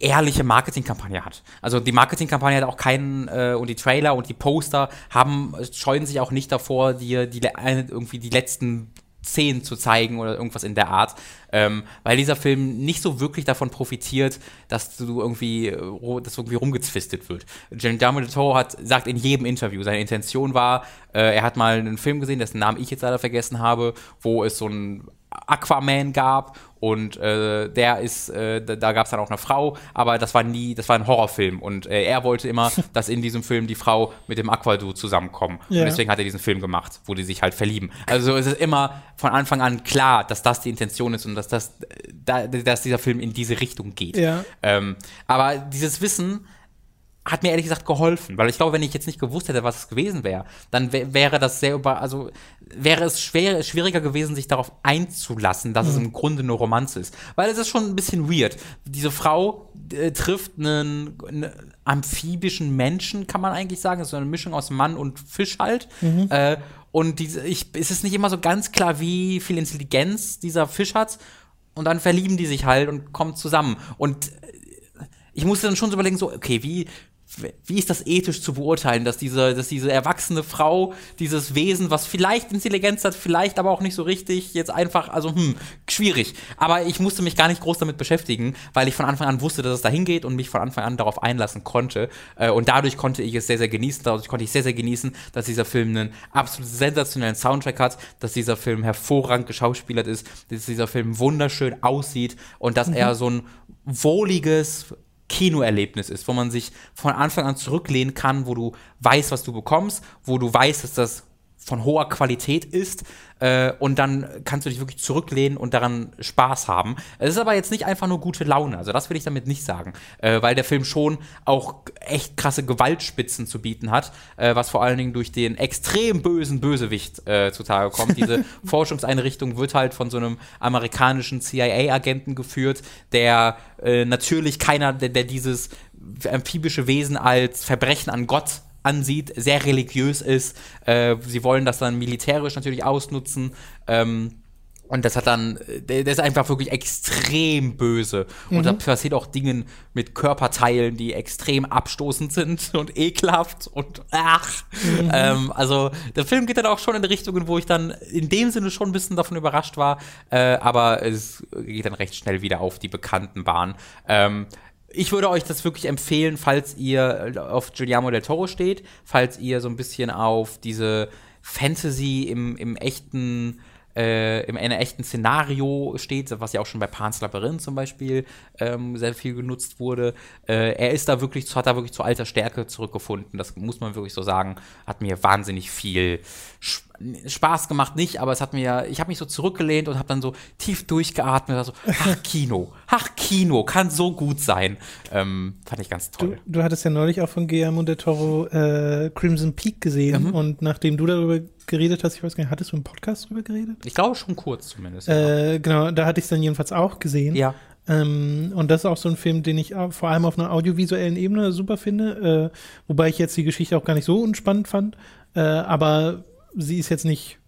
ehrliche Marketingkampagne hat. Also die Marketingkampagne hat auch keinen äh, und die Trailer und die Poster haben scheuen sich auch nicht davor, dir die eine- irgendwie die letzten Szenen zu zeigen oder irgendwas in der Art, ähm, weil dieser Film nicht so wirklich davon profitiert, dass du irgendwie, äh, dass irgendwie rumgezwistet wird. Guillermo del hat, sagt in jedem Interview, seine Intention war, äh, er hat mal einen Film gesehen, dessen Namen ich jetzt leider vergessen habe, wo es so einen Aquaman gab und äh, der ist, äh, da, gab es dann auch eine Frau, aber das war nie, das war ein Horrorfilm und äh, er wollte immer, dass in diesem Film die Frau mit dem Aquadu zusammenkommen Ja. und deswegen hat er diesen Film gemacht, wo die sich halt verlieben. Also es ist immer von Anfang an klar, dass das die Intention ist und dass das, da, dass dieser Film in diese Richtung geht. Ja. Ähm, aber dieses Wissen hat mir ehrlich gesagt geholfen, weil ich glaube, wenn ich jetzt nicht gewusst hätte, was es gewesen wäre, dann wär, wäre das sehr über, also wäre es schwer, schwieriger gewesen, sich darauf einzulassen, dass es im Grunde eine Romanze ist, weil es ist schon ein bisschen weird. Diese Frau äh, trifft einen, einen amphibischen Menschen, kann man eigentlich sagen, das ist so eine Mischung aus Mann und Fisch halt. Äh, und diese, ich, es ist nicht immer so ganz klar, wie viel Intelligenz dieser Fisch hat. Und dann verlieben die sich halt und kommen zusammen. Und ich musste dann schon so überlegen, so, okay, wie, wie ist das ethisch zu beurteilen, dass diese, dass diese erwachsene Frau, dieses Wesen, was vielleicht Intelligenz hat, vielleicht aber auch nicht so richtig, jetzt einfach, also, hm, schwierig. Aber ich musste mich gar nicht groß damit beschäftigen, weil ich von Anfang an wusste, dass es dahin geht und mich von Anfang an darauf einlassen konnte. Äh, Und dadurch konnte ich es sehr, sehr genießen. Dadurch konnte ich sehr, sehr genießen, dass dieser Film einen absolut sensationellen Soundtrack hat, dass dieser Film hervorragend geschauspielert ist, dass dieser Film wunderschön aussieht und dass er so ein wohliges Kinoerlebnis ist, wo man sich von Anfang an zurücklehnen kann, wo du weißt, was du bekommst, wo du weißt, dass das von hoher Qualität ist äh, und dann kannst du dich wirklich zurücklehnen und daran Spaß haben. Es ist aber jetzt nicht einfach nur gute Laune, also das will ich damit nicht sagen, äh, weil der Film schon auch echt krasse Gewaltspitzen zu bieten hat, äh, was vor allen Dingen durch den extrem bösen Bösewicht äh, zutage kommt. Diese Forschungseinrichtung wird halt von so einem amerikanischen CIA-Agenten geführt, der äh, natürlich keiner, der, der dieses amphibische Wesen als Verbrechen an Gott ansieht, sehr religiös ist. Äh, sie wollen das dann militärisch natürlich ausnutzen. Ähm, und das hat dann, der, ist einfach wirklich extrem böse. Und da passiert auch Dinge mit Körperteilen, die extrem abstoßend sind und ekelhaft und ach. Ähm, also der Film geht dann auch schon in Richtungen, wo ich dann in dem Sinne schon ein bisschen davon überrascht war. Äh, aber es geht dann recht schnell wieder auf die bekannten Bahnen. Ähm, ich würde euch das wirklich empfehlen, falls ihr auf Guillermo del Toro steht, falls ihr so ein bisschen auf diese Fantasy im, im echten äh, in einem echten Szenario steht, was ja auch schon bei Pan's Labyrinth zum Beispiel ähm, sehr viel genutzt wurde. Äh, er ist da wirklich, hat da wirklich zu alter Stärke zurückgefunden. Das muss man wirklich so sagen. Hat mir wahnsinnig viel Sp- Spaß gemacht, nicht, aber es hat mir, ich habe mich so zurückgelehnt und habe dann so tief durchgeatmet. Also, ach Kino, ach Kino, kann so gut sein. Ähm, fand ich ganz Du, toll. du hattest ja neulich auch von Guillermo del Toro äh, Crimson Peak gesehen Mhm. und nachdem du darüber geredet hast, ich weiß gar nicht, hattest du im Podcast drüber geredet? Ich glaube schon kurz zumindest. ja. Äh, genau, da hatte ich es dann jedenfalls auch gesehen. ja. Ähm, und das ist auch so ein Film, den ich vor allem auf einer audiovisuellen Ebene super finde, äh, wobei ich jetzt die Geschichte auch gar nicht so unspannend fand, äh, aber sie ist jetzt nicht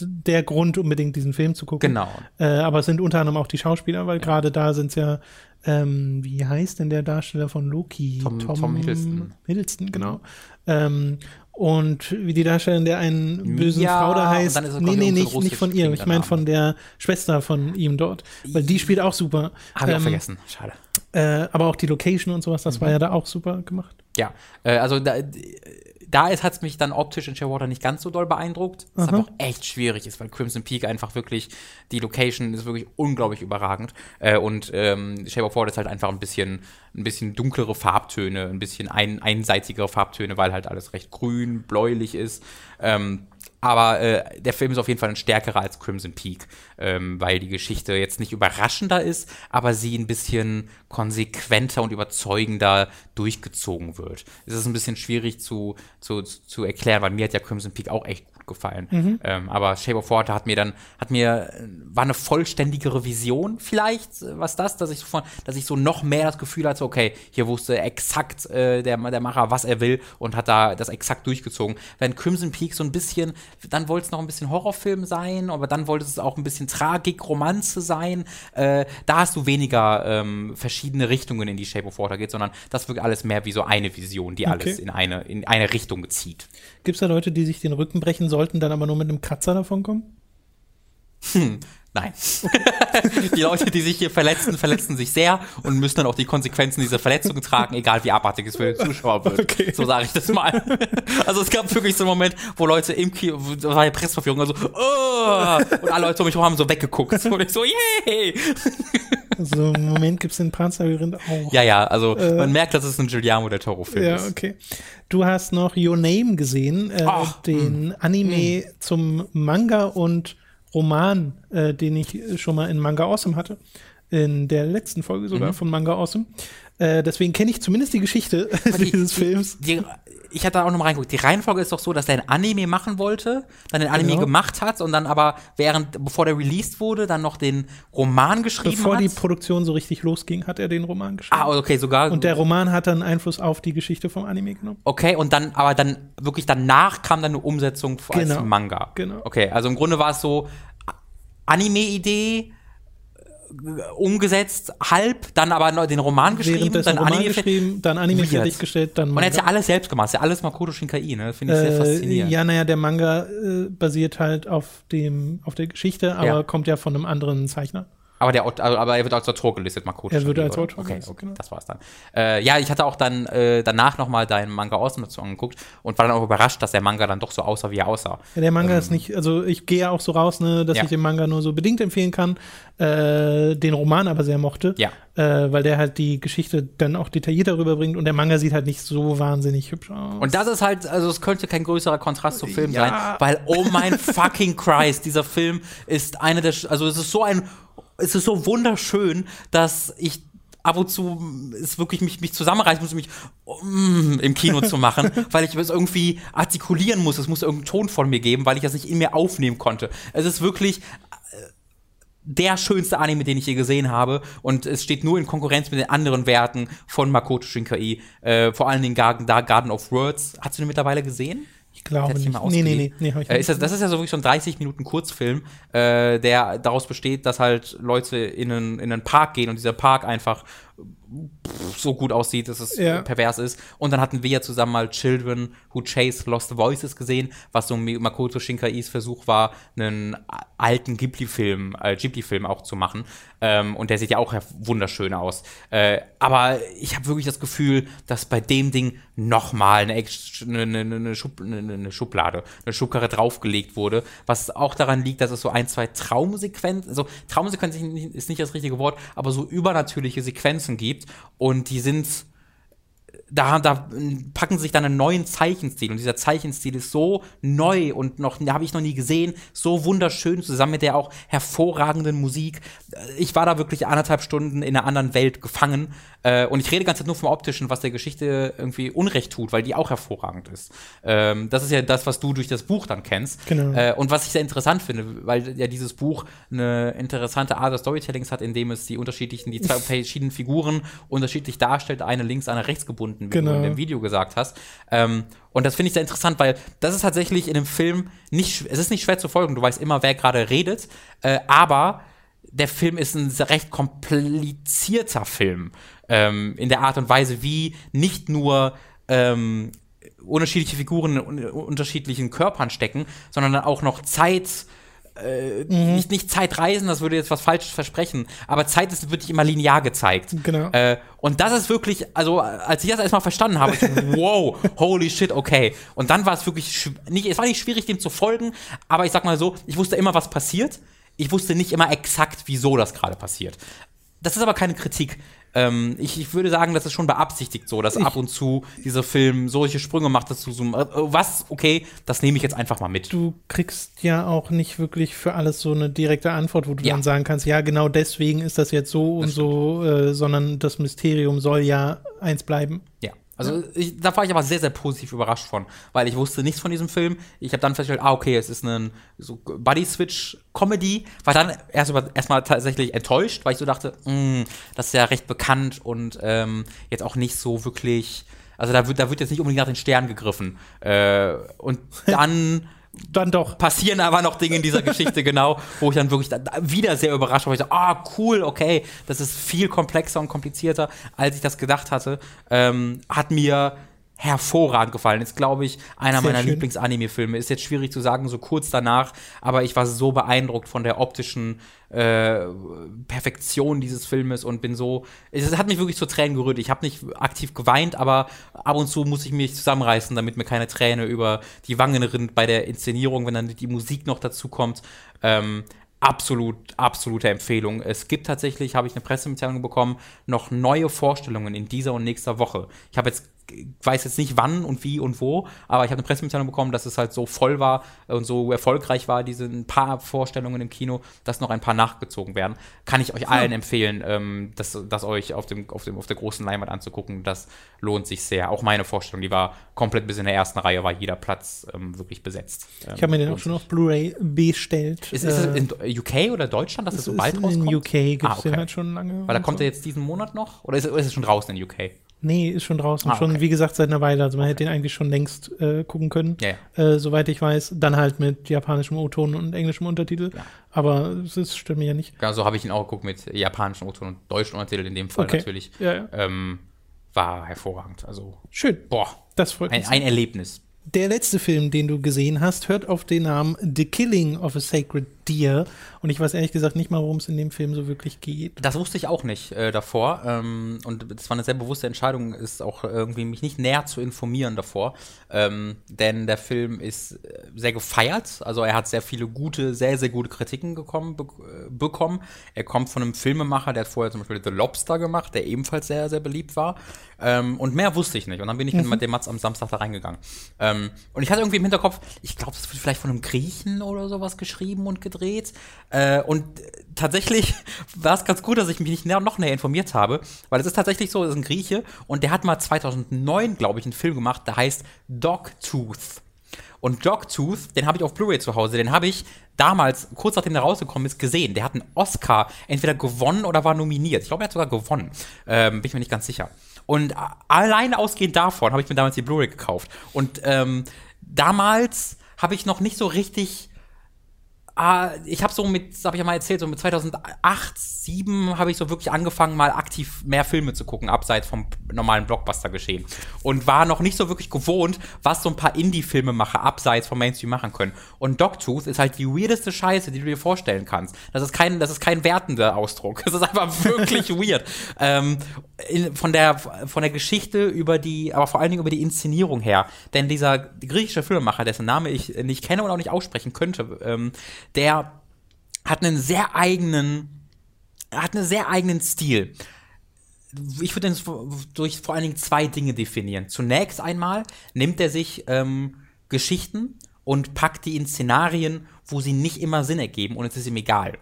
der Grund, unbedingt diesen Film zu gucken. Genau. Äh, aber es sind unter anderem auch die Schauspieler, weil gerade da sind es ja, ähm, wie heißt denn der Darsteller von Loki? Tom- Tom Hiddleston. Hiddleston, genau. Ähm, und wie die Darstellerin der einen bösen Ja, Frau da heißt. dann ist es, Nee, ich, nee, nicht, nicht von ihr. Ich meine von der Schwester von ihm dort. Weil die spielt auch super. Habe ich auch Ähm, vergessen. Schade. Äh, aber auch die Location und sowas, das war Mhm. ja da auch super gemacht. Ja, äh, also da, da hat es mich dann optisch in Shearwater nicht ganz so doll beeindruckt. Was Aha. aber auch echt schwierig ist, weil Crimson Peak einfach wirklich, die Location ist wirklich unglaublich überragend. Äh, und ähm, Shape of Water ist halt einfach ein bisschen, ein bisschen dunklere Farbtöne, ein bisschen ein, einseitigere Farbtöne, weil halt alles recht grün, bläulich ist. Ähm, aber äh, der Film ist auf jeden Fall ein stärkerer als Crimson Peak, ähm, weil die Geschichte jetzt nicht überraschender ist, aber sie ein bisschen konsequenter und überzeugender durchgezogen wird. Es ist ein bisschen schwierig zu, zu, zu erklären, weil mir hat ja Crimson Peak auch echt gut gefallen. Ähm, aber Shape of Water hat mir dann, hat mir, äh, war eine vollständigere Vision vielleicht, äh, was das, dass ich so von, dass ich so noch mehr das Gefühl hatte, okay, hier wusste exakt äh, der, der Macher, was er will und hat da das exakt durchgezogen. Wenn Crimson Peak so ein bisschen, dann wollte es noch ein bisschen Horrorfilm sein, aber dann wollte es auch ein bisschen Tragik, Romanze sein. Äh, da hast du weniger ähm, verschiedene Richtungen, in die Shape of Water geht, sondern das wirkt alles mehr wie so eine Vision, die alles Okay. in eine, in eine Richtung zieht. Gibt es da Leute, die sich den Rücken brechen sollten, dann aber nur mit einem Kratzer davon kommen? Nein. die Leute, die sich hier verletzen, verletzen sich sehr und müssen dann auch die Konsequenzen dieser Verletzungen tragen, egal wie abartig es für den Zuschauer wird. Okay. So sage ich das mal. Also es gab wirklich so einen Moment, wo Leute im Kino, da war ja Pressverführung, also oh, und alle Leute um mich herum haben so weggeguckt. Und ich so, yay! So einen Moment gibt es in Panzerlabyrinth auch. Ja, ja, also man merkt, dass es ein Giuliano del Toro-Film Ja, ist. okay. Du hast noch Your Name gesehen, äh, Ach, den Anime zum Manga und Roman, äh, den ich schon mal in Manga Awesome hatte. In der letzten Folge sogar von Manga Awesome. Äh, deswegen kenne ich zumindest die Geschichte die- dieses Films. Die, ich hatte da auch noch mal reingeguckt. Die Reihenfolge ist doch so, dass er ein Anime machen wollte, dann den Anime Genau. gemacht hat und dann aber während, bevor der released wurde, dann noch den Roman geschrieben Bevor hat. die Produktion so richtig losging, hat er den Roman geschrieben. ah, okay, sogar. Und der Roman hat dann Einfluss auf die Geschichte vom Anime genommen. okay, und dann, aber dann wirklich danach kam dann eine Umsetzung als Genau. Manga. Genau. Okay, also im Grunde war es so Anime-Idee umgesetzt, halb, dann aber den Roman geschrieben, dann Roman Anime geschrieben, dann Anime fertiggestellt, dann Und er hat ja Manga. alles selbst gemacht, ja alles Makoto Shinkai, ne? Finde ich sehr Äh, faszinierend. ja, naja, der Manga äh, basiert halt auf dem, auf der Geschichte, aber Ja. kommt ja von einem anderen Zeichner. Aber, der, also, aber er wird als Autor gelistet, Makoto. Er wird als? Autor okay, gelistet, okay, genau. das war's dann. Äh, ja, ich hatte auch dann äh, danach nochmal deinen Manga Awesome dazu angeguckt und war dann auch überrascht, dass der Manga dann doch so aussah, wie er aussah. Ja, der Manga ist nicht, also ich gehe ja auch so raus, ne, dass Ähm. Ja. ich den Manga nur so bedingt empfehlen kann, äh, den Roman aber sehr mochte, Ja. äh, weil der halt die Geschichte dann auch detaillierter rüberbringt und der Manga sieht halt nicht so wahnsinnig hübsch aus. Und das ist halt, also es könnte kein größerer Kontrast zum Film sein, weil, oh mein fucking Christ, dieser Film ist eine der, also es ist so ein, es ist so wunderschön, dass ich ab und zu es wirklich mich, mich zusammenreißen muss, mich mm, im Kino zu machen, weil ich es irgendwie artikulieren muss. Es muss irgendeinen Ton von mir geben, weil ich das nicht in mir aufnehmen konnte. Es ist wirklich der schönste Anime, den ich je gesehen habe. Und es steht nur in Konkurrenz mit den anderen Werken von Makoto Shinkai. Äh, vor allen Dingen Garden, da Garden of Words. Hast du den mittlerweile gesehen? Ich glaube nicht. Nee, nee, nee, nee, ich Äh, ist das, das ist ja so wirklich so ein 30 Minuten Kurzfilm, äh, der daraus besteht, dass halt Leute in einen, in einen Park gehen und dieser Park einfach so gut aussieht, dass es Ja. pervers ist. Und dann hatten wir ja zusammen mal Children Who Chase Lost Voices gesehen, was so Makoto Shinkais Versuch war, einen alten Ghibli-Film, äh, Ghibli-Film auch zu machen. Ähm, und der sieht ja auch wunderschön aus. Äh, aber ich habe wirklich das Gefühl, dass bei dem Ding nochmal eine, eine, eine, Schub, eine Schublade, eine Schubkarre draufgelegt wurde, was auch daran liegt, dass es so ein, zwei Traumsequenzen, also Traumsequenzen ist nicht das richtige Wort, aber so übernatürliche Sequenzen gibt. Und die sind da, da packen sie sich dann einen neuen Zeichenstil und dieser Zeichenstil ist so neu und noch habe ich noch nie gesehen, so wunderschön zusammen mit der auch hervorragenden Musik. Ich war da wirklich anderthalb Stunden in einer anderen Welt gefangen äh, und ich rede die ganze Zeit nur vom optischen, was der Geschichte irgendwie Unrecht tut, weil die auch hervorragend ist. Ähm, das ist ja das, was du durch das Buch dann kennst. Genau. Äh, und was ich sehr interessant finde, weil ja dieses Buch eine interessante Art des Storytellings hat, indem es die unterschiedlichen, die zwei verschiedenen Figuren unterschiedlich darstellt, eine links, eine rechts gebunden, wie Genau. du in dem Video gesagt hast. Ähm, und das finde ich sehr interessant, weil das ist tatsächlich in dem Film nicht, es ist nicht schwer zu folgen, du weißt immer, wer gerade redet, äh, aber der Film ist ein recht komplizierter Film ähm, in der Art und Weise, wie nicht nur ähm, unterschiedliche Figuren in un unterschiedlichen Körpern stecken, sondern dann auch noch Zeit, äh, nicht, nicht Zeitreisen, das würde jetzt was Falsches versprechen, aber Zeit ist wirklich immer linear gezeigt. Genau. Äh, und das ist wirklich, also als ich das erstmal verstanden habe, ich wow, holy shit, okay. Und dann war es wirklich, nicht, es war nicht schwierig, dem zu folgen, aber ich sag mal so, ich wusste immer, was passiert. Ich wusste nicht immer exakt, wieso das gerade passiert. Das ist aber keine Kritik. Ähm, ich, ich würde sagen, das ist schon beabsichtigt so, dass ab und zu dieser Film solche Sprünge macht, dass du so, was, okay, das nehme ich jetzt einfach mal mit. du kriegst ja auch nicht wirklich für alles so eine direkte Antwort, wo du Ja. dann sagen kannst, ja, genau deswegen ist das jetzt so und so, äh, sondern das Mysterium soll ja eins bleiben. Ja. Also ich, da war ich aber sehr, sehr positiv überrascht von, weil ich wusste nichts von diesem Film. Ich habe dann festgestellt, ah, okay, es ist ein so Buddy-Switch-Comedy. War dann erst erstmal tatsächlich enttäuscht, weil ich so dachte, mh, das ist ja recht bekannt und ähm, jetzt auch nicht so wirklich. Also da wird, da wird jetzt nicht unbedingt nach den Sternen gegriffen. Äh, und dann dann doch. Passieren aber noch Dinge in dieser Geschichte, genau, wo ich dann wirklich dann wieder sehr überrascht war. Ich so, ah, cool, okay, das ist viel komplexer und komplizierter, als ich das gedacht hatte. Ähm, hat mir hervorragend gefallen. Ist, glaube ich, einer Sehr meiner Lieblings-Anime-Filme. Ist jetzt schwierig zu sagen, so kurz danach, aber ich war so beeindruckt von der optischen äh, Perfektion dieses Filmes und bin so. Es hat mich wirklich zu Tränen gerührt. Ich habe nicht aktiv geweint, aber ab und zu muss ich mich zusammenreißen, damit mir keine Träne über die Wangen rinnt bei der Inszenierung, wenn dann die Musik noch dazu kommt. Ähm, absolut, absolute Empfehlung. Es gibt tatsächlich, habe ich eine Pressemitteilung bekommen, noch neue Vorstellungen in dieser und nächster Woche. Ich habe jetzt weiß jetzt nicht wann und wie und wo, aber ich habe eine Pressemitteilung bekommen, dass es halt so voll war und so erfolgreich war, diese ein paar Vorstellungen im Kino, dass noch ein paar nachgezogen werden. Kann ich euch allen ja. empfehlen, ähm, das, das euch auf, dem, auf, dem, auf der großen Leinwand anzugucken. Das lohnt sich sehr. Auch meine Vorstellung, die war komplett bis in der ersten Reihe, war jeder Platz ähm, wirklich besetzt. Ähm, ich habe mir den auch schon auf Blu-ray bestellt. Ist, ist es in UK oder Deutschland, dass es, es so bald rauskommt? In UK gibt es ah, okay. den halt schon lange. Weil da kommt so. er jetzt diesen Monat noch? Oder ist, ist es schon draußen in UK? Nee, ist schon draußen. Ah, okay. Schon, wie gesagt, seit einer Weile. Also man hätte den eigentlich schon längst äh, gucken können. Ja, ja. Äh, soweit ich weiß. Dann halt mit japanischem O-Ton und englischem Untertitel. Ja. Aber das stimmt mir ja nicht. Genau, so habe ich ihn auch geguckt mit japanischem O-Ton und deutschem Untertitel in dem Fall okay. natürlich. Ja, ähm, war hervorragend. Also. Schön. Boah. Das freut mich. Ein, ein Erlebnis. Der letzte Film, den du gesehen hast, hört auf den Namen The Killing of a Sacred Deer. Und ich weiß ehrlich gesagt nicht mal, worum es in dem Film so wirklich geht. Das wusste ich auch nicht äh, davor. Ähm, und das war eine sehr bewusste Entscheidung, ist auch irgendwie mich nicht näher zu informieren davor. Ähm, denn der Film ist äh, sehr gefeiert. Also er hat sehr viele gute, sehr, sehr gute Kritiken gekommen, be äh, bekommen. Er kommt von einem Filmemacher, der hat vorher zum Beispiel The Lobster gemacht, der ebenfalls sehr, sehr beliebt war. Ähm, und mehr wusste ich nicht. Und dann bin ich mhm. mit dem Mats am Samstag da reingegangen. Ähm, und ich hatte irgendwie im Hinterkopf, ich glaube, das wird vielleicht von einem Griechen oder sowas geschrieben und gedreht. Äh, und tatsächlich war es ganz gut, dass ich mich nicht noch näher informiert habe, weil es ist tatsächlich so, es ist ein Grieche und der hat mal 2009, glaube ich, einen Film gemacht, der heißt Dogtooth. Und Dogtooth, den habe ich auf Blu-ray zu Hause, den habe ich damals, kurz nachdem der rausgekommen ist, gesehen. Der hat einen Oscar entweder gewonnen oder war nominiert. Ich glaube, er hat sogar gewonnen. Ähm, bin ich mir nicht ganz sicher. Und alleine ausgehend davon habe ich mir damals die Blu-ray gekauft. Und ähm, damals habe ich noch nicht so richtig ich habe so mit, habe ich ja mal erzählt, so mit 2008, 2007 habe ich so wirklich angefangen, mal aktiv mehr Filme zu gucken, abseits vom normalen Blockbuster-Geschehen. Und war noch nicht so wirklich gewohnt, was so ein paar Indie-Filmemacher abseits vom Mainstream machen können. Und Dogtooth ist halt die weirdeste Scheiße, die du dir vorstellen kannst. Das ist kein, das ist kein wertender Ausdruck. Das ist einfach wirklich weird. Ähm, in, von der, von der Geschichte über die, aber vor allen Dingen über die Inszenierung her. Denn dieser griechische Filmemacher, dessen Name ich nicht kenne und auch nicht aussprechen könnte, ähm, der hat einen sehr eigenen, hat einen sehr eigenen Stil. Ich würde ihn durch vor allen Dingen zwei Dinge definieren. Zunächst einmal nimmt er sich ähm, Geschichten und packt die in Szenarien, wo sie nicht immer Sinn ergeben und es ist ihm egal.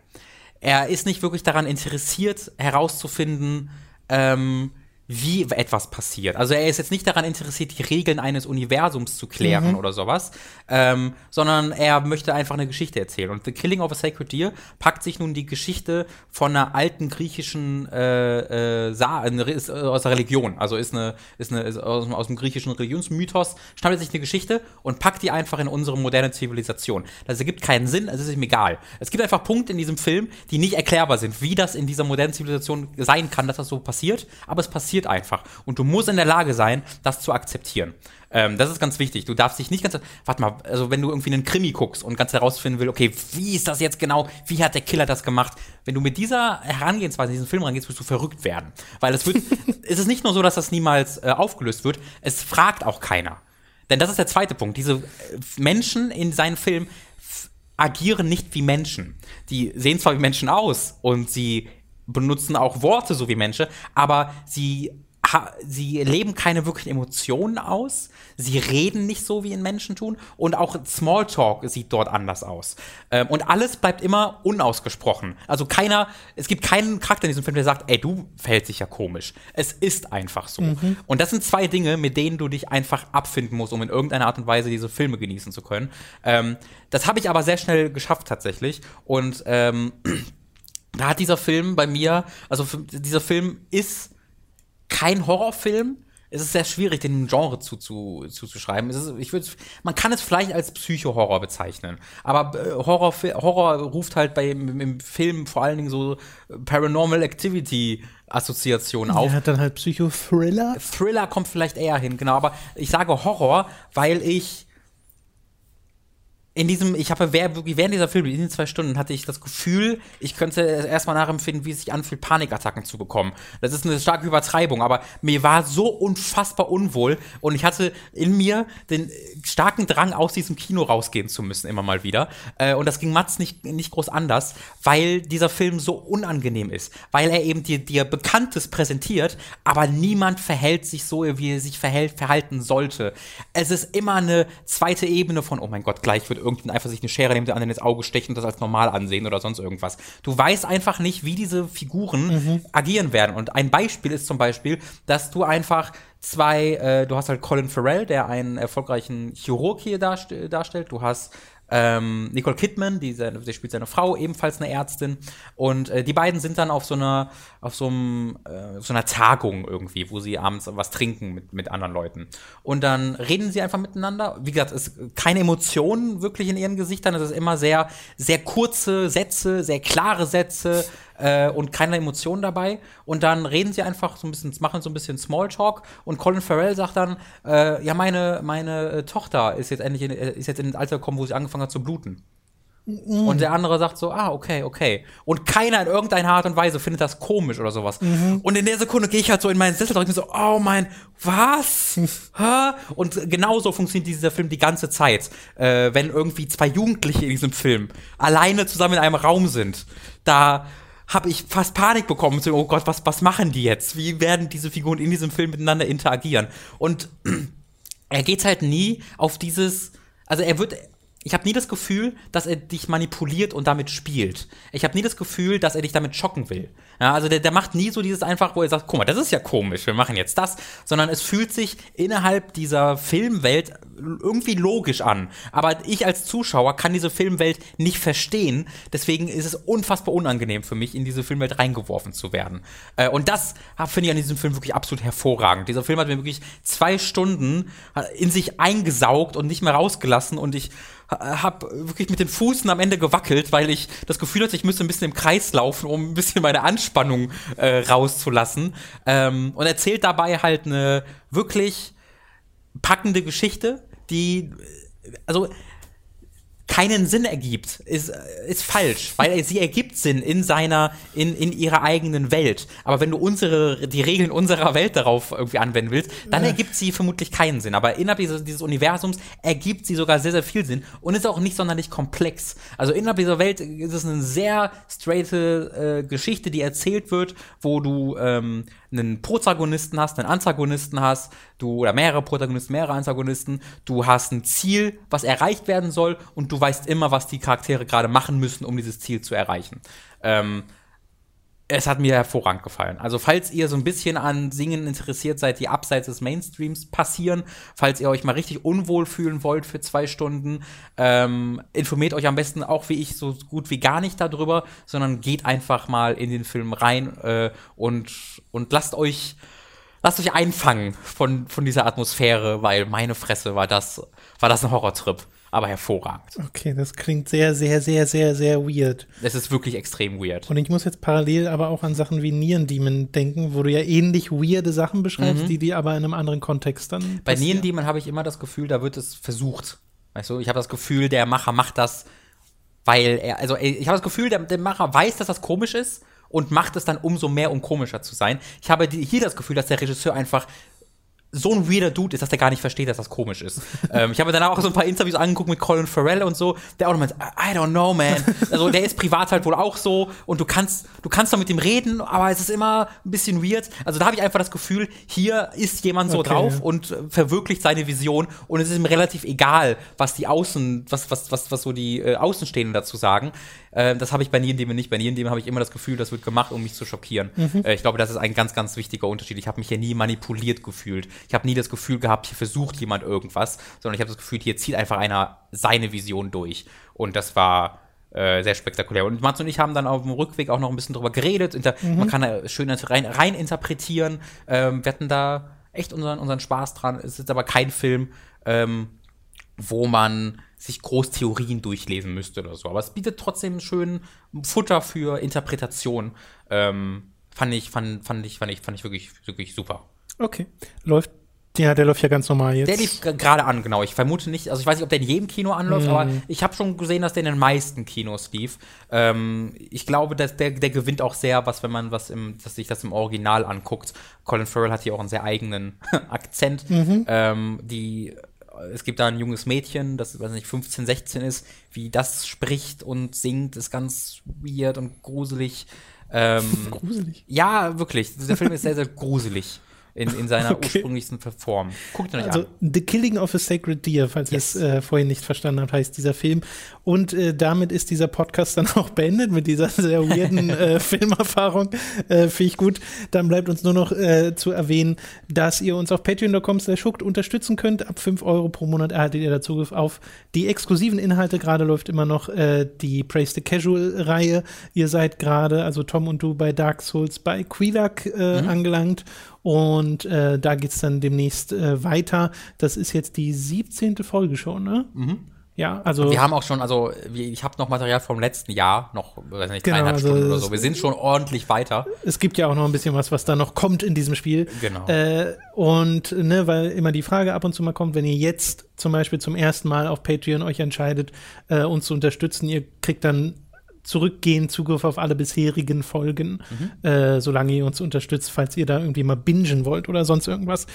Er ist nicht wirklich daran interessiert, herauszufinden, ähm, wie etwas passiert. Also er ist jetzt nicht daran interessiert, die Regeln eines Universums zu klären mhm. oder sowas, ähm, sondern er möchte einfach eine Geschichte erzählen. Und The Killing of a Sacred Deer packt sich nun die Geschichte von einer alten griechischen äh, äh, Sa ist, äh, aus der Religion, also ist eine, ist eine ist aus, aus, dem griechischen Religionsmythos, schnappt sich eine Geschichte und packt die einfach in unsere moderne Zivilisation. Das ergibt keinen Sinn, es ist ihm egal. Es gibt einfach Punkte in diesem Film, die nicht erklärbar sind, wie das in dieser modernen Zivilisation sein kann, dass das so passiert, aber es passiert einfach. Und du musst in der Lage sein, das zu akzeptieren. Ähm, das ist ganz wichtig. Du darfst dich nicht ganz. Warte mal, also wenn du irgendwie einen Krimi guckst und ganz herausfinden willst, okay, wie ist das jetzt genau? Wie hat der Killer das gemacht? Wenn du mit dieser Herangehensweise in diesen Film rangehst, wirst du verrückt werden. Weil es wird. es ist nicht nur so, dass das niemals äh, aufgelöst wird, es fragt auch keiner. Denn das ist der zweite Punkt. Diese äh, Menschen in seinen Filmen agieren nicht wie Menschen. Die sehen zwar wie Menschen aus und sie benutzen auch Worte so wie Menschen, aber sie sie leben keine wirklichen Emotionen aus, sie reden nicht so, wie in Menschen tun und auch Smalltalk sieht dort anders aus. Ähm, und alles bleibt immer unausgesprochen. Also keiner, es gibt keinen Charakter in diesem Film, der sagt, ey, du verhältst dich ja komisch. Es ist einfach so. Mhm. Und das sind zwei Dinge, mit denen du dich einfach abfinden musst, um in irgendeiner Art und Weise diese Filme genießen zu können. Ähm, das habe ich aber sehr schnell geschafft tatsächlich. Und ähm, da hat dieser Film bei mir, also dieser Film ist kein Horrorfilm. Es ist sehr schwierig, den Genre zuzuschreiben. Zu, zu ist, ich würd, man kann es vielleicht als Psycho-Horror bezeichnen. Aber äh, Horror, Horror ruft halt bei, im, Film vor allen Dingen so Paranormal Activity Assoziation auf. Er hat dann halt Psycho-Thriller. Thriller kommt vielleicht eher hin, genau. Aber ich sage Horror, weil ich in diesem, ich habe während dieser Film, in diesen zwei Stunden, hatte ich das Gefühl, ich könnte erstmal nachempfinden, wie es sich anfühlt, Panikattacken zu bekommen. Das ist eine starke Übertreibung, aber mir war so unfassbar unwohl und ich hatte in mir den starken Drang, aus diesem Kino rausgehen zu müssen, immer mal wieder. Äh, und das ging Mats nicht, nicht groß anders, weil dieser Film so unangenehm ist. Weil er eben dir, dir Bekanntes präsentiert, aber niemand verhält sich so, wie er sich verhält, verhalten sollte. Es ist immer eine zweite Ebene von, oh mein Gott, gleich wird irgendein einfach sich eine Schere neben den anderen ins Auge stechen und das als normal ansehen oder sonst irgendwas. Du weißt einfach nicht, wie diese Figuren mhm. agieren werden. Und ein Beispiel ist zum Beispiel, dass du einfach zwei, äh, du hast halt Colin Farrell, der einen erfolgreichen Chirurg hier darst darstellt. Du hast ähm, Nicole Kidman, die, seine, die spielt seine Frau, ebenfalls eine Ärztin. Und äh, die beiden sind dann auf so einer, auf so, einem, äh, so einer Tagung irgendwie, wo sie abends was trinken mit, mit anderen Leuten. Und dann reden sie einfach miteinander. Wie gesagt, es ist keine Emotionen wirklich in ihren Gesichtern. Es ist immer sehr, sehr kurze Sätze, sehr klare Sätze äh, und keine Emotionen dabei. Und dann reden sie einfach so ein bisschen, machen so ein bisschen Smalltalk und Colin Farrell sagt dann, äh, ja, meine, meine äh, Tochter ist jetzt endlich in, äh, ist jetzt in das Alter gekommen, wo sie angefangen hat zu bluten. Mhm. Und der andere sagt so, ah, okay, okay. Und keiner in irgendeiner Art und Weise findet das komisch oder sowas. Mhm. Und in der Sekunde gehe ich halt so in meinen Sessel und mir so, oh mein, was? und genauso funktioniert dieser Film die ganze Zeit. Äh, wenn irgendwie zwei Jugendliche in diesem Film alleine zusammen in einem Raum sind, da habe ich fast Panik bekommen. So, oh Gott, was, was machen die jetzt? Wie werden diese Figuren in diesem Film miteinander interagieren? Und er geht halt nie auf dieses, also er wird, ich habe nie das Gefühl, dass er dich manipuliert und damit spielt. Ich habe nie das Gefühl, dass er dich damit schocken will. Ja, also der, der macht nie so dieses einfach, wo er sagt, guck mal, das ist ja komisch, wir machen jetzt das, sondern es fühlt sich innerhalb dieser Filmwelt irgendwie logisch an. Aber ich als Zuschauer kann diese Filmwelt nicht verstehen. Deswegen ist es unfassbar unangenehm für mich, in diese Filmwelt reingeworfen zu werden. Äh, und das finde ich an diesem Film wirklich absolut hervorragend. Dieser Film hat mir wirklich zwei Stunden in sich eingesaugt und nicht mehr rausgelassen und ich habe wirklich mit den Fußen am Ende gewackelt, weil ich das Gefühl hatte, ich müsste ein bisschen im Kreis laufen, um ein bisschen meine Anspannung äh, rauszulassen. Ähm, und erzählt dabei halt eine wirklich packende Geschichte, die, also keinen Sinn ergibt, ist, ist falsch, weil sie ergibt Sinn in seiner, in, in ihrer eigenen Welt. Aber wenn du unsere, die Regeln unserer Welt darauf irgendwie anwenden willst, dann ergibt sie vermutlich keinen Sinn. Aber innerhalb dieses, dieses Universums ergibt sie sogar sehr, sehr viel Sinn und ist auch nicht sonderlich komplex. Also innerhalb dieser Welt ist es eine sehr straighte äh, Geschichte, die erzählt wird, wo du ähm, einen Protagonisten hast, einen Antagonisten hast, du oder mehrere Protagonisten, mehrere Antagonisten, du hast ein Ziel, was erreicht werden soll und du weißt immer, was die Charaktere gerade machen müssen, um dieses Ziel zu erreichen. Ähm, es hat mir hervorragend gefallen. Also, falls ihr so ein bisschen an Singen interessiert seid, die abseits des Mainstreams passieren, falls ihr euch mal richtig unwohl fühlen wollt für zwei Stunden, ähm, informiert euch am besten auch wie ich so gut wie gar nicht darüber, sondern geht einfach mal in den Film rein äh, und, und lasst euch lasst euch einfangen von, von dieser Atmosphäre, weil meine Fresse war das, war das ein Horrortrip aber hervorragend. Okay, das klingt sehr, sehr, sehr, sehr, sehr weird. Es ist wirklich extrem weird. Und ich muss jetzt parallel aber auch an Sachen wie Nieren Demon denken, wo du ja ähnlich weirde Sachen beschreibst, mhm. die die aber in einem anderen Kontext dann. Bei Nieren Demon habe ich immer das Gefühl, da wird es versucht. Weißt du, ich habe das Gefühl, der Macher macht das, weil er, also ich habe das Gefühl, der, der Macher weiß, dass das komisch ist und macht es dann umso mehr, um komischer zu sein. Ich habe hier das Gefühl, dass der Regisseur einfach so ein weirder Dude ist, dass der gar nicht versteht, dass das komisch ist. ähm, ich habe mir danach auch so ein paar Interviews angeguckt mit Colin Farrell und so, der auch noch meint, I don't know, man. Also der ist privat halt wohl auch so und du kannst, du kannst doch mit ihm reden, aber es ist immer ein bisschen weird. Also da habe ich einfach das Gefühl, hier ist jemand so Okay. drauf und verwirklicht seine Vision und es ist ihm relativ egal, was die Außen, was, was, was, was so die äh, Außenstehenden dazu sagen. Ähm, das habe ich bei Niendem nicht. Bei Niendem habe ich immer das Gefühl, das wird gemacht, um mich zu schockieren. Äh, ich glaube, das ist ein ganz, ganz wichtiger Unterschied. Ich habe mich hier nie manipuliert gefühlt. Ich habe nie das Gefühl gehabt, hier versucht jemand irgendwas, sondern ich habe das Gefühl, hier zieht einfach einer seine Vision durch. Und das war äh, sehr spektakulär. Und Mats und ich haben dann auf dem Rückweg auch noch ein bisschen drüber geredet. Inter Man kann da schön rein, rein interpretieren. Ähm, wir hatten da echt unseren, unseren Spaß dran. Es ist aber kein Film, ähm, wo man sich groß Theorien durchlesen müsste oder so. Aber es bietet trotzdem schön Futter für Interpretation. Ähm, fand ich, fand, fand ich, fand ich, fand ich wirklich, wirklich super. Okay. Läuft, ja, der läuft ja ganz normal jetzt. Der lief gerade an, genau. Ich vermute nicht, also ich weiß nicht, ob der in jedem Kino anläuft, aber ich habe schon gesehen, dass der in den meisten Kinos lief. Ähm, ich glaube, dass der, der gewinnt auch sehr, was, wenn man was im, dass sich das im Original anguckt. Colin Farrell hat hier auch einen sehr eigenen Akzent. Ähm, die, es gibt da ein junges Mädchen, das weiß nicht 15, 16 ist, wie das spricht und singt, ist ganz weird und gruselig. Ähm, Gruselig. ja, wirklich. Der Film ist sehr, sehr gruselig in, in seiner Okay. ursprünglichsten Form. Guckt euch Also an. The Killing of a Sacred Deer, falls Yes. ihr es äh, vorhin nicht verstanden habt, heißt dieser Film. Und äh, damit ist dieser Podcast dann auch beendet mit dieser sehr weirden äh, Filmerfahrung. Äh, Finde ich gut. Dann bleibt uns nur noch äh, zu erwähnen, dass ihr uns auf patreon.com slash unterstützen könnt. Ab 5 Euro pro Monat erhaltet ihr da Zugriff auf die exklusiven Inhalte. Gerade läuft immer noch äh, die Praise the Casual-Reihe. Ihr seid gerade, also Tom und du, bei Dark Souls bei Quilak äh, angelangt. Und äh, da geht's dann demnächst äh, weiter. Das ist jetzt die 17. Folge schon, ne? Ja, also. Wir haben auch schon, also ich habe noch Material vom letzten Jahr, noch, weiß nicht, Genau, dreieinhalb also Stunden oder es- so. Wir sind schon ordentlich weiter. es gibt ja auch noch ein bisschen was, was da noch kommt in diesem Spiel. Genau. Äh, und ne, weil immer die Frage ab und zu mal kommt, wenn ihr jetzt zum Beispiel zum ersten Mal auf Patreon euch entscheidet, äh, uns zu unterstützen, ihr kriegt dann zurückgehend Zugriff auf alle bisherigen Folgen, äh, solange ihr uns unterstützt, falls ihr da irgendwie mal bingen wollt oder sonst irgendwas.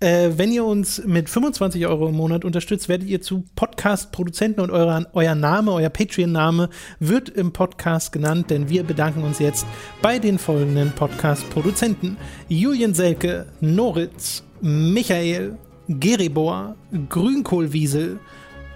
Äh, wenn ihr uns mit 25 Euro im Monat unterstützt, werdet ihr zu Podcast-Produzenten und euer, euer Name, euer Patreon-Name wird im Podcast genannt, denn wir bedanken uns jetzt bei den folgenden Podcast-Produzenten. Julian Selke, Noritz, Michael, Geribor, Grünkohlwiesel,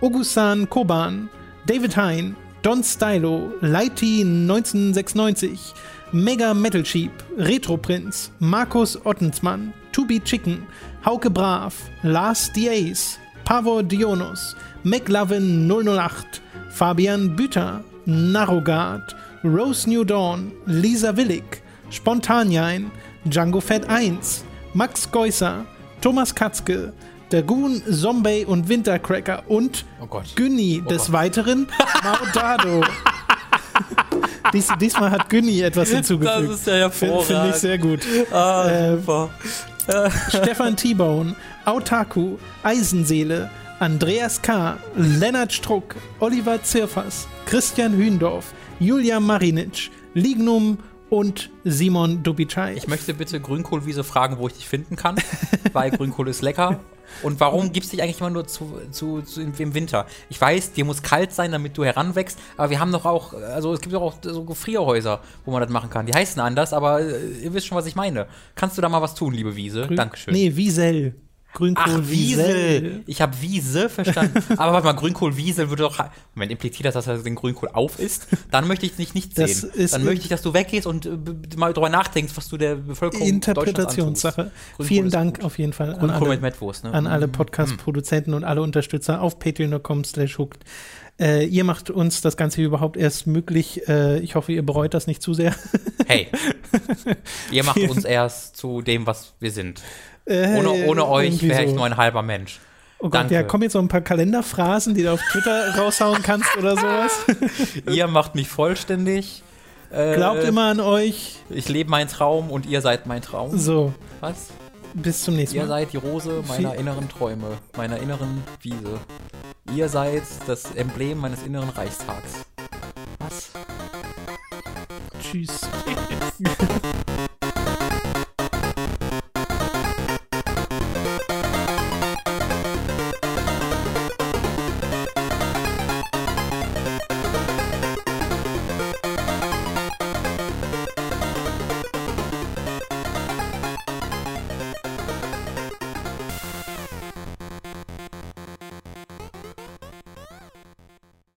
Augustan Koban, David Hein, Don Stylo, Lighty 1996, Mega Metal Sheep, Retro Prinz, Markus Ottensmann, To Be Chicken, Hauke Brav, Lars the Ace, Pavor Dionus, McLovin 008, Fabian Büter, Narrogard, Rose New Dawn, Lisa Willig, Spontanjein, Django Fett 1, Max Geusser, Thomas Katzke, Dagoon, Zombie und Wintercracker und Oh. Günni des Gott. Weiteren Maudado. Dies, diesmal hat Günni etwas hinzugefügt. Das ist ja Finde find ich sehr gut. Ah, Äh, super. Stefan T-Bone, Autaku, Eisenseele, Andreas K., Lennart Struck, Oliver Zirfers, Christian Hündorf, Julia Marinic, Lignum und Simon Dubicai. Ich möchte bitte Grünkohlwiese fragen, wo ich dich finden kann, weil Grünkohl ist lecker. Und warum gibst du dich eigentlich immer nur zu, zu, zu im Winter? Ich weiß, dir muss kalt sein, damit du heranwächst, aber wir haben doch auch, also es gibt doch auch so Gefrierhäuser, wo man das machen kann. Die heißen anders, aber äh, ihr wisst schon, was ich meine. Kannst du da mal was tun, liebe Wiese? Dankeschön. Nee, Wiesel. Grünkohl Ach, Wiesel. Ich habe Wiese verstanden. Aber warte mal, Grünkohl Wiesel würde doch. Moment, impliziert das, dass er den Grünkohl auf isst? Dann möchte ich dich nicht sehen. ist Dann möchte ich, dass du weggehst und äh, mal drüber nachdenkst, was du der Bevölkerung Interpretationssache. Vielen ist Dank gut. auf jeden Fall an Grünkohl alle, mit ne? an alle Mhm. Podcast-Produzenten und alle Unterstützer auf patreon.com slash hooked. Äh, ihr macht uns das Ganze überhaupt erst möglich. Äh, ich hoffe, ihr bereut das nicht zu sehr. Hey, ihr macht uns erst zu dem, was wir sind. Äh, Ohne, ohne euch wäre ich so. nur ein halber Mensch. Oh Gott, Danke. ja, kommen jetzt noch ein paar Kalenderphrasen, die du auf Twitter raushauen kannst oder sowas. ihr macht mich vollständig. Äh, Glaubt immer an euch. Ich lebe meinen Traum und ihr seid mein Traum. So, Was? bis zum nächsten Ihr Mal. seid die Rose meiner Viel- inneren Träume, meiner inneren Wiese. Ihr seid das Emblem meines inneren Reichstags. Was? Tschüss.